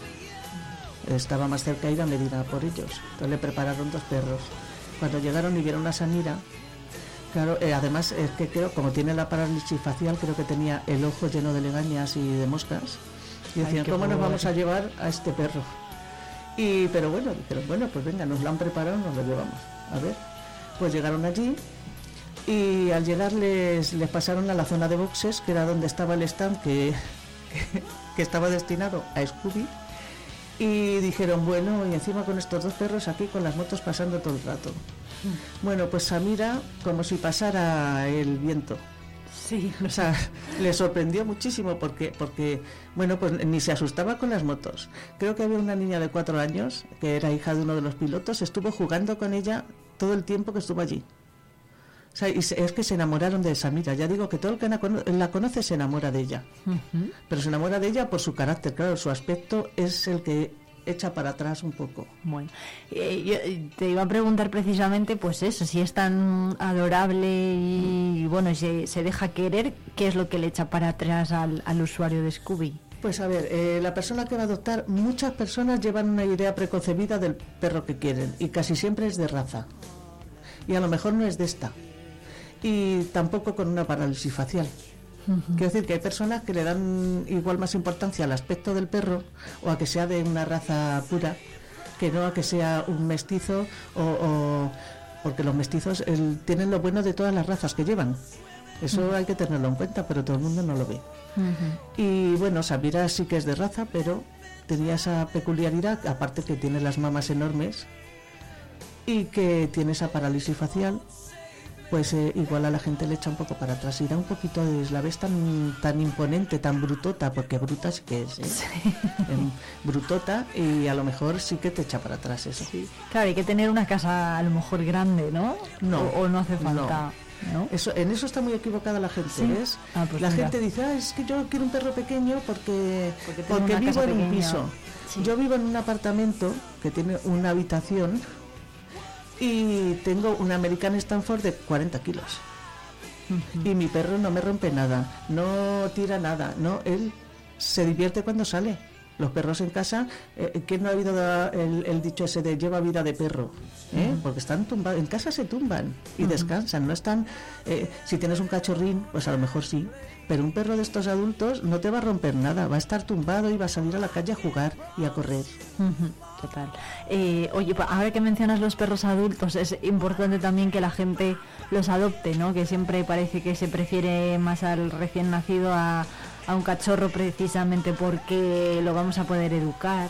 Speaker 17: Estaba más cerca ir a Medina por ellos. Entonces le prepararon dos perros. Cuando llegaron y vieron a Samira, claro, eh, además es que creo, como tiene la parálisis facial, creo que tenía el ojo lleno de legañas y de moscas. Y decían, ¿cómo nos vamos a llevar a este perro? Y, pero bueno, dijeron, bueno, pues venga, nos lo han preparado, nos lo llevamos. A ver, pues llegaron allí y al llegar les, les pasaron a la zona de boxes, que era donde estaba el stand que, [LAUGHS] que estaba destinado a Scooby. Y dijeron, bueno, y encima con estos dos perros aquí con las motos pasando todo el rato. Bueno, pues Samira, como si pasara el viento.
Speaker 1: Sí.
Speaker 17: O sea, le sorprendió muchísimo porque, porque, bueno, pues ni se asustaba con las motos. Creo que había una niña de cuatro años, que era hija de uno de los pilotos, estuvo jugando con ella todo el tiempo que estuvo allí. O sea, y es que se enamoraron de Samira. Ya digo que todo el que la conoce se enamora de ella. Pero se enamora de ella por su carácter, claro, su aspecto es el que echa para atrás un poco.
Speaker 1: Bueno, eh, yo eh, te iba a preguntar precisamente, pues eso, si es tan adorable y bueno, se, se deja querer, ¿qué es lo que le echa para atrás al, al usuario de Scooby?
Speaker 17: Pues a ver, eh, la persona que va a adoptar, muchas personas llevan una idea preconcebida del perro que quieren y casi siempre es de raza. Y a lo mejor no es de esta. Y tampoco con una parálisis facial. Quiero decir que hay personas que le dan igual más importancia al aspecto del perro o a que sea de una raza pura que no a que sea un mestizo o, o- porque los mestizos el- tienen lo bueno de todas las razas que llevan. Eso hay que tenerlo en cuenta, pero todo el mundo no lo ve. Y bueno, Samira sí que es de raza, pero tenía esa peculiaridad, aparte que tiene las mamas enormes y que tiene esa parálisis facial, pues eh, igual a la gente le echa un poco para atrás y da un poquito de... La ves tan, tan imponente, tan brutota, porque bruta sí que es, ¿eh? [LAUGHS] Em, brutota y a lo mejor sí que te echa para atrás eso.
Speaker 1: Claro, hay que tener una casa a lo mejor grande, ¿no?
Speaker 17: No,
Speaker 1: O, o no hace falta. ¿no?
Speaker 17: Eso, en eso está muy equivocada la gente,
Speaker 1: Sí.
Speaker 17: ¿ves?
Speaker 1: Ah, pues
Speaker 17: la
Speaker 1: mira.
Speaker 17: gente dice, ah, es que yo quiero un perro pequeño porque,
Speaker 1: Porque
Speaker 17: vivo en un
Speaker 1: pequeña".
Speaker 17: piso. Yo vivo en un apartamento que tiene una habitación y tengo un American Stanford de 40 kilos. Y mi perro no me rompe nada, no tira nada, no, él se divierte cuando sale. Los perros en casa, eh, ¿quién no ha habido el, el dicho ese de lleva vida de perro? ¿Eh? Porque están tumbados, en casa se tumban y descansan, no están... eh, si tienes un cachorrín, pues a lo mejor sí, pero un perro de estos adultos no te va a romper nada, va a estar tumbado y va a salir a la calle a jugar y a correr.
Speaker 1: Total. Eh, oye, pa- ahora que mencionas los perros adultos, es importante también que la gente los adopte, ¿no? Que siempre parece que se prefiere más al recién nacido a, a un cachorro precisamente porque lo vamos a poder educar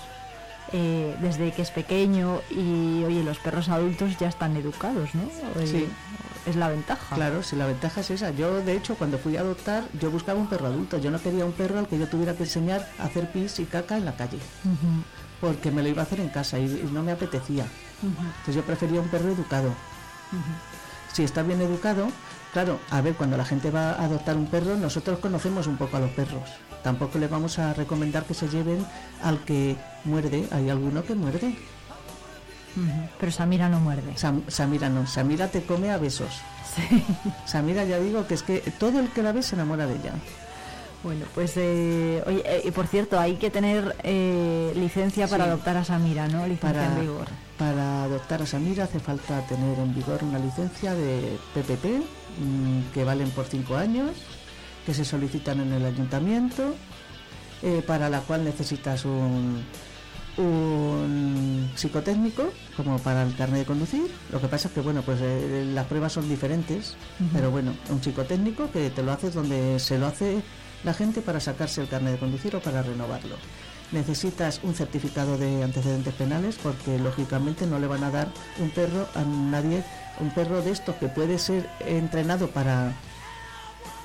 Speaker 1: eh, desde que es pequeño y, oye, los perros adultos ya están educados, ¿no? Eh,
Speaker 17: Sí.
Speaker 1: Es la ventaja.
Speaker 17: Claro, si la ventaja es esa. Yo, de hecho, cuando fui a adoptar, yo buscaba un perro adulto. Yo no quería un perro al que yo tuviera que enseñar a hacer pis y caca en la calle, porque me lo iba a hacer en casa y, y no me apetecía. Entonces yo prefería un perro educado. si está bien educado, claro, a ver, cuando la gente va a adoptar un perro, nosotros conocemos un poco a los perros. Tampoco le vamos a recomendar que se lleven al que muerde. Hay alguno que muerde.
Speaker 1: Pero Samira no muerde.
Speaker 17: Sam- Samira no, Samira te come a besos. Samira ya digo que es que todo el que la ve se enamora de ella.
Speaker 1: Bueno, pues, eh, oye, eh, y por cierto, hay que tener eh, licencia para
Speaker 17: Sí.
Speaker 1: adoptar a Samira, ¿no? Licencia
Speaker 17: Para,
Speaker 1: en vigor.
Speaker 17: para adoptar a Samira hace falta tener en vigor una licencia de PPP mm, que valen por cinco años, que se solicitan en el ayuntamiento, eh, para la cual necesitas un, un psicotécnico como para el carnet de conducir. Lo que pasa es que bueno, pues eh, las pruebas son diferentes, pero bueno, un psicotécnico que te lo haces donde se lo hace la gente para sacarse el carnet de conducir o para renovarlo. Necesitas un certificado de antecedentes penales porque lógicamente no le van a dar un perro a nadie, un perro de estos que puede ser entrenado para,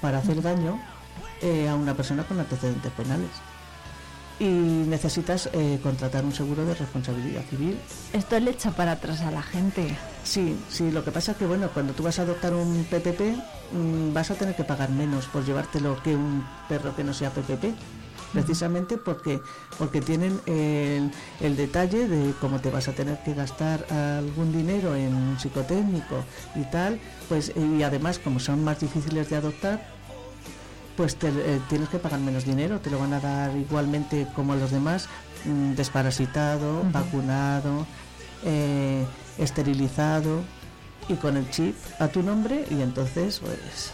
Speaker 17: para hacer daño eh, a una persona con antecedentes penales. Y necesitas eh, contratar un seguro de responsabilidad civil
Speaker 1: Esto le echa para atrás a la gente.
Speaker 17: Sí, sí, lo que pasa es que bueno, cuando tú vas a adoptar un PPP mm, vas a tener que pagar menos por llevártelo que un perro que no sea PPP. Precisamente porque, porque tienen el, el detalle de cómo te vas a tener que gastar algún dinero en un psicotécnico y tal, pues y además como son más difíciles de adoptar, pues te- eh, tienes que pagar menos dinero, te lo van a dar igualmente como a los demás, mm, desparasitado, vacunado, eh, esterilizado y con el chip a tu nombre y entonces pues.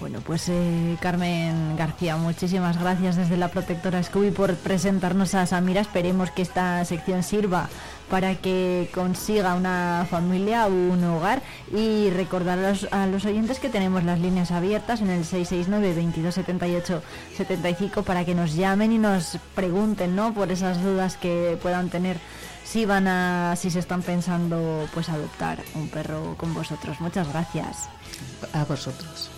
Speaker 1: Bueno, pues eh, Carmen García, muchísimas gracias desde la protectora Scooby por presentarnos a Samira. Esperemos que esta sección sirva para que consiga una familia o un hogar y recordar a los, a los oyentes que tenemos las líneas abiertas en el 669 2278 75 para que nos llamen y nos pregunten, ¿no? Por esas dudas que puedan tener si van a si se están pensando pues adoptar un perro con vosotros. Muchas gracias.
Speaker 17: a vosotros.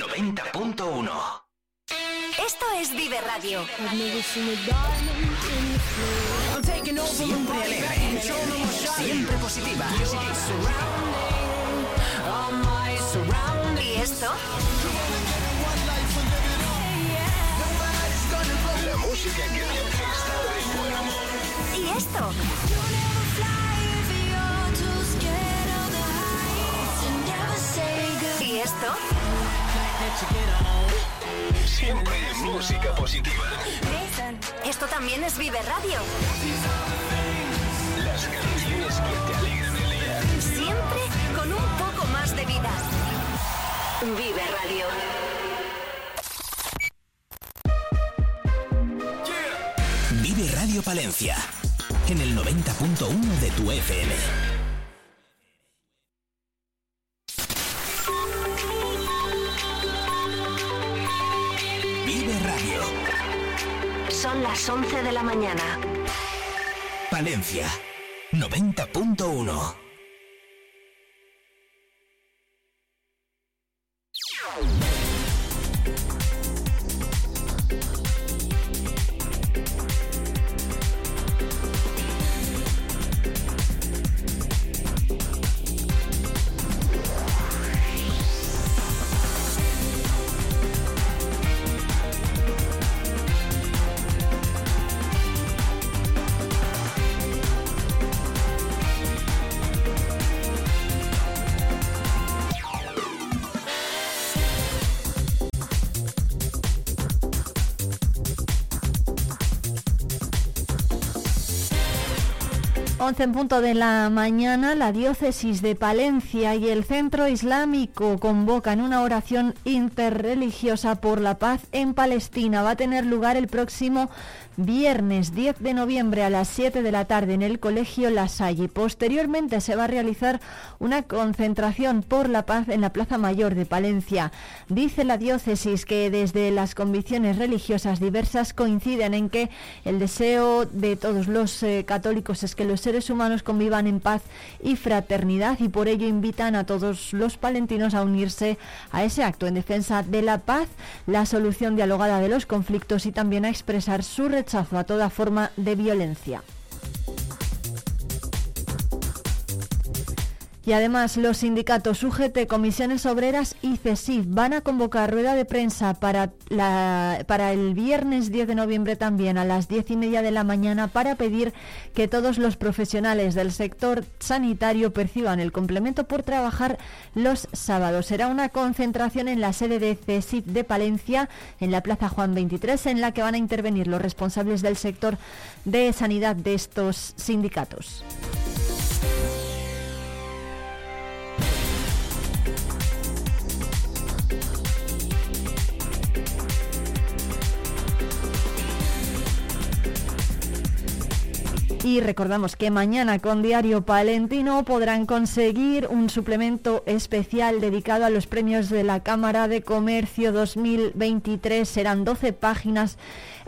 Speaker 16: 90.1.
Speaker 5: Esto es Vive Radio.
Speaker 16: Siempre alegre. Siempre positiva.
Speaker 5: ¿Y esto?
Speaker 2: La música que te.
Speaker 5: ¿Y esto? ¿Y esto?
Speaker 2: Siempre música positiva.
Speaker 5: Esto también es Vive Radio.
Speaker 2: Las canciones que te alegran el día.
Speaker 5: Siempre con un poco más de vida. Vive Radio.
Speaker 16: Vive Radio Palencia. En el 90.1 de tu FM.
Speaker 5: Las 11 de la mañana.
Speaker 16: Palencia 90.1.
Speaker 1: 11 en punto de la mañana, la diócesis de Palencia y el Centro Islámico convocan una oración interreligiosa por la paz en Palestina. Va a tener lugar el próximo viernes 10 de noviembre a las 7 de la tarde en el Colegio La Salle. Posteriormente se va a realizar una concentración por la paz en la Plaza Mayor de Palencia. Dice la diócesis que desde las convicciones religiosas diversas coinciden en que el deseo de todos los eh, católicos es que los seres humanos convivan en paz y fraternidad y por ello invitan a todos los palentinos a unirse a ese acto en defensa de la paz, la solución dialogada de los conflictos y también a expresar su rechazo a toda forma de violencia. Y además los sindicatos UGT, Comisiones Obreras y CESIF van a convocar rueda de prensa para, para el viernes 10 de noviembre también a las 10 y media de la mañana para pedir que todos los profesionales del sector sanitario perciban el complemento por trabajar los sábados. Será una concentración en la sede de CESIF de Palencia, en la Plaza Juan 23, en la que van a intervenir los responsables del sector de sanidad de estos sindicatos. Y recordamos que mañana con Diario Palentino podrán conseguir un suplemento especial dedicado a los premios de la Cámara de Comercio 2023. Serán 12 páginas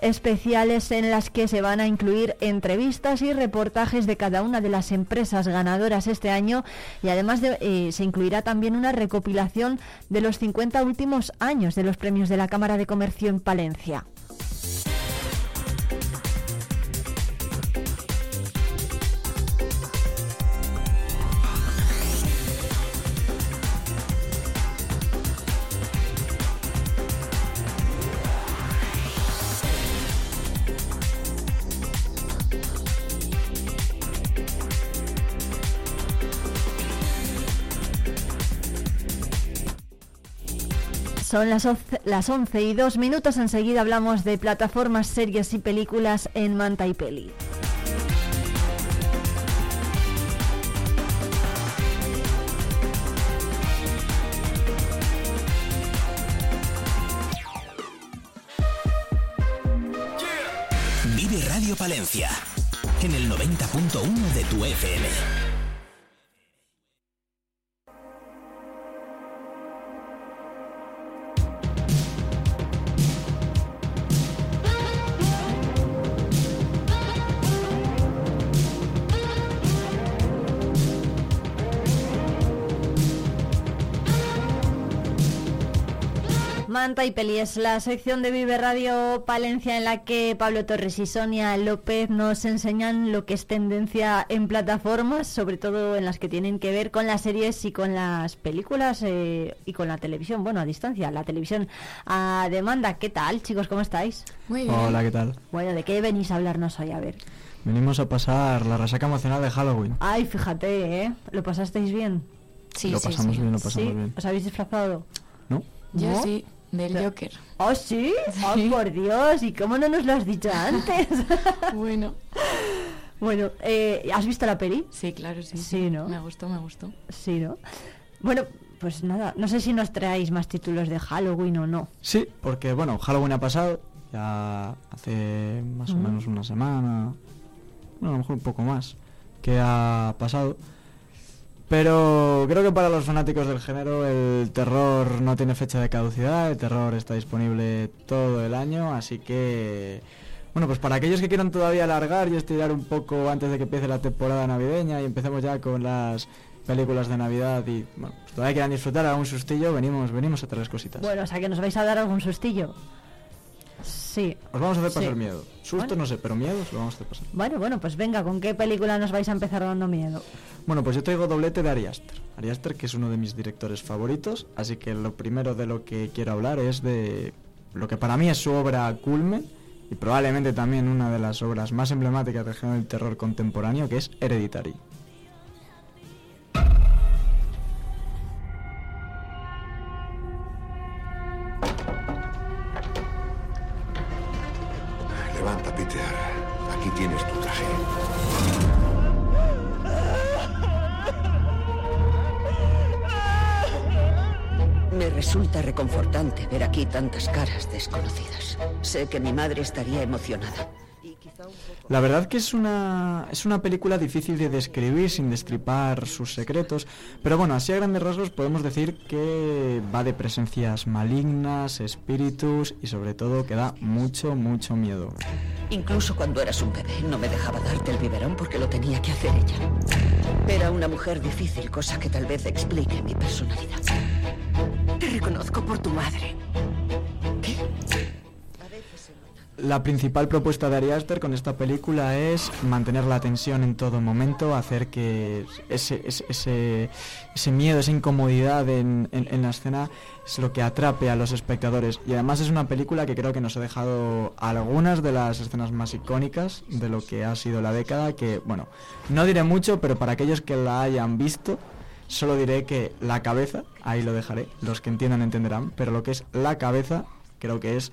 Speaker 1: especiales en las que se van a incluir entrevistas y reportajes de cada una de las empresas ganadoras este año y además de, eh, se incluirá también una recopilación de los 50 últimos años de los premios de la Cámara de Comercio en Palencia. Son las 11, las 11 y 2 minutos. Enseguida hablamos de plataformas, series y películas en Manta y Peli.
Speaker 16: Vive Radio Palencia en el 90.1 de tu FM.
Speaker 1: Manta y Peli es la sección de Vive Radio Palencia en la que Pablo Torres y Sonia López nos enseñan lo que es tendencia en plataformas, sobre todo en las que tienen que ver con las series y con las películas eh, y con la televisión, bueno, a distancia, la televisión a demanda. ¿Qué tal, chicos? ¿Cómo estáis?
Speaker 18: Muy bien. Hola, ¿qué tal?
Speaker 1: Bueno, ¿de qué venís a hablarnos hoy? A ver.
Speaker 18: Venimos a pasar la resaca emocional de Halloween.
Speaker 1: Ay, fíjate, ¿eh? ¿Lo pasasteis bien?
Speaker 18: Sí, lo pasamos bien, lo pasamos bien.
Speaker 1: ¿Os habéis disfrazado?
Speaker 18: ¿No?
Speaker 19: Yo
Speaker 1: ¿No?
Speaker 19: sí, del Joker.
Speaker 1: ¿Oh, sí? ¡Ay, por Dios! ¿Y cómo no nos lo has dicho antes? [LAUGHS]
Speaker 19: bueno.
Speaker 1: Bueno, eh, ¿has visto la peli?
Speaker 19: Sí, claro, sí.
Speaker 1: Sí, ¿no?
Speaker 19: Me gustó, me gustó.
Speaker 1: Sí, ¿no? Bueno, pues nada, no sé si nos traéis más títulos de Halloween o no.
Speaker 18: Sí, porque bueno, Halloween ha pasado ya hace más o menos una semana, bueno, a lo mejor un poco más, que ha pasado. Pero creo que para los fanáticos del género el terror no tiene fecha de caducidad, el terror está disponible todo el año, así que bueno, pues para aquellos que quieran todavía alargar y estirar un poco antes de que empiece la temporada navideña y empecemos ya con las películas de Navidad y bueno, pues todavía quieran disfrutar algún sustillo, venimos venimos a traer cositas.
Speaker 1: Bueno, o sea que nos vais a dar algún sustillo. Sí.
Speaker 18: Os vamos a hacer
Speaker 1: Sí.
Speaker 18: pasar miedo. Susto
Speaker 1: Bueno.
Speaker 18: no sé, pero miedo os lo vamos a hacer pasar.
Speaker 1: Bueno, bueno, pues venga, ¿con qué película nos vais a empezar dando miedo?
Speaker 18: Bueno, pues yo traigo doblete de Ari Aster. Ari Aster, que es uno de mis directores favoritos, así que lo primero de lo que quiero hablar es de lo que para mí es su obra culmen y probablemente también una de las obras más emblemáticas del género del terror contemporáneo, que es Hereditary.
Speaker 20: Sé que mi madre estaría emocionada.
Speaker 18: La verdad que es una, es una película difícil de describir sin destripar sus secretos, pero bueno, así a grandes rasgos podemos decir que va de presencias malignas, espíritus y sobre todo que da mucho, mucho miedo.
Speaker 20: Incluso cuando eras un bebé no me dejaba darte el biberón porque lo tenía que hacer ella. Era una mujer difícil, cosa que tal vez explique mi personalidad. Te reconozco por tu madre.
Speaker 18: La principal propuesta de Ari Aster con esta película es mantener la tensión en todo momento, hacer que ese, ese, ese, miedo, esa incomodidad en, en- en la escena es lo que atrape a los espectadores. Y además es una película que creo que nos ha dejado algunas de las escenas más icónicas de lo que ha sido la década, que bueno, no diré mucho, pero para aquellos que la hayan visto, solo diré que la cabeza, ahí lo dejaré, los que entiendan entenderán, pero lo que es la cabeza creo que es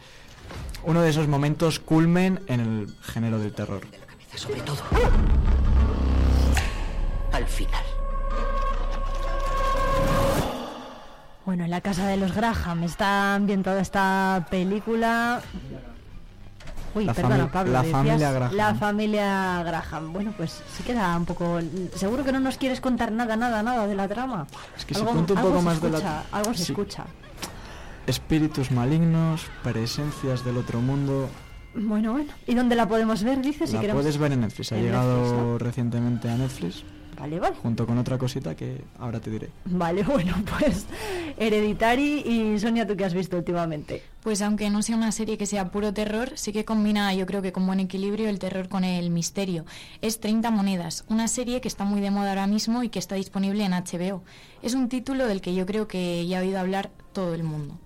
Speaker 18: uno de esos momentos culmen en el género del terror.
Speaker 20: Sobre todo. Al final.
Speaker 1: Bueno, en la casa de los Graham está ambientada esta película. Uy,
Speaker 18: La
Speaker 1: perdona, Pablo.
Speaker 18: la
Speaker 1: decías
Speaker 18: familia Graham.
Speaker 1: La familia Graham. Bueno, pues sí queda un poco. Seguro que no nos quieres contar nada, nada, nada de la trama.
Speaker 18: Es que si cuento un poco
Speaker 1: se
Speaker 18: más de la-
Speaker 1: Algo se
Speaker 18: Sí.
Speaker 1: escucha.
Speaker 18: Espíritus malignos, presencias del otro mundo.
Speaker 1: Bueno, bueno. ¿Y dónde la podemos ver? Dices si
Speaker 18: La
Speaker 1: queremos.
Speaker 18: puedes ver en Netflix. Ha
Speaker 1: En
Speaker 18: llegado
Speaker 1: Netflix, ¿no?
Speaker 18: recientemente a Netflix.
Speaker 1: Vale, vale.
Speaker 18: Junto con otra cosita que ahora te diré.
Speaker 1: Vale, [LAUGHS] bueno, pues Hereditary y Sonia, ¿tú qué has visto últimamente?
Speaker 19: Pues aunque no sea una serie que sea puro terror, sí que combina, yo creo que con buen equilibrio, el terror con el misterio. Es 30 monedas, una serie que está muy de moda ahora mismo y que está disponible en HBO. Es un título del que yo creo que ya ha oído hablar todo el mundo.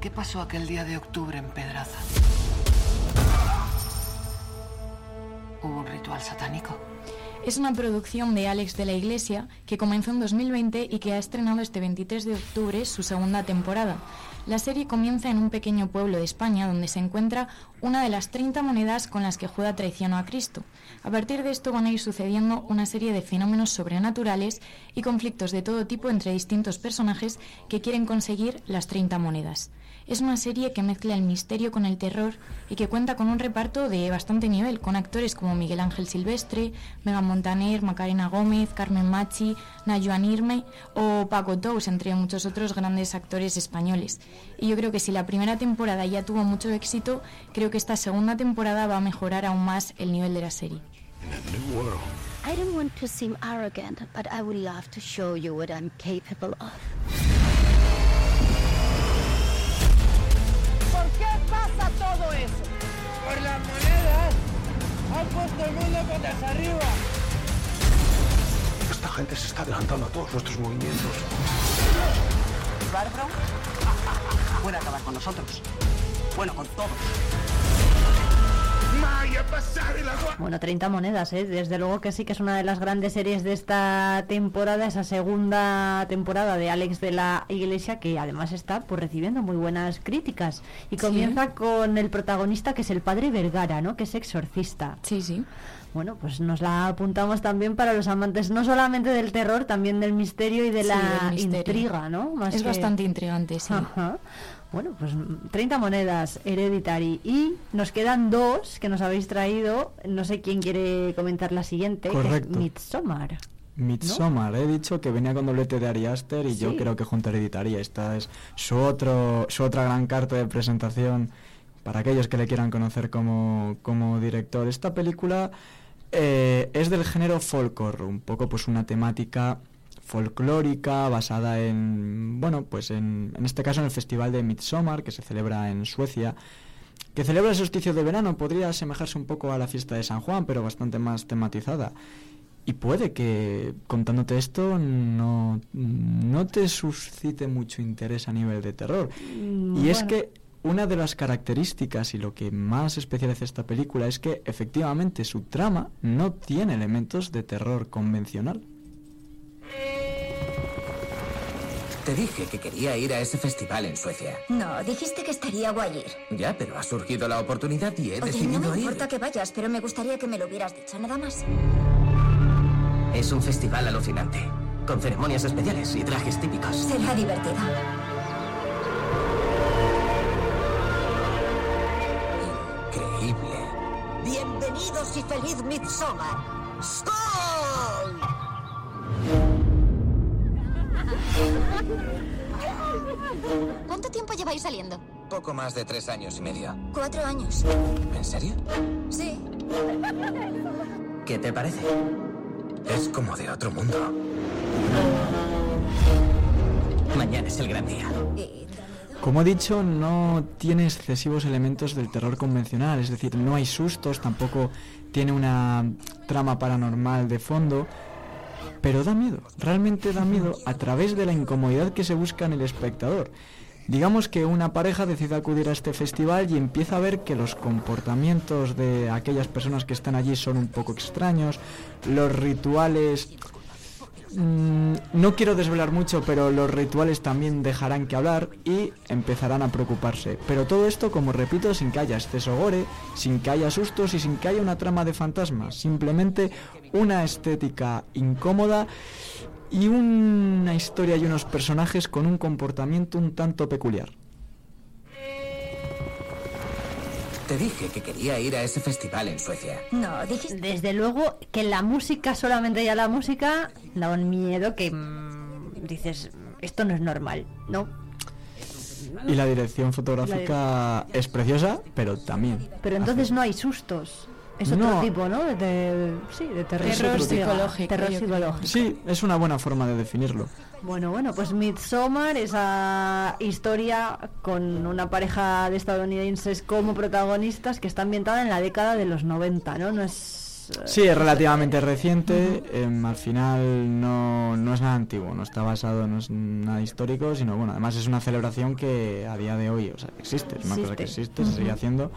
Speaker 21: ¿Qué pasó aquel día de octubre en Pedraza? ¿Hubo un ritual satánico?
Speaker 19: Es una producción de Alex de la Iglesia que comenzó en 2020 y que ha estrenado este 23 de octubre su segunda temporada. La serie comienza en un pequeño pueblo de España donde se encuentra una de las 30 monedas con las que Judas traicionó a Cristo. A partir de esto van a ir sucediendo una serie de fenómenos sobrenaturales y conflictos de todo tipo entre distintos personajes que quieren conseguir las 30 monedas. Es una serie que mezcla el misterio con el terror y que cuenta con un reparto de bastante nivel, con actores como Miguel Ángel Silvestre, Megan Montaner, Macarena Gómez, Carmen Machi, Nayuan Irme o Paco Tous, entre muchos otros grandes actores españoles. Y yo creo que si la primera temporada ya tuvo mucho éxito, creo que esta segunda temporada va a mejorar aún más el nivel de la serie.
Speaker 22: I don't want to seem arrogant, but I would love to show you what I'm capable of.
Speaker 11: Pasa todo eso? Por las monedas. Han puesto el mundo patas arriba.
Speaker 2: Esta gente se está adelantando a todos nuestros movimientos.
Speaker 21: Bárbaro puede acabar con nosotros. Bueno, con todos.
Speaker 1: Bueno, 30 monedas, ¿eh? Desde luego que sí que es una de las grandes series de esta temporada, esa segunda temporada de Alex de la Iglesia, que además está pues recibiendo muy buenas críticas. Y
Speaker 19: Sí.
Speaker 1: comienza con el protagonista que es el padre Vergara, ¿no? Que es exorcista.
Speaker 19: Sí, sí.
Speaker 1: Bueno, pues nos la apuntamos también para los amantes no solamente del terror, también del misterio y de
Speaker 19: Sí,
Speaker 1: la intriga, ¿no? Más
Speaker 19: es
Speaker 1: que-
Speaker 19: bastante intrigante, sí.
Speaker 1: Ajá. Bueno, pues mm, 30 monedas, Hereditary. Y nos quedan dos que nos habéis traído. No sé quién quiere comentar la siguiente, que
Speaker 18: Correcto.
Speaker 1: es Midsommar.
Speaker 18: Midsommar, he dicho que venía con doblete de Ari Aster y yo creo que junto a Hereditaria. Esta es su, otro, su otra gran carta de presentación para aquellos que le quieran conocer como, como director. Esta película eh, es del género folklore, un poco pues una temática folclórica basada en, bueno, pues en, en este caso en el Festival de Midsommar que se celebra en Suecia que celebra el solsticio de verano, podría asemejarse un poco a la fiesta de San Juan, pero bastante más tematizada. Y puede que contándote esto no, no te suscite mucho interés a nivel de terror.
Speaker 1: Mm,
Speaker 18: y es que una de las características y lo que más especial hace esta película es que efectivamente su trama no tiene elementos de terror convencional.
Speaker 23: Te dije que quería ir a ese festival en Suecia.
Speaker 24: No, dijiste que estaría guay ir.
Speaker 23: Ya, pero ha surgido la oportunidad y he
Speaker 24: Oye,
Speaker 23: decidido
Speaker 24: no me
Speaker 23: ir.
Speaker 24: importa que vayas, pero me gustaría que me lo hubieras dicho, nada más.
Speaker 23: Es un festival alucinante, con ceremonias especiales y trajes típicos.
Speaker 24: Será divertido.
Speaker 23: Increíble.
Speaker 24: Bienvenidos y feliz Midsommar.
Speaker 5: ¿Cuánto tiempo lleváis saliendo?
Speaker 23: Poco más de tres años y medio.
Speaker 24: Cuatro años.
Speaker 23: ¿En serio?
Speaker 24: Sí.
Speaker 23: ¿Qué te parece? Es como de otro mundo. Mañana es el gran día.
Speaker 18: Como he dicho, no tiene excesivos elementos del terror convencional, es decir, no hay sustos, tampoco tiene una trama paranormal de fondo, pero da miedo, realmente da miedo a través de la incomodidad que se busca en el espectador. Digamos que una pareja decide acudir a este festival y empieza a ver que los comportamientos de aquellas personas que están allí son un poco extraños, los rituales Mm, no quiero desvelar mucho, pero los rituales también dejarán que hablar y empezarán a preocuparse. Pero todo esto, como repito, sin que haya exceso gore, sin que haya sustos y sin que haya una trama de fantasmas. Simplemente una estética incómoda y una historia y unos personajes con un comportamiento un tanto peculiar.
Speaker 23: Te dije que quería ir a ese festival en Suecia.
Speaker 24: No, dijiste...
Speaker 1: Desde luego que la música, solamente ya la música, da un miedo que mm, dices, esto no es normal, ¿no?
Speaker 18: Y la dirección fotográfica es preciosa, pero también.
Speaker 1: Pero entonces no hay sustos. Es otro
Speaker 18: No.
Speaker 1: tipo, ¿no? De, sí, de terror,
Speaker 19: Terror
Speaker 1: psicológico. Terror psicológico.
Speaker 18: Sí, es una buena forma de definirlo.
Speaker 1: Bueno, bueno, pues Midsommar, esa historia con una pareja de estadounidenses como protagonistas que está ambientada en la década de los 90, ¿no? No es... eh,
Speaker 18: Sí, es relativamente reciente, em, al final no, no es nada antiguo, no está basado, no es nada histórico, sino bueno, además es una celebración que a día de hoy, o sea, existe, es una cosa que
Speaker 1: Existe.
Speaker 18: existe, se sigue haciendo,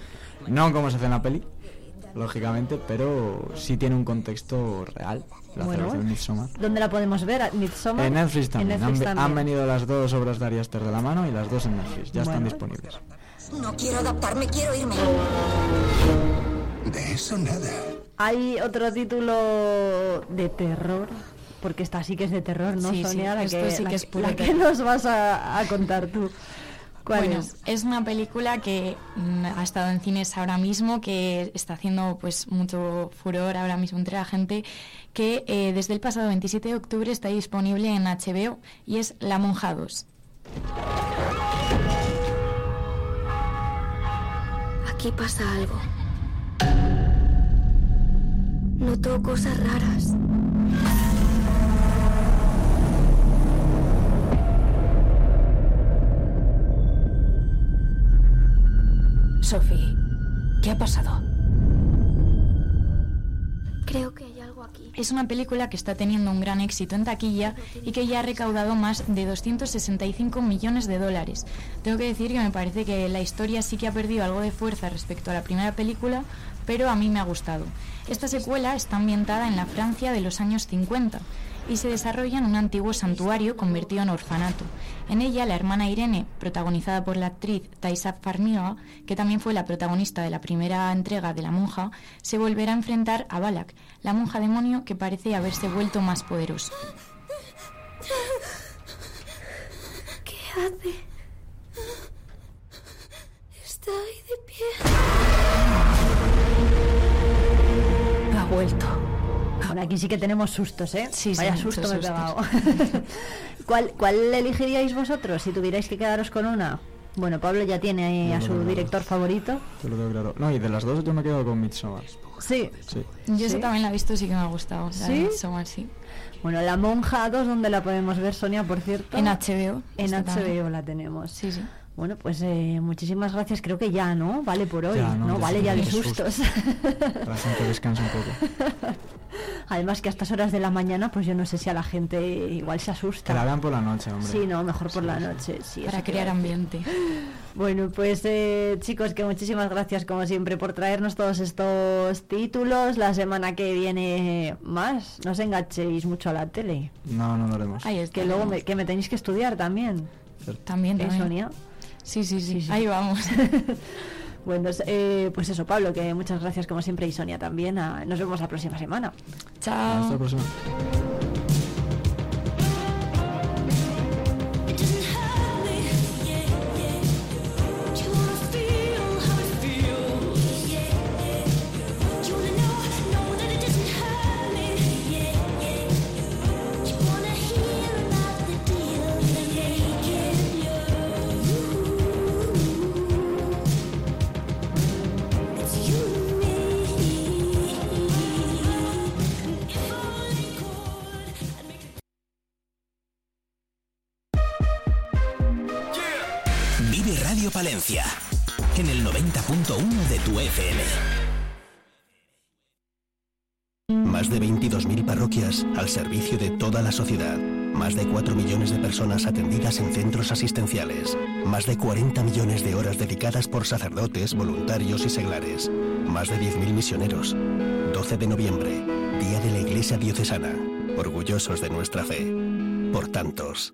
Speaker 18: no como se hace en la peli, lógicamente, pero sí tiene un contexto real, la
Speaker 1: Bueno,
Speaker 18: celebración de Midsommar.
Speaker 1: ¿Dónde la podemos ver? ¿Midsommar?
Speaker 18: En Netflix también,
Speaker 1: En Netflix
Speaker 18: han,
Speaker 1: también.
Speaker 18: han venido las dos obras de Ari Aster de la mano y las dos en Netflix, ya están disponibles.
Speaker 24: No quiero adaptarme, quiero irme.
Speaker 2: De eso nada.
Speaker 1: Hay otro título de terror, porque esta sí que es de terror, ¿no,
Speaker 19: Sí, sí,
Speaker 1: Sonia? la que,
Speaker 19: sí
Speaker 1: la
Speaker 19: que es puro
Speaker 1: la que
Speaker 19: terror.
Speaker 1: nos vas a, a contar tú. ¿Cuál
Speaker 19: bueno,
Speaker 1: es?
Speaker 19: una película que mm, ha estado en cines ahora mismo, que está haciendo pues mucho furor ahora mismo entre la gente, que eh, desde el pasado 27 de octubre está disponible en HBO y es La Monja 2.
Speaker 22: Aquí pasa algo. Noto cosas raras.
Speaker 19: Sophie, ¿qué ha pasado?
Speaker 22: Creo que hay algo aquí.
Speaker 19: Es una película que está teniendo un gran éxito en taquilla y que ya ha recaudado más de 265 millones de dólares. Tengo que decir que me parece que la historia sí que ha perdido algo de fuerza respecto a la primera película, pero a mí me ha gustado. Esta secuela está ambientada en la Francia de los años 50 y se desarrolla en un antiguo santuario convertido en orfanato. En ella, la hermana Irene, protagonizada por la actriz Thaisa Farmiga, que también fue la protagonista de la primera entrega de La Monja, se volverá a enfrentar a Balak, la monja demonio que parece haberse vuelto más poderoso.
Speaker 22: ¿Qué hace? Está ahí de pie.
Speaker 1: Ha vuelto. Bueno, aquí sí que tenemos sustos, ¿eh?
Speaker 19: Sí, sí,
Speaker 1: Vaya
Speaker 19: muchos
Speaker 1: susto me he
Speaker 19: sustos.
Speaker 1: pegado. [LAUGHS] ¿Cuál, ¿Cuál elegiríais vosotros si tuvierais que quedaros con una? Bueno, Pablo ya tiene ahí a
Speaker 18: no
Speaker 1: su director favorito.
Speaker 18: Te lo tengo claro. No, y de las dos yo me quedo con Midsommar.
Speaker 1: Sí.
Speaker 18: Sí.
Speaker 19: Yo esa
Speaker 1: ¿Sí?
Speaker 19: también la he visto, sí que me ha gustado. la
Speaker 1: ¿Sí?
Speaker 19: Midsommar, sí.
Speaker 1: Bueno, La Monja 2, ¿dónde la podemos ver, Sonia, por cierto?
Speaker 19: En HBO.
Speaker 1: En HBO
Speaker 19: también.
Speaker 1: la tenemos.
Speaker 19: Sí, sí.
Speaker 1: Bueno, pues eh, muchísimas gracias. Creo que ya, ¿no? Vale por hoy.
Speaker 22: Ya,
Speaker 1: no,
Speaker 22: no,
Speaker 1: vale ya de sustos.
Speaker 22: Para la gente descanse un poco. [LAUGHS]
Speaker 1: Además que a estas horas de la mañana, pues yo no sé si a la gente igual se asusta.
Speaker 22: Que la vean por la noche, hombre.
Speaker 1: Sí, no, mejor por la noche. Sí,
Speaker 19: Para crear ambiente. [LAUGHS]
Speaker 1: Bueno, pues eh, chicos, que muchísimas gracias como siempre por traernos todos estos títulos. La semana que viene más. No os enganchéis mucho a la tele.
Speaker 22: No, no lo haremos.
Speaker 19: Ahí
Speaker 1: Que luego me, que me tenéis que estudiar también.
Speaker 19: También,
Speaker 1: ¿Eh,
Speaker 19: también.
Speaker 1: Sonia?
Speaker 19: Sí, sí, sí, Ahí vamos. [LAUGHS]
Speaker 1: Bueno, eh, pues eso, Pablo, que muchas gracias como siempre y Sonia también. Ah, Nos vemos la próxima semana.
Speaker 19: Chao.
Speaker 22: Hasta la próxima.
Speaker 12: Más de 22.000 parroquias al servicio de toda la sociedad. Más de 4 millones de personas atendidas en centros asistenciales. Más de 40 millones de horas dedicadas por sacerdotes, voluntarios y seglares. Más de 10.000 misioneros. 12 de noviembre, Día de la Iglesia Diocesana. Orgullosos de nuestra fe. Por tantos.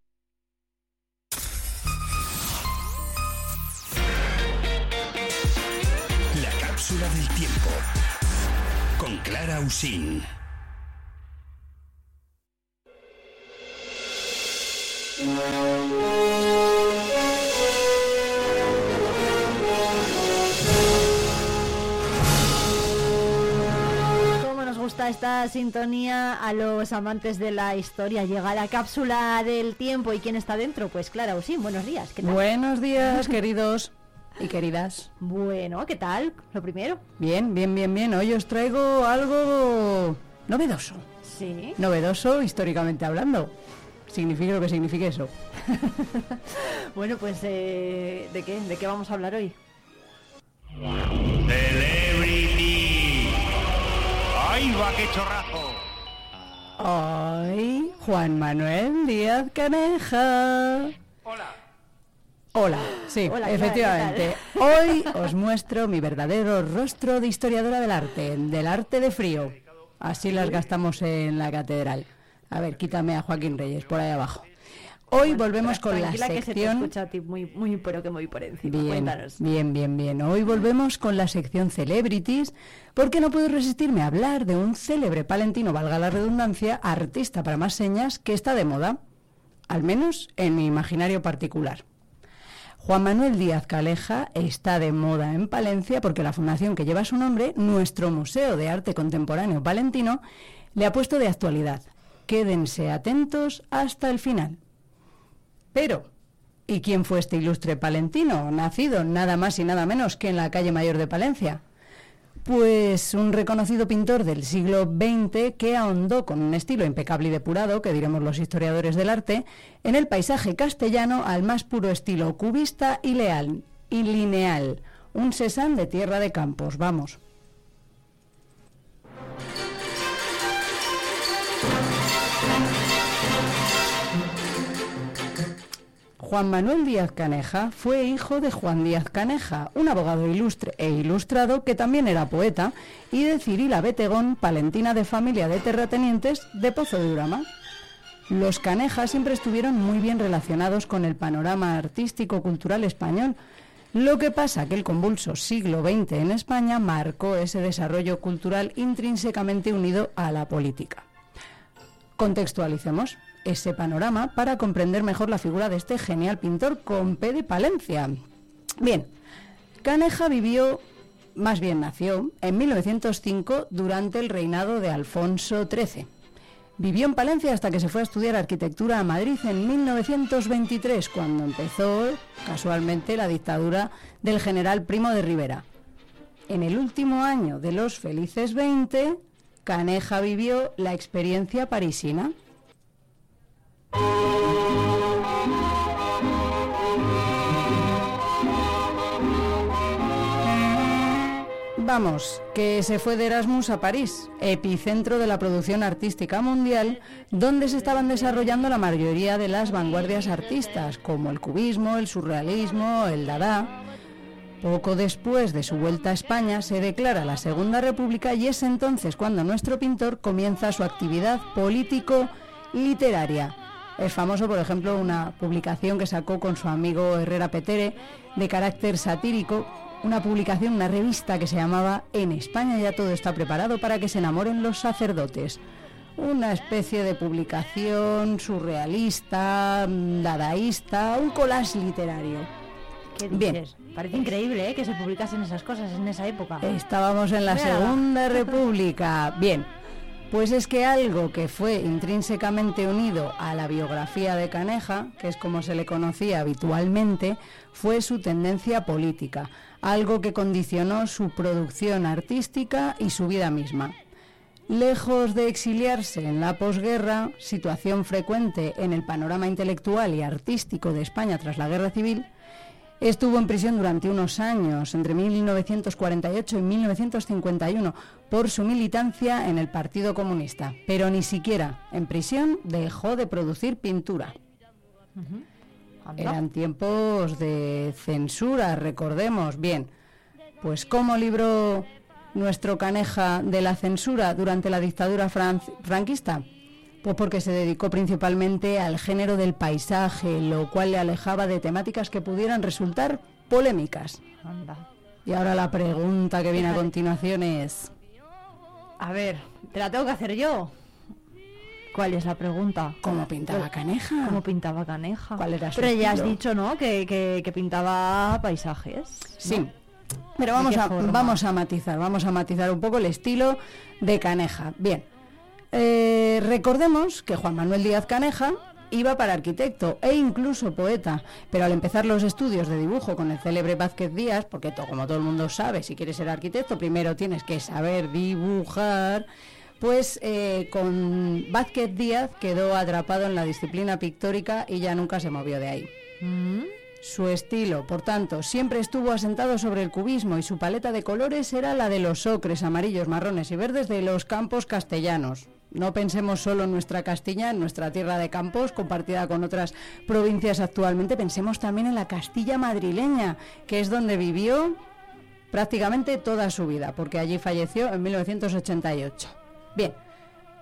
Speaker 25: Clara Usín.
Speaker 1: Cómo nos gusta esta sintonía a los amantes de la historia. Llega la cápsula del tiempo y quién está dentro. Pues Clara sí, buenos días. ¿qué tal?
Speaker 26: Buenos días, [LAUGHS] queridos y queridas.
Speaker 1: Bueno, ¿qué tal? Lo primero.
Speaker 26: Bien, bien, bien, bien. Hoy os traigo algo novedoso.
Speaker 1: Sí.
Speaker 26: Novedoso históricamente hablando. Significa lo que signifique eso. [LAUGHS]
Speaker 1: Bueno, pues eh, ¿de qué? ¿De qué vamos a hablar hoy?
Speaker 27: Celebrity. ¡Ay, va, qué chorrazo!
Speaker 26: Hoy, Juan Manuel Díaz Caneja.
Speaker 27: Hola.
Speaker 26: Hola, sí,
Speaker 1: Hola,
Speaker 26: efectivamente. Hoy os muestro mi verdadero rostro de historiadora del arte, del arte de frío. Así las gastamos en la catedral. A ver, quítame a Joaquín Reyes por ahí abajo. Hoy volvemos con la sección...
Speaker 1: escucha a ti muy, muy, pero que muy por encima.
Speaker 26: Bien,
Speaker 1: Cuéntanos.
Speaker 26: bien, bien, bien. Hoy volvemos con la sección Celebrities, porque no puedo resistirme a hablar de un célebre palentino, valga la redundancia, artista para más señas, que está de moda, al menos en mi imaginario particular. Juan Manuel Díaz Caleja está de moda en Palencia porque la fundación que lleva su nombre, nuestro Museo de Arte Contemporáneo Palentino, le ha puesto de actualidad. Quédense atentos hasta el final. Pero, ¿y quién fue este ilustre palentino, nacido nada más y nada menos que en la calle Mayor de Palencia? Pues un reconocido pintor del siglo XX que ahondó con un estilo impecable y depurado, que diremos los historiadores del arte, en el paisaje castellano al más puro estilo cubista y leal y lineal. Un Cézanne de tierra de campos, vamos. Juan Manuel Díaz Caneja fue hijo de Juan Díaz Caneja, un abogado ilustre e ilustrado que también era poeta, y de Cirila Betegón, palentina de familia de terratenientes de Pozo de Urama. Los Canejas siempre estuvieron muy bien relacionados con el panorama artístico-cultural español. Lo que pasa que el convulso siglo XX en España marcó ese desarrollo cultural intrínsecamente unido a la política. Contextualicemos ese panorama para comprender mejor la figura de este genial pintor con P de Palencia. Bien, Caneja vivió más bien nació en 1905 durante el reinado de Alfonso XIII. Vivió en Palencia hasta que se fue a estudiar arquitectura a Madrid en 1923, cuando empezó casualmente la dictadura del general Primo de Rivera. En el último año de los felices 20, Caneja vivió la experiencia parisina. Vamos, que se fue de Erasmus a París, epicentro de la producción artística mundial, donde se estaban desarrollando la mayoría de las vanguardias artistas, como el cubismo, el surrealismo, el dada. Poco después de su vuelta a España se declara la Segunda República y es entonces cuando nuestro pintor comienza su actividad político-literaria. Es famoso, por ejemplo, una publicación que sacó con su amigo Herrera Petere de carácter satírico una publicación, una revista que se llamaba En España ya todo está preparado para que se enamoren los sacerdotes. Una especie de publicación surrealista, mm, dadaísta, un collage literario.
Speaker 1: ¿Qué
Speaker 26: Bien.
Speaker 1: Parece increíble ¿eh? que se publicasen esas cosas en esa época.
Speaker 26: Estábamos en la
Speaker 1: Mira.
Speaker 26: Segunda [LAUGHS] República. Bien, pues es que algo que fue intrínsecamente unido a la biografía de Caneja, que es como se le conocía habitualmente, fue su tendencia política, algo que condicionó su producción artística y su vida misma. Lejos de exiliarse en la posguerra, situación frecuente en el panorama intelectual y artístico de España tras la Guerra Civil, Estuvo en prisión durante unos años, entre 1948 y 1951, por su militancia en el Partido Comunista, pero ni siquiera en prisión dejó de producir pintura. Eran tiempos de censura, recordemos. Bien, pues ¿cómo libró nuestro Caneja de la censura durante la dictadura fran- franquista? Pues porque se dedicó principalmente al género del paisaje, lo cual le alejaba de temáticas que pudieran resultar polémicas.
Speaker 1: Anda.
Speaker 26: Y ahora la pregunta que viene a continuación es...
Speaker 1: A ver, te la tengo que hacer yo. ¿Cuál es la pregunta?
Speaker 26: ¿Cómo pintaba Caneja?
Speaker 1: ¿Cómo pintaba Caneja?
Speaker 26: ¿Cuál era su
Speaker 1: Pero ya has dicho, ¿no? Que, que- que pintaba paisajes.
Speaker 26: Sí.
Speaker 1: ¿no?
Speaker 26: Pero
Speaker 1: ¿De
Speaker 26: vamos a,
Speaker 1: forma?
Speaker 26: vamos a matizar, vamos a matizar un poco el estilo de Caneja. Bien, eh, recordemos que Juan Manuel Díaz Caneja iba para arquitecto e incluso poeta, pero al empezar los estudios de dibujo con el célebre Vázquez Díaz, porque to- como todo el mundo sabe, si quieres ser arquitecto, primero tienes que saber dibujar, pues eh, con Vázquez Díaz quedó atrapado en la disciplina pictórica y ya nunca se movió de ahí. Su estilo, por tanto, siempre estuvo asentado sobre el cubismo y su paleta de colores era la de los ocres, amarillos, marrones y verdes de los campos castellanos. No pensemos solo en nuestra Castilla, en nuestra tierra de campos, compartida con otras provincias actualmente, pensemos también en la Castilla madrileña, que es donde vivió prácticamente toda su vida, porque allí falleció en 1988. Bien,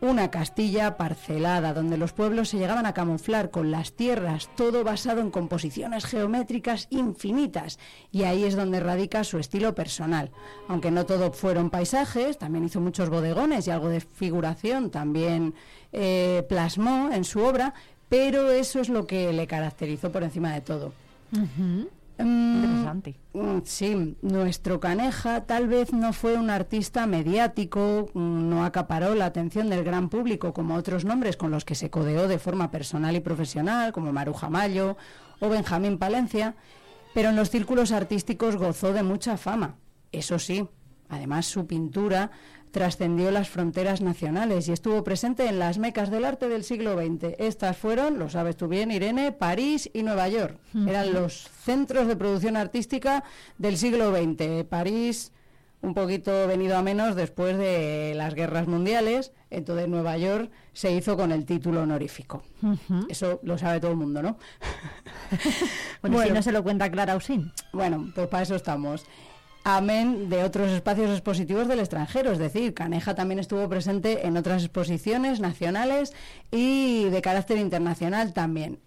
Speaker 26: una Castilla parcelada, donde los pueblos se llegaban a camuflar con las tierras, todo basado en composiciones geométricas infinitas, y ahí es donde radica su estilo personal. Aunque no todo fueron paisajes, también hizo muchos bodegones y algo de figuración también eh, plasmó en su obra, pero eso es lo que le caracterizó por encima de todo.
Speaker 1: Interesante.
Speaker 26: mm, Sí, nuestro Caneja tal vez no fue un artista mediático, mm, no acaparó la atención del gran público como otros nombres con los que se codeó de forma personal y profesional, como Maruja Mayo o Benjamín Palencia, pero en los círculos artísticos gozó de mucha fama. Eso sí, además su pintura trascendió las fronteras nacionales y estuvo presente en las mecas del arte del siglo XX. Estas fueron, lo sabes tú bien, Irene, París y Nueva York. Eran los centros de producción artística del siglo XX. París, un poquito venido a menos después de las guerras mundiales, entonces Nueva York se hizo con el título honorífico. Eso lo sabe todo el mundo, ¿no? [LAUGHS]
Speaker 1: Bueno, si no se lo cuenta Clara.
Speaker 26: Bueno, pues para eso estamos. Amén de otros espacios expositivos del extranjero, es decir, Caneja también estuvo presente en otras exposiciones nacionales y de carácter internacional también.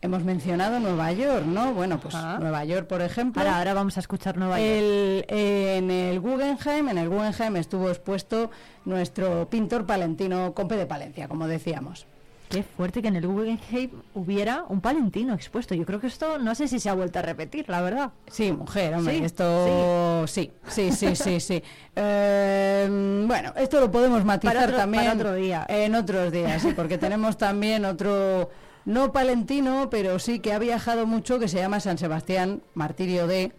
Speaker 26: Hemos mencionado Nueva York, ¿no? Bueno, pues Nueva York, por ejemplo.
Speaker 1: Ahora, ahora vamos a escuchar Nueva York.
Speaker 26: En el Guggenheim, en el Guggenheim estuvo expuesto nuestro pintor palentino Compe de Palencia, como decíamos.
Speaker 1: Qué fuerte que en el Guggenheim hubiera un palentino expuesto. Yo creo que esto no sé si se ha vuelto a repetir, la verdad.
Speaker 26: Sí, mujer, hombre,
Speaker 1: Sí,
Speaker 26: esto sí, sí, sí, sí, sí. Eh, bueno, esto lo podemos matizar
Speaker 1: Para otro-
Speaker 26: también
Speaker 1: para otro día.
Speaker 26: en otros días, sí, porque tenemos también otro, no palentino, pero sí que ha viajado mucho, que se llama San Sebastián, martirio de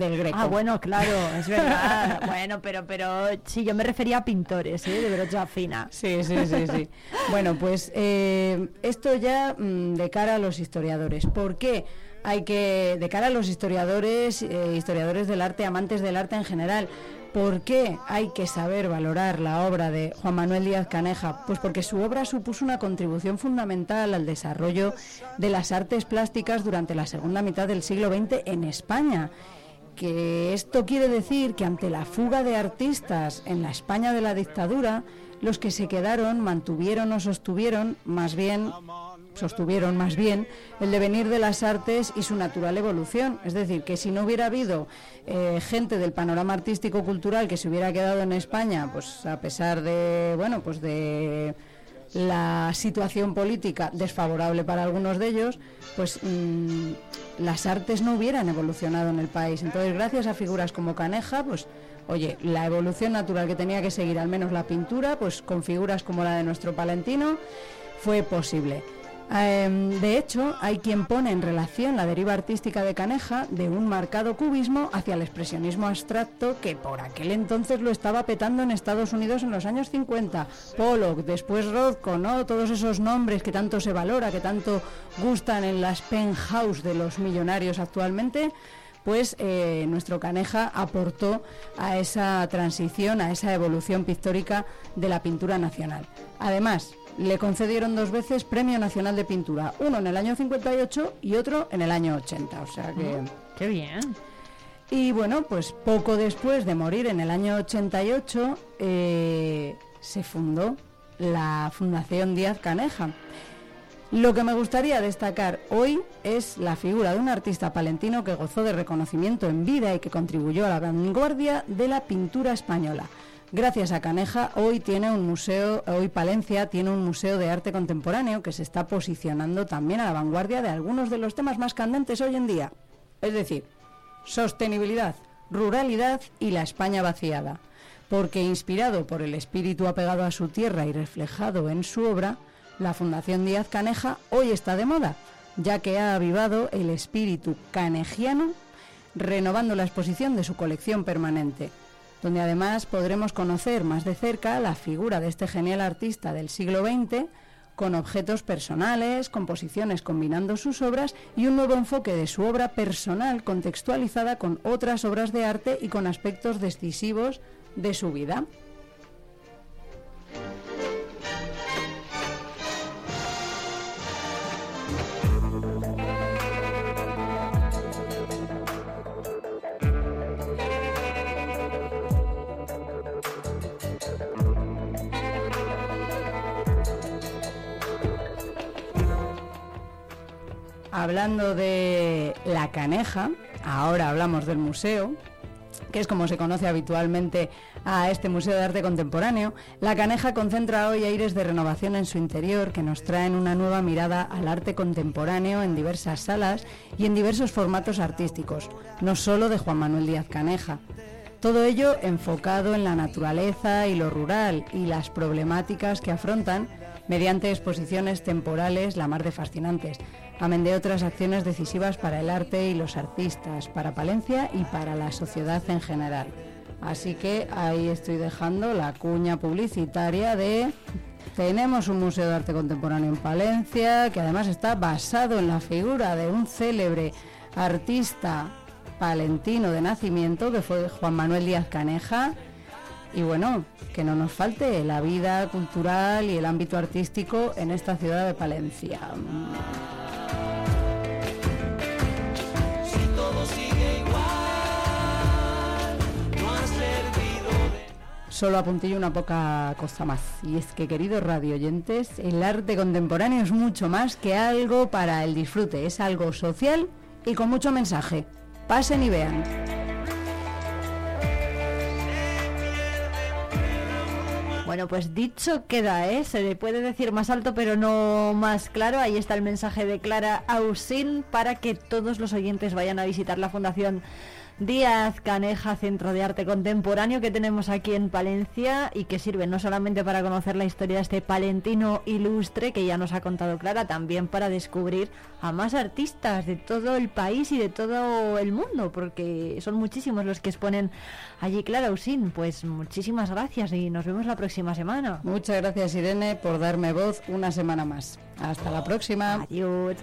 Speaker 26: del Greco.
Speaker 1: Ah, bueno, claro, es verdad. [LAUGHS] bueno, pero pero sí, yo me refería a pintores, ¿eh? De brocha fina.
Speaker 26: Sí, sí, sí, sí. Bueno, pues eh, esto ya mm, de cara a los historiadores. ¿Por qué? Hay que, de cara a los historiadores, eh, historiadores del arte, amantes del arte en general, ¿por qué hay que saber valorar la obra de Juan Manuel Díaz Caneja? Pues porque su obra supuso una contribución fundamental al desarrollo de las artes plásticas durante la segunda mitad del siglo XX en España que esto quiere decir que ante la fuga de artistas en la España de la dictadura, los que se quedaron mantuvieron o sostuvieron, más bien, sostuvieron más bien, el devenir de las artes y su natural evolución. Es decir, que si no hubiera habido eh, gente del panorama artístico-cultural que se hubiera quedado en España, pues a pesar de, bueno, pues de la situación política desfavorable para algunos de ellos, pues mm, las artes no hubieran evolucionado en el país. Entonces, gracias a figuras como Caneja, pues oye, la evolución natural que tenía que seguir al menos la pintura, pues con figuras como la de nuestro palentino, fue posible. Em, de hecho, hay quien pone en relación la deriva artística de Caneja de un marcado cubismo hacia el expresionismo abstracto que por aquel entonces lo estaba petando en Estados Unidos en los años 50. Pollock, después Rothko, ¿no? Todos esos nombres que tanto se valora, que tanto gustan en las penthouse de los millonarios actualmente pues eh, nuestro Caneja aportó a esa transición, a esa evolución pictórica de la pintura nacional. Además, le concedieron dos veces Premio Nacional de Pintura, uno en el año 58 y otro en el año 80, o sea que...
Speaker 1: ¡Qué bien!
Speaker 26: Y bueno, pues poco después de morir en el año 88, eh, se fundó la Fundación Díaz Caneja. Lo que me gustaría destacar hoy es la figura de un artista palentino que gozó de reconocimiento en vida y que contribuyó a la vanguardia de la pintura española. Gracias a Caneja, hoy tiene un museo, hoy Palencia tiene un museo de arte contemporáneo que se está posicionando también a la vanguardia de algunos de los temas más candentes hoy en día. Es decir, sostenibilidad, ruralidad y la España vaciada. Porque inspirado por el espíritu apegado a su tierra y reflejado en su obra, la Fundación Díaz Caneja hoy está de moda, ya que ha avivado el espíritu canejiano, renovando la exposición de su colección permanente, donde además podremos conocer más de cerca la figura de este genial artista del siglo XX, con objetos personales, composiciones combinando sus obras y un nuevo enfoque de su obra personal contextualizada con otras obras de arte y con aspectos decisivos de su vida. Hablando de la caneja, ahora hablamos del museo, que es como se conoce habitualmente a este Museo de Arte Contemporáneo, la Caneja concentra hoy aires de renovación en su interior que nos traen una nueva mirada al arte contemporáneo en diversas salas y en diversos formatos artísticos, no solo de Juan Manuel Díaz Caneja. Todo ello enfocado en la naturaleza y lo rural y las problemáticas que afrontan mediante exposiciones temporales la mar de fascinantes, amén de otras acciones decisivas para el arte y los artistas, para Palencia y para la sociedad en general. Así que ahí estoy dejando la cuña publicitaria de tenemos un museo de arte contemporáneo en Palencia que además está basado en la figura de un célebre artista palentino de nacimiento que fue Juan Manuel Díaz Caneja. Y bueno, que no nos falte la vida cultural y el ámbito artístico en esta ciudad de Palencia. Solo apuntillo una poca cosa más. Y es que, queridos radio oyentes, el arte contemporáneo es mucho más que algo para el disfrute. Es algo social y con mucho mensaje. Pasen y vean.
Speaker 1: Bueno, pues dicho queda, ¿eh? Se le puede decir más alto, pero no más claro. Ahí está el mensaje de Clara Ausin para que todos los oyentes vayan a visitar la Fundación Díaz Caneja, Centro de Arte Contemporáneo que tenemos aquí en Palencia y que sirve no solamente para conocer la historia de este palentino ilustre que ya nos ha contado Clara, también para descubrir a más artistas de todo el país y de todo el mundo, porque son muchísimos los que exponen allí. Clara Usín, pues muchísimas gracias y nos vemos la próxima semana.
Speaker 26: Muchas gracias Irene por darme voz una semana más. Hasta la próxima.
Speaker 1: Adiós.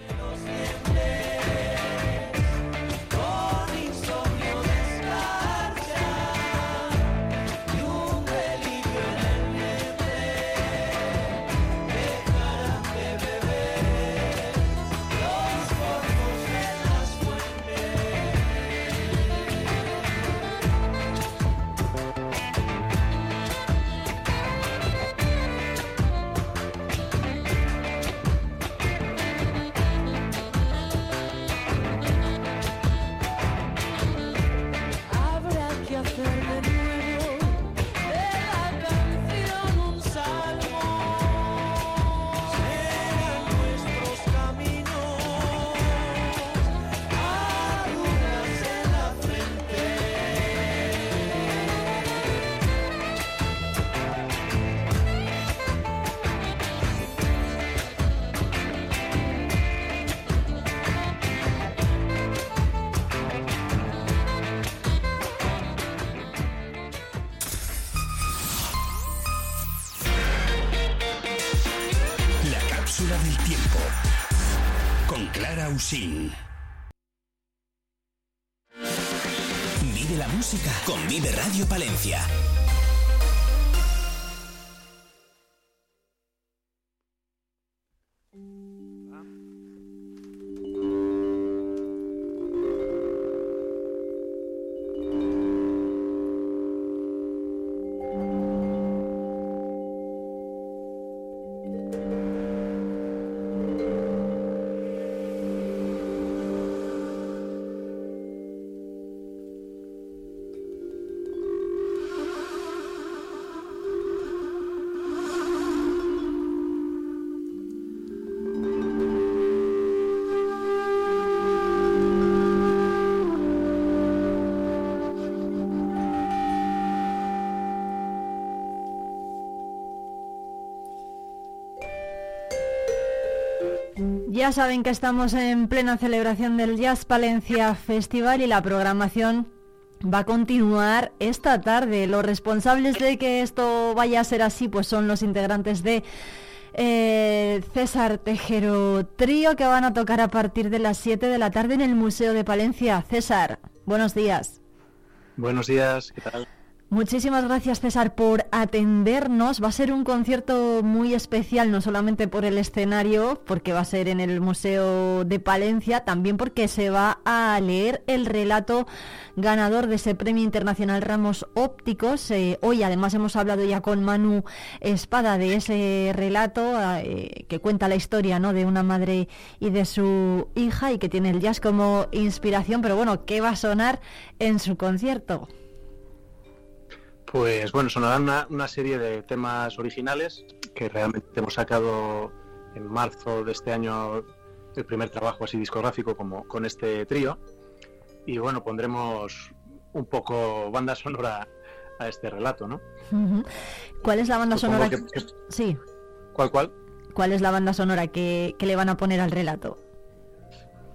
Speaker 16: Ya saben que estamos en plena celebración del Jazz Palencia Festival y la programación va a continuar esta tarde. Los responsables de que esto vaya a ser así pues son los integrantes de eh, César Tejero Trío que van a tocar a partir de las 7 de la tarde en el Museo de Palencia. César, buenos días.
Speaker 28: Buenos días, ¿qué tal?
Speaker 1: Muchísimas gracias César por atendernos. Va a ser un concierto muy especial, no solamente por el escenario, porque va a ser en el Museo de Palencia, también porque se va a leer el relato ganador de ese Premio Internacional Ramos Ópticos. Eh, hoy además hemos hablado ya con Manu Espada de ese relato eh, que cuenta la historia ¿no? de una madre y de su hija y que tiene el jazz como inspiración, pero bueno, ¿qué va a sonar en su concierto?
Speaker 28: Pues bueno, sonarán una, una, serie de temas originales que realmente hemos sacado en marzo de este año el primer trabajo así discográfico como con este trío. Y bueno, pondremos un poco banda sonora a este relato, ¿no?
Speaker 1: ¿Cuál es la banda sonora? Que, Sí.
Speaker 28: ¿Cuál, cuál?
Speaker 1: ¿Cuál es la banda sonora que, que le van a poner al relato?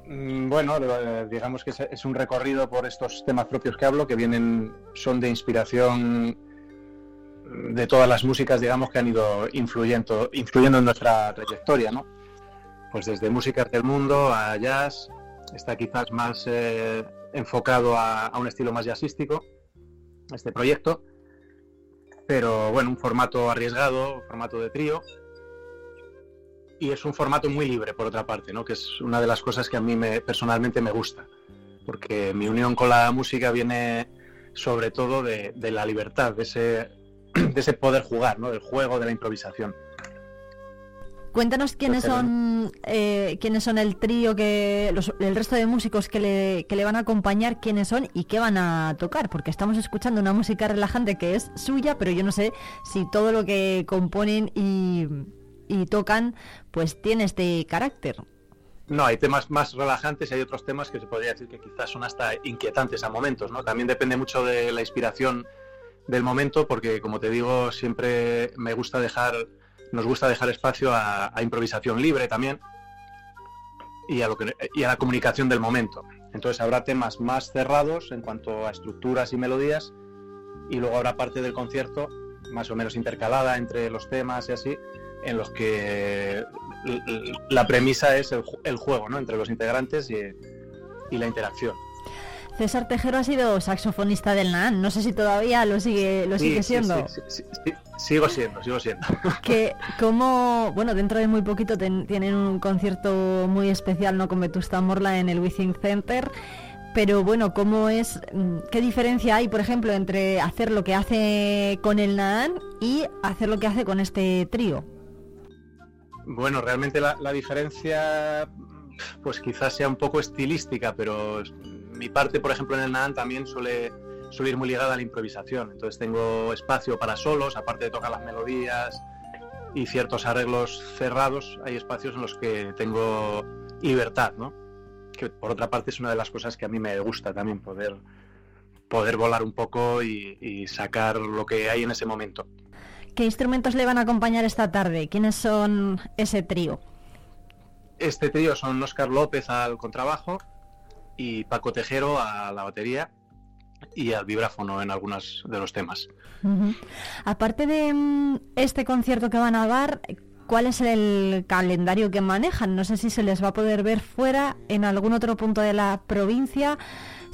Speaker 28: Mm, bueno, eh, digamos que es un recorrido por estos temas propios que hablo, que vienen, son de inspiración de todas las músicas, digamos, que han ido influyendo, influyendo en nuestra trayectoria, ¿no? Pues desde músicas del mundo a jazz, está quizás más eh, enfocado a, a, un estilo más jazzístico, este proyecto, pero bueno, un formato arriesgado, formato de trío, y es un formato muy libre, por otra parte, ¿no? que es una de las cosas que a mí me, personalmente me gusta, porque mi unión con la música viene sobre todo de, de la libertad, de ese, [CLEARS THROAT] de ese poder jugar, ¿no? del juego, de la improvisación.
Speaker 1: Cuéntanos quiénes son eh, quiénes son el trío que los- el resto de músicos que le, que le van a acompañar, quiénes son y qué van a tocar, porque estamos escuchando una música relajante que es suya, pero yo no sé si todo lo que componen y, y tocan pues tiene este carácter.
Speaker 28: No, hay temas más relajantes y hay otros temas que se podría decir que quizás son hasta inquietantes a momentos, ¿no? También depende mucho de la inspiración del momento, porque como te digo, siempre me gusta dejar, nos gusta dejar espacio a, a improvisación libre también y a, lo que, y a la comunicación del momento. Entonces habrá temas más cerrados en cuanto a estructuras y melodías y luego habrá parte del concierto más o menos intercalada entre los temas y así, en los que la premisa es el, el juego ¿no? entre los integrantes y, y la interacción.
Speaker 1: César Tejero ha sido saxofonista del NAN, no sé si todavía lo sigue lo
Speaker 28: Sí,
Speaker 1: sigue siendo.
Speaker 28: sí, sí, sigo siendo, sigo siendo. [LAUGHS]
Speaker 1: que como bueno dentro de muy poquito ten- tienen un concierto muy especial no con Vetusta Morla en el Withing Center pero bueno cómo es mm, qué diferencia hay por ejemplo entre hacer lo que hace con el Naan y hacer lo que hace con este trío
Speaker 28: Bueno, realmente la, la diferencia pues quizás sea un poco estilística, pero mi parte, por ejemplo, en el NAN también suele, suele ir muy ligada a la improvisación. Entonces tengo espacio para solos, aparte de tocar las melodías y ciertos arreglos cerrados, hay espacios en los que tengo libertad, ¿no? Que por otra parte es una de las cosas que a mí me gusta también, poder, poder volar un poco y, y sacar lo que hay en ese momento.
Speaker 1: Qué instrumentos le van a acompañar esta tarde quiénes son ese trío
Speaker 28: Este trío son Óscar López al contrabajo y Paco Tejero a la batería y al vibráfono en algunos de los temas.
Speaker 1: Aparte de mm, este concierto que van a dar, ¿cuál es el calendario que manejan? No sé si se les va a poder ver fuera en algún otro punto de la provincia,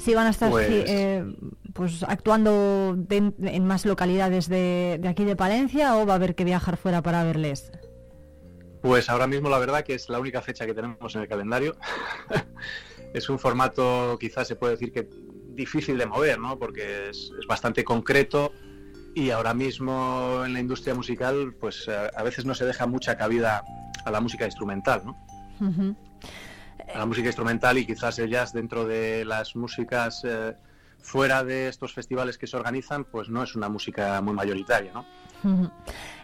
Speaker 1: si van a estar
Speaker 28: Pues-
Speaker 1: eh, pues actuando de- en más localidades de, de aquí de Palencia o va a haber que viajar fuera para verles.
Speaker 28: Pues ahora mismo la verdad que es la única fecha que tenemos en el calendario. [LAUGHS] es un formato quizás se puede decir que difícil de mover, ¿no? Porque es, es bastante concreto y ahora mismo en la industria musical pues a, a veces no se deja mucha cabida a la música instrumental, ¿no? A la música instrumental y quizás el jazz dentro de las músicas eh, fuera de estos festivales que se organizan, pues no es una música muy mayoritaria, ¿no? [LAUGHS]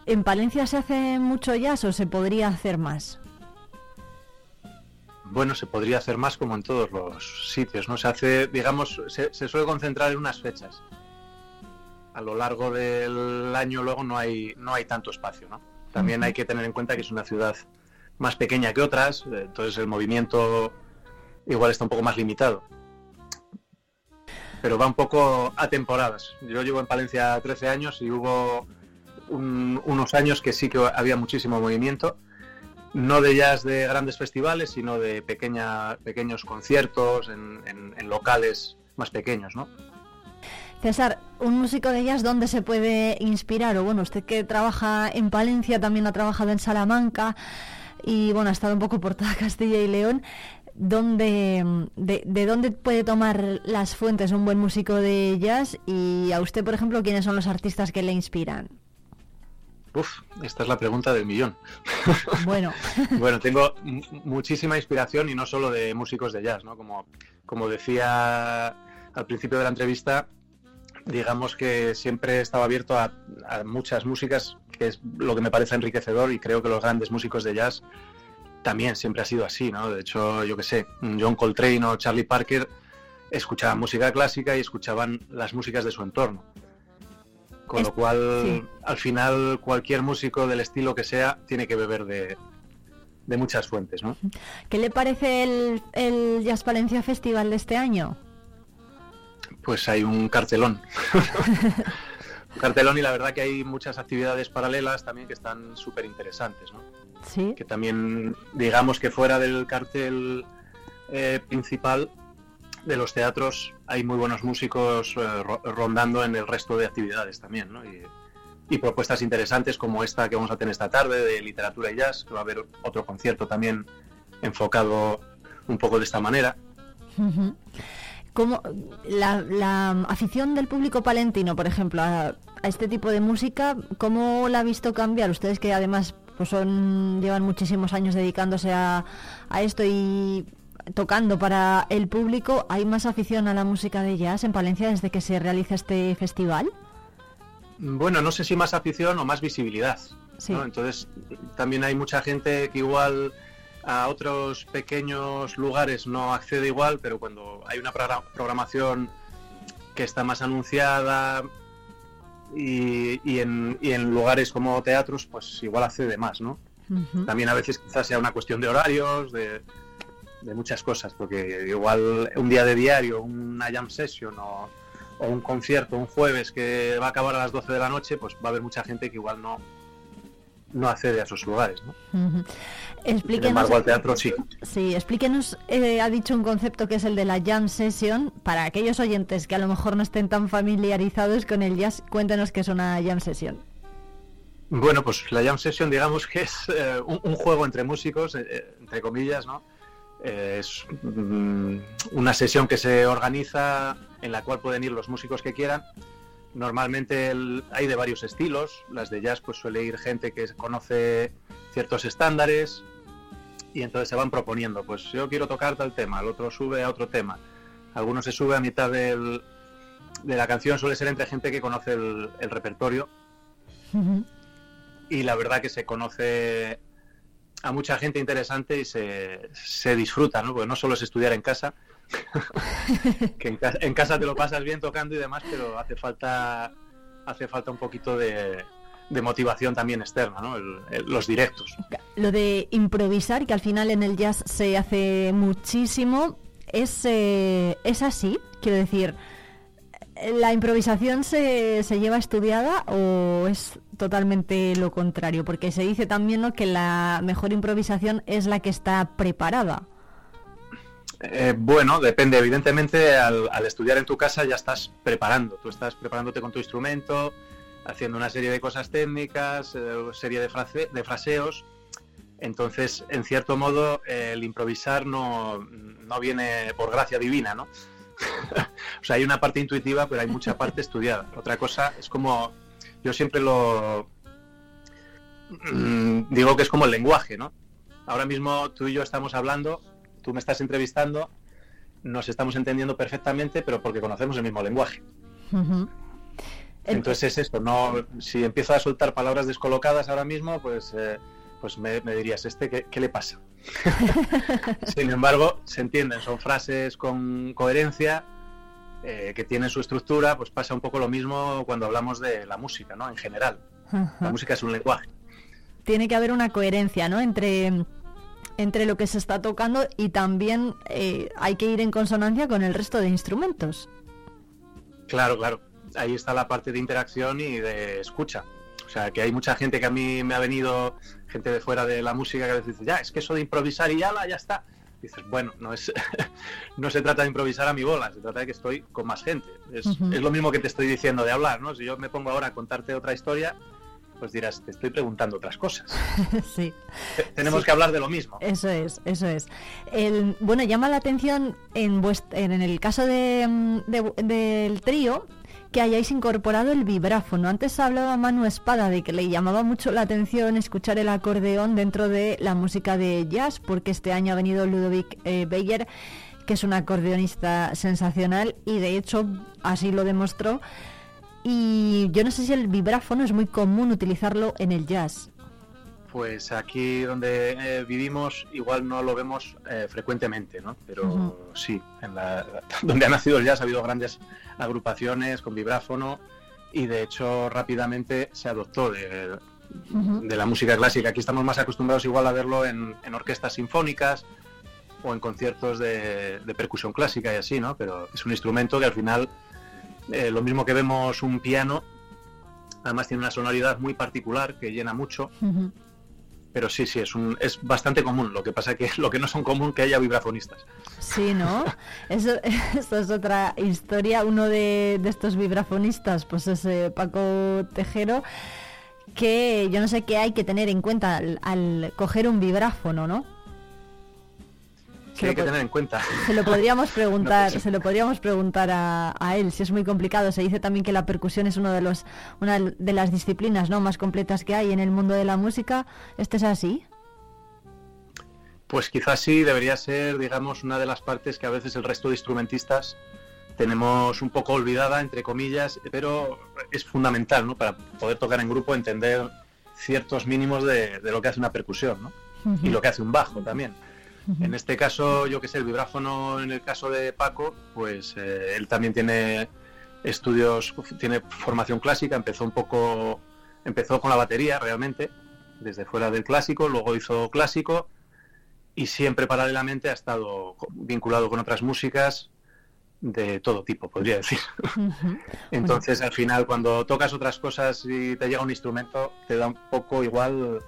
Speaker 1: ¿En Palencia se hace mucho jazz o se podría hacer más?
Speaker 28: Bueno, se podría hacer más como en todos los sitios, ¿no? Se hace, digamos, se, se suele concentrar en unas fechas. A lo largo del año luego no hay, no hay tanto espacio, ¿no? También hay que tener en cuenta que es una ciudad más pequeña que otras, eh, entonces el movimiento igual está un poco más limitado. Pero va un poco a temporadas. Yo llevo en Palencia 13 años y hubo un- unos años que sí que había muchísimo movimiento no de jazz de grandes festivales, sino de pequeña, pequeños conciertos en, locales más pequeños, ¿no?
Speaker 1: César, un músico de jazz, ¿dónde se puede inspirar? O bueno, usted que trabaja en Palencia, también ha trabajado en Salamanca y bueno, ha estado un poco por toda [LAUGHS] Castilla y León. ¿Dónde, de, de dónde puede tomar las fuentes un buen músico de jazz? Y a usted, por ejemplo, ¿quiénes son los artistas que le inspiran?
Speaker 28: Uf, esta es la pregunta del millón. [LAUGHS]
Speaker 1: Bueno, [LAUGHS]
Speaker 28: bueno, tengo mu- muchísima inspiración y no solo de músicos de jazz, ¿no? Como, como decía al principio de la entrevista, digamos que siempre he estado abierto a, a muchas músicas, que es lo que me parece enriquecedor y creo que los grandes músicos de jazz también siempre ha sido así, ¿no? De hecho, yo qué sé, John Coltrane o Charlie Parker escuchaban música clásica y escuchaban las músicas de su entorno. Con lo cual,
Speaker 1: sí.
Speaker 28: al final, cualquier músico del estilo que sea tiene que beber de, de muchas fuentes, ¿no?
Speaker 1: ¿qué le parece el, el Jazz Palencia Festival de este año?
Speaker 28: Pues hay un cartelón. [LAUGHS] cartelón y la verdad que hay muchas actividades paralelas también que están súper interesantes, ¿no?
Speaker 1: Sí.
Speaker 28: Que también, digamos que fuera del cartel eh, principal de los teatros hay muy buenos músicos eh, ro- rondando en el resto de actividades también, ¿no? Y, y propuestas interesantes como esta que vamos a tener esta tarde de literatura y jazz, que va a haber otro concierto también enfocado un poco de esta manera.
Speaker 1: ¿Cómo, la, la afición del público palentino, por ejemplo, a, a este tipo de música, ¿cómo la ha visto cambiar? Ustedes que además pues son llevan muchísimos años dedicándose a, a esto y tocando para el público. ¿Hay más afición a la música de jazz en Palencia desde que se realiza este festival?
Speaker 28: Bueno, no sé si más afición o más visibilidad.
Speaker 1: Sí.
Speaker 28: ¿no? Entonces, también hay mucha gente que igual a otros pequeños lugares no accede igual, pero cuando hay una progra- programación que está más anunciada y, y en, y en lugares como teatros, pues igual accede más, ¿no? También a veces quizás sea una cuestión de horarios, de, de muchas cosas, porque igual un día de diario, una jam session o, o un concierto un jueves que va a acabar a las 12 de la noche, pues va a haber mucha gente que igual no, no accede a esos lugares. ¿no?
Speaker 1: Explíquenos,
Speaker 28: embargo, al teatro sí.
Speaker 1: sí, explíquenos, eh, ha dicho un concepto que es el de la jam session. Para aquellos oyentes que a lo mejor no estén tan familiarizados con el jazz, cuéntenos qué es una jam session.
Speaker 28: Bueno, pues la jam session, digamos que es eh, un, un juego entre músicos, eh, eh, entre comillas, ¿no? Es mm, una sesión que se organiza en la cual pueden ir los músicos que quieran. Normalmente el- hay de varios estilos. Las de jazz, pues suele ir gente que conoce ciertos estándares y entonces se van proponiendo. Pues yo quiero tocar tal tema, el otro sube a otro tema. Algunos se sube a mitad del- de la canción, suele ser entre gente que conoce el- el repertorio y la verdad que se conoce a mucha gente interesante y se, se disfruta, ¿no? Porque no solo es estudiar en casa, [LAUGHS] que en, ca- en casa te lo pasas bien tocando y demás, pero hace falta hace falta un poquito de, de motivación también externa, ¿no? El- el- los directos.
Speaker 1: Lo de improvisar, que al final en el jazz se hace muchísimo, es, eh, es así, quiero decir, ¿la improvisación se, se lleva estudiada o es totalmente lo contrario? Porque se dice también ¿no? que la mejor improvisación es la que está preparada.
Speaker 28: Eh, bueno, depende. Evidentemente, al, al estudiar en tu casa ya estás preparando. Tú estás preparándote con tu instrumento, haciendo una serie de cosas técnicas, eh, serie de, frase- de fraseos. Entonces, en cierto modo, el improvisar no, no viene por gracia divina, ¿no? [LAUGHS] o sea, hay una parte intuitiva, pero hay mucha parte estudiada. Otra cosa es como, yo siempre lo mm, digo que es como el lenguaje, ¿no? Ahora mismo tú y yo estamos hablando, tú me estás entrevistando, nos estamos entendiendo perfectamente, pero porque conocemos el mismo lenguaje. Entonces es esto, no, si empiezo a soltar palabras descolocadas ahora mismo, pues, eh, pues me, me dirías, ¿este qué, qué le pasa? [LAUGHS] Sin embargo, se entienden, son frases con coherencia, eh, que tienen su estructura, pues pasa un poco lo mismo cuando hablamos de la música, ¿no? En general. La música es un lenguaje.
Speaker 1: Tiene que haber una coherencia ¿no? entre, entre lo que se está tocando y también eh, hay que ir en consonancia con el resto de instrumentos.
Speaker 28: Claro, claro. Ahí está la parte de interacción y de escucha. O sea, que hay mucha gente que a mí me ha venido, gente de fuera de la música, que a veces dice, ya, es que eso de improvisar y ya, la, ya está. Dices, bueno, no es [LAUGHS] no se trata de improvisar a mi bola, se trata de que estoy con más gente. Es, es lo mismo que te estoy diciendo de hablar, ¿no? Si yo me pongo ahora a contarte otra historia, pues dirás, te estoy preguntando otras cosas. [LAUGHS]
Speaker 1: sí.
Speaker 28: Te- Tenemos
Speaker 1: Sí.
Speaker 28: que hablar de lo mismo.
Speaker 1: Eso es, eso es. El, bueno, llama la atención en, vuest- en el caso de, mm, de- del trío que hayáis incorporado el vibráfono. Antes hablaba Manu Espada de que le llamaba mucho la atención escuchar el acordeón dentro de la música de jazz, porque este año ha venido Ludovic eh, Beyer, que es un acordeonista sensacional y de hecho así lo demostró. Y yo no sé si el vibráfono es muy común utilizarlo en el jazz.
Speaker 28: Pues aquí donde eh, vivimos igual no lo vemos eh, frecuentemente, ¿no? Pero sí, en la, [LAUGHS] donde ha nacido el jazz ha habido grandes agrupaciones con vibráfono y de hecho rápidamente se adoptó de, de la música clásica. Aquí estamos más acostumbrados igual a verlo en, en orquestas sinfónicas o en conciertos de, de percusión clásica y así, ¿no? Pero es un instrumento que al final, eh, lo mismo que vemos un piano, además tiene una sonoridad muy particular que llena mucho pero sí, sí, es, un, es bastante común. Lo que pasa que [LAUGHS] lo que no son común que haya vibrafonistas.
Speaker 1: Sí, ¿no? [LAUGHS] Eso, [LAUGHS] eso es otra historia. Uno de, de estos vibrafonistas, pues es eh, Paco Tejero, que yo no sé qué hay que tener en cuenta al, al coger un vibráfono, ¿no?
Speaker 28: Que hay que tener en cuenta.
Speaker 1: Se lo podríamos [LAUGHS] preguntar, se lo podríamos preguntar a, a, él, si es muy complicado. Se dice también que la percusión es uno de los, una de las disciplinas ¿no? más completas que hay en el mundo de la música. ¿Este es así?
Speaker 28: Pues quizás sí, debería ser, digamos, una de las partes que a veces el resto de instrumentistas tenemos un poco olvidada, entre comillas, pero es fundamental, ¿no? Para poder tocar en grupo, entender ciertos mínimos de, de lo que hace una percusión, ¿no? Uh -huh. Y lo que hace un bajo también. En este caso, yo que sé, el vibráfono, en el caso de Paco, pues eh, él también tiene estudios, tiene formación clásica, empezó un poco, empezó con la batería realmente, desde fuera del clásico, luego hizo clásico y siempre paralelamente ha estado vinculado con otras músicas de todo tipo, podría decir. [LAUGHS] Entonces, al final, cuando tocas otras cosas y te llega un instrumento, te da un poco igual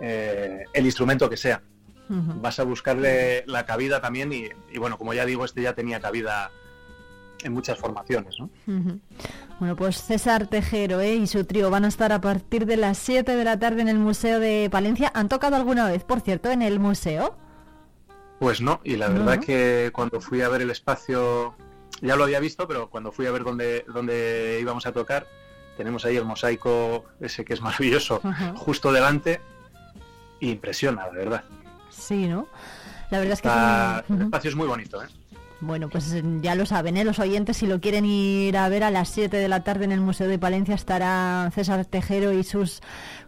Speaker 28: eh, el instrumento que sea. Uh -huh. Vas a buscarle la cabida también y, y, bueno, como ya digo, este ya tenía cabida en muchas formaciones, ¿no?
Speaker 1: Uh -huh. Bueno, pues César Tejero ¿eh? y su trío van a estar a partir de las 7 de la tarde en el Museo de Palencia. ¿Han tocado alguna vez, por cierto, en el museo?
Speaker 28: Pues no, y la
Speaker 1: ¿No?
Speaker 28: verdad que cuando fui a ver el espacio, ya lo había visto, pero cuando fui a ver dónde, dónde íbamos a tocar, tenemos ahí el mosaico ese que es maravilloso, justo delante, impresiona, la verdad.
Speaker 1: Sí, ¿no? La verdad es que es un-
Speaker 28: el espacio es muy bonito, ¿eh?
Speaker 1: Bueno, pues eh, ya lo saben, ¿eh? los oyentes, si lo quieren ir a ver a las 7 de la tarde en el Museo de Palencia, estará César Tejero y sus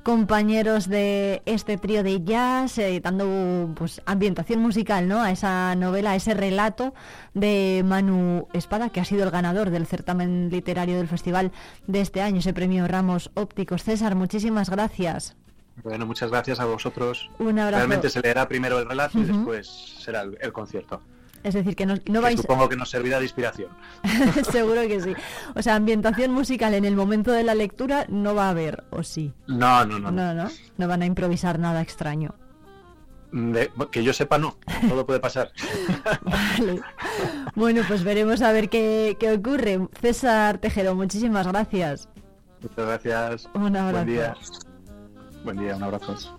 Speaker 1: compañeros de este trío de jazz, eh, dando pues ambientación musical ¿no? a esa novela, a ese relato de Manu Espada, que ha sido el ganador del certamen literario del festival de este año, ese premio Ramos Ópticos. César, muchísimas gracias.
Speaker 28: Bueno, muchas gracias a vosotros.
Speaker 1: Un abrazo.
Speaker 28: Realmente se leerá primero el relato y después será el, el concierto.
Speaker 1: Es decir, que no, no
Speaker 28: que
Speaker 1: vais...
Speaker 28: Supongo que nos servirá de inspiración. [LAUGHS]
Speaker 1: Seguro que sí. O sea, ambientación musical en el momento de la lectura no va a haber, ¿o sí?
Speaker 28: No, no, no. no.
Speaker 1: No, no. No van a improvisar nada extraño.
Speaker 28: De- que yo sepa, no. Todo puede pasar. [LAUGHS]
Speaker 1: Vale. Bueno, pues veremos a ver qué, qué ocurre. César Tejero, muchísimas gracias.
Speaker 28: Muchas gracias.
Speaker 1: Un abrazo.
Speaker 28: Buen día. Buen día, un abrazo.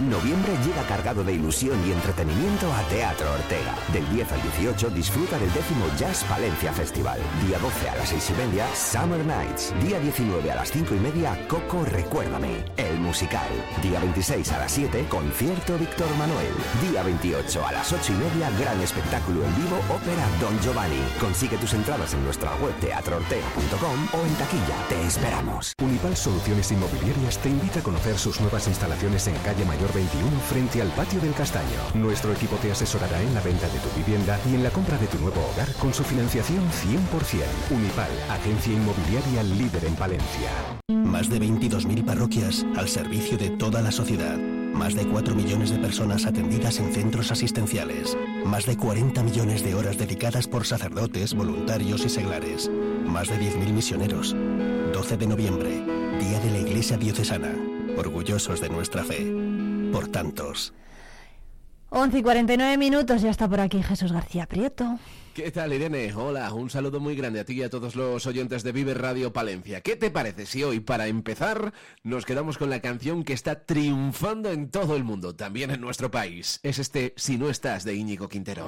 Speaker 3: Noviembre llega cargado de ilusión y entretenimiento a Teatro Ortega. Del 10 al 18 disfruta del décimo Jazz Valencia Festival. Día 12 a las 6 y media, Summer Nights. Día 19 a las 5 y media, Coco Recuérdame, el musical. Día 26 a las 7, concierto Víctor Manuel. Día 28 a las 8 y media, gran espectáculo en vivo, ópera Don Giovanni. Consigue tus entradas en nuestra web teatroortega.com o en taquilla. Te esperamos.
Speaker 29: Unipal Soluciones Inmobiliarias te invita a conocer sus nuevas instalaciones en calle Mayor 21 frente al patio del Castaño. Nuestro equipo te asesorará en la venta de tu vivienda y en la compra de tu nuevo hogar con su financiación 100%. Unipal, agencia inmobiliaria líder en Palencia.
Speaker 12: Más de 22.000 parroquias al servicio de toda la sociedad. Más de 4 millones de personas atendidas en centros asistenciales. Más de 40 millones de horas dedicadas por sacerdotes, voluntarios y seglares. Más de 10.000 misioneros. 12 de noviembre, Día de la Iglesia Diocesana. Orgullosos de nuestra fe. Por tantos.
Speaker 1: 11 y 49 minutos, ya está por aquí Jesús García Prieto.
Speaker 30: ¿Qué tal, Irene? Hola, un saludo muy grande a ti y a todos los oyentes de Vive Radio Palencia. ¿Qué te parece si hoy, para empezar, nos quedamos con la canción que está triunfando en todo el mundo, también en nuestro país? Es este Si no estás de Íñigo Quintero.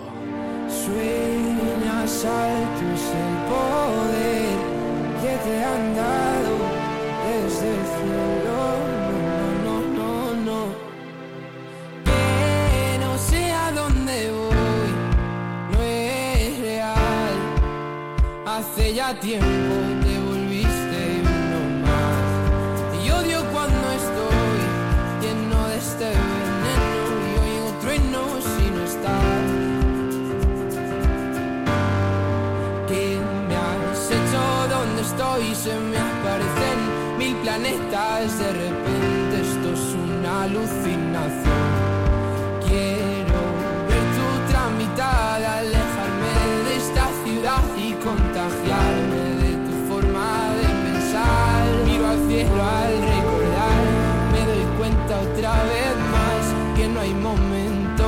Speaker 31: Sueñas alto es el poder que te han Ya tiempo te volviste uno más. Y odio cuando estoy lleno de este veneno y oigo truenos si no estás. ¿Qué me has hecho? ¿Dónde estoy? Se me aparecen mil planetas. De repente esto es una alucinación.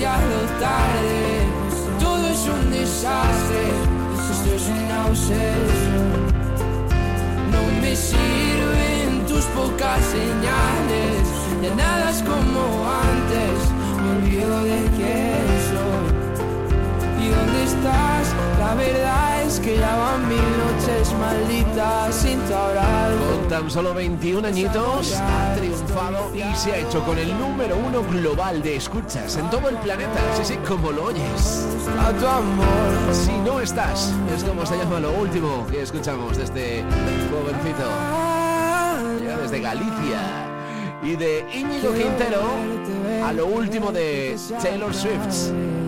Speaker 31: demasiado tarde. Todo es un desastre, esto es una obsesión. No me sirven tus pocas señales, ya nada es como antes. Me olvido de quién soy dónde estás. La verdad es que ya van mil noches malditas sin tu.
Speaker 30: Con tan solo 21 añitos ha triunfado y se ha hecho con el número uno global de escuchas en todo el planeta. Sí, sí, como lo oyes.
Speaker 31: A tu amor.
Speaker 30: Si no estás, es como se llama lo último que escuchamos de este jovencito. Ya desde Galicia. Y de Íñigo Quintero a lo último de Taylor Swift.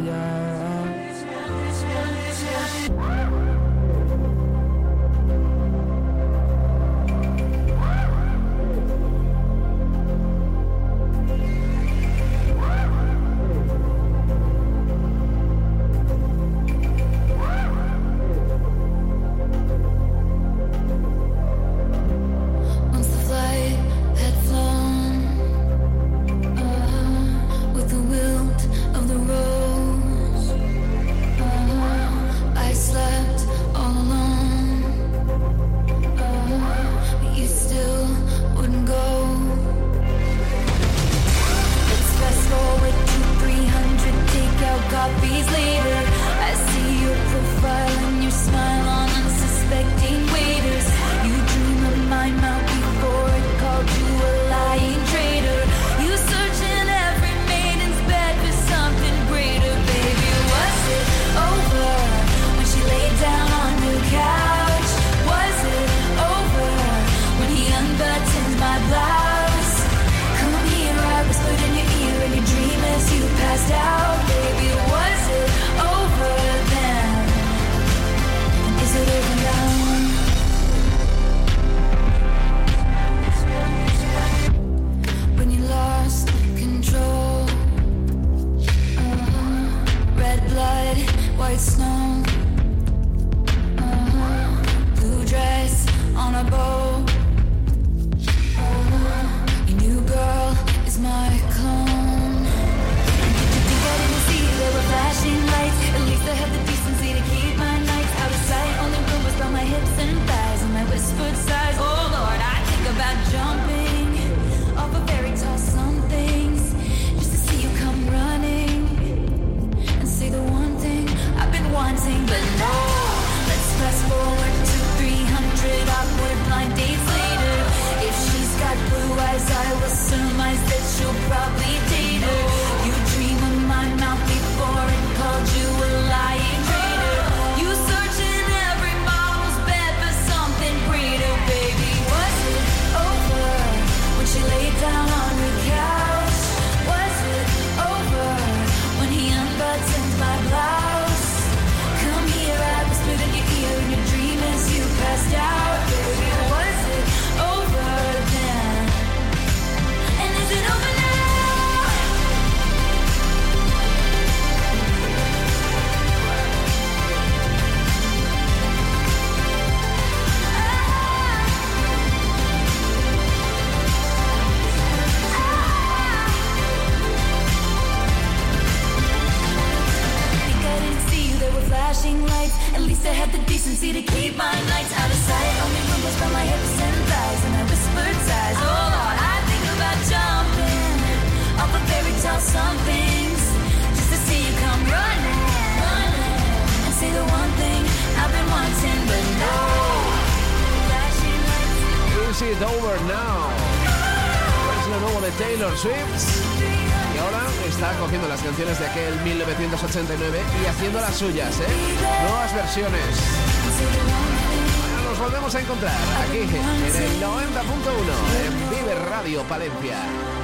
Speaker 30: Palencia.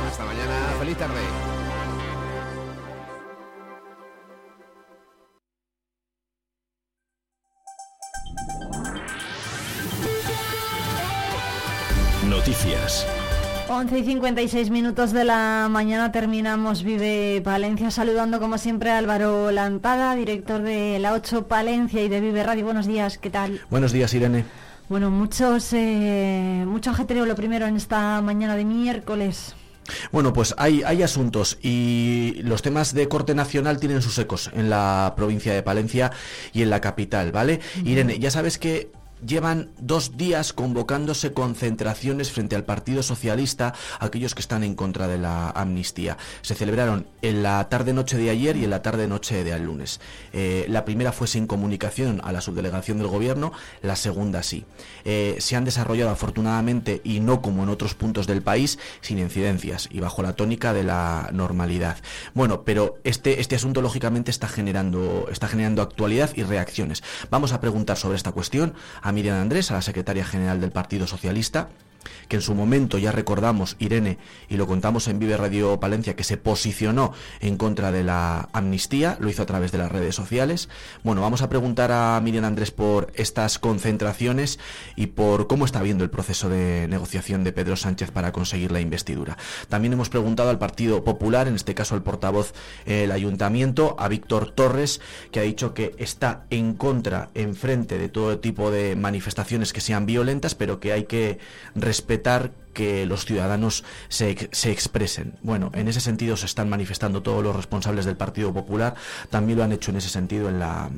Speaker 30: Hasta mañana, feliz tarde.
Speaker 12: Noticias.
Speaker 1: 11 y 56 minutos de la mañana terminamos Vive Palencia saludando como siempre a Álvaro Lantada, director de la 8 Palencia y de Vive Radio. Buenos días, ¿qué tal?
Speaker 32: Buenos días, Irene.
Speaker 1: Bueno, muchos, eh, mucho ajetreo lo primero en esta mañana de miércoles.
Speaker 32: Bueno, pues hay, hay asuntos y los temas de corte nacional tienen sus ecos en la provincia de Palencia y en la capital, ¿vale? Irene, ya sabes que llevan dos días convocándose concentraciones frente al Partido Socialista, aquellos que están en contra de la amnistía. Se celebraron en la tarde-noche de ayer y en la tarde-noche de al lunes. Eh, la primera fue sin comunicación a la subdelegación del Gobierno, la segunda sí. Eh, se han desarrollado afortunadamente y no como en otros puntos del país, sin incidencias y bajo la tónica de la normalidad. Bueno, pero este, este asunto lógicamente está generando, está generando actualidad y reacciones. Vamos a preguntar sobre esta cuestión Miriam Andrés, a la secretaria general del Partido Socialista, que en su momento ya recordamos, Irene, y lo contamos en Vive Radio Palencia, que se posicionó en contra de la amnistía, lo hizo a través de las redes sociales. Bueno, vamos a preguntar a Miriam Andrés por estas concentraciones y por cómo está viendo el proceso de negociación de Pedro Sánchez para conseguir la investidura. También hemos preguntado al Partido Popular, en este caso el portavoz del Ayuntamiento, a Víctor Torres, que ha dicho que está en contra, en frente de todo tipo de manifestaciones que sean violentas, pero que hay que respetar que los ciudadanos se, se expresen. Bueno, en ese sentido se están manifestando todos los responsables del Partido Popular, también lo han hecho en ese sentido en la,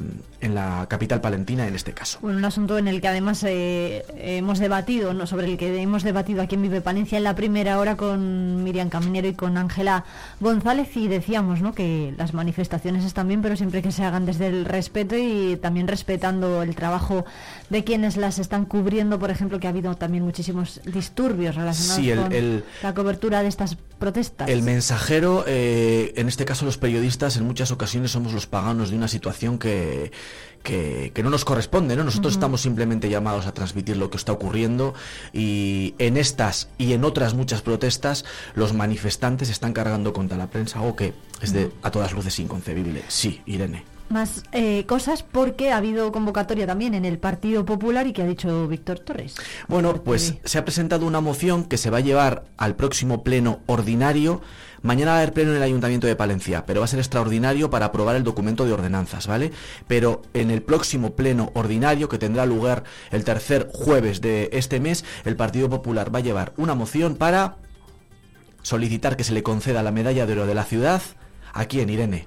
Speaker 32: en la capital palentina en este caso.
Speaker 1: Bueno, un asunto en el que además eh, hemos debatido, ¿no? sobre el que hemos debatido aquí en Vive Palencia en la primera hora con Miriam Caminero y con Ángela González y decíamos ¿no? que las manifestaciones están bien, pero siempre que se hagan desde el respeto y también respetando el trabajo de quienes las están cubriendo, por ejemplo, que ha habido también muchísimos disturbios
Speaker 32: Sí, el-
Speaker 1: con
Speaker 32: el-
Speaker 1: la cobertura de estas protestas.
Speaker 32: El mensajero, eh, en este caso los periodistas, en muchas ocasiones somos los paganos de una situación que, que, que no nos corresponde, ¿no? Nosotros estamos simplemente llamados a transmitir lo que está ocurriendo y en estas y en otras muchas protestas los manifestantes están cargando contra la prensa, algo que es de a todas luces inconcebible. Sí, Irene.
Speaker 1: Más eh, cosas porque ha habido convocatoria también en el Partido Popular y que ha dicho Víctor Torres.
Speaker 32: Bueno, pues se ha presentado una moción que se va a llevar al próximo pleno ordinario. Mañana va a haber pleno en el Ayuntamiento de Palencia, pero va a ser extraordinario para aprobar el documento de ordenanzas, ¿vale? Pero en el próximo pleno ordinario, que tendrá lugar el tercer jueves de este mes, el Partido Popular va a llevar una moción para solicitar que se le conceda la medalla de oro de la ciudad. Aquí en Irene.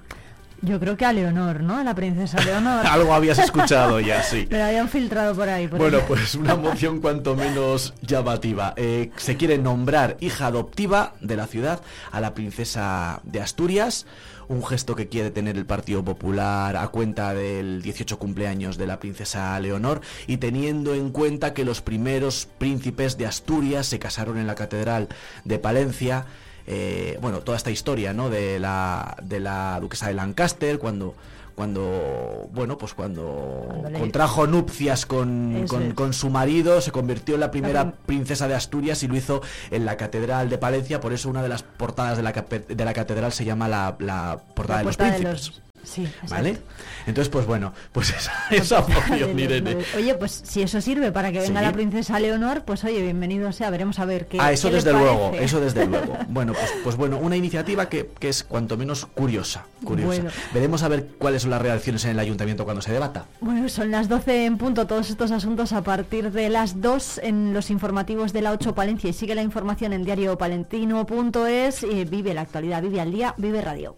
Speaker 1: Yo creo que a Leonor, ¿no? A la princesa Leonor. [LAUGHS]
Speaker 32: Algo habías escuchado ya, sí. [LAUGHS]
Speaker 1: La habían filtrado por ahí. por
Speaker 32: Bueno,
Speaker 1: ahí.
Speaker 32: pues una moción cuanto menos llamativa. Eh, se quiere nombrar hija adoptiva de la ciudad a la princesa de Asturias, un gesto que quiere tener el Partido Popular a cuenta del 18 cumpleaños de la princesa Leonor y teniendo en cuenta que los primeros príncipes de Asturias se casaron en la Catedral de Palencia. Eh, bueno, toda esta historia, ¿no? De la, de la duquesa de Lancaster, cuando cuando bueno pues cuando
Speaker 1: le-
Speaker 32: contrajo nupcias con, con, su marido se convirtió en la primera
Speaker 1: La
Speaker 32: princesa de Asturias y lo hizo en la catedral de Palencia. Por eso una de las portadas de la, de la catedral se llama la, la portada
Speaker 1: La
Speaker 32: de los
Speaker 1: de
Speaker 32: príncipes.
Speaker 1: los- Sí,
Speaker 32: ¿vale?
Speaker 1: exacto.
Speaker 32: entonces pues bueno pues esa,
Speaker 1: los
Speaker 32: Irene
Speaker 1: nueve. Oye, pues si eso sirve para que venga
Speaker 32: Sí.
Speaker 1: la princesa Leonor, pues oye, bienvenido sea, veremos a ver qué.
Speaker 32: Ah, eso
Speaker 1: qué le
Speaker 32: desde luego, eso desde [LAUGHS] luego. Bueno, pues, pues bueno, una iniciativa que, que es cuanto menos curiosa, curiosa.
Speaker 1: Bueno.
Speaker 32: Veremos a ver cuáles son las reacciones en el ayuntamiento cuando se debata.
Speaker 1: Bueno, son las 12 en punto, todos estos asuntos a partir de las 2 en los informativos de la 8 Palencia y sigue la información en diariopalentino.es, eh, vive la actualidad, vive al día, vive radio.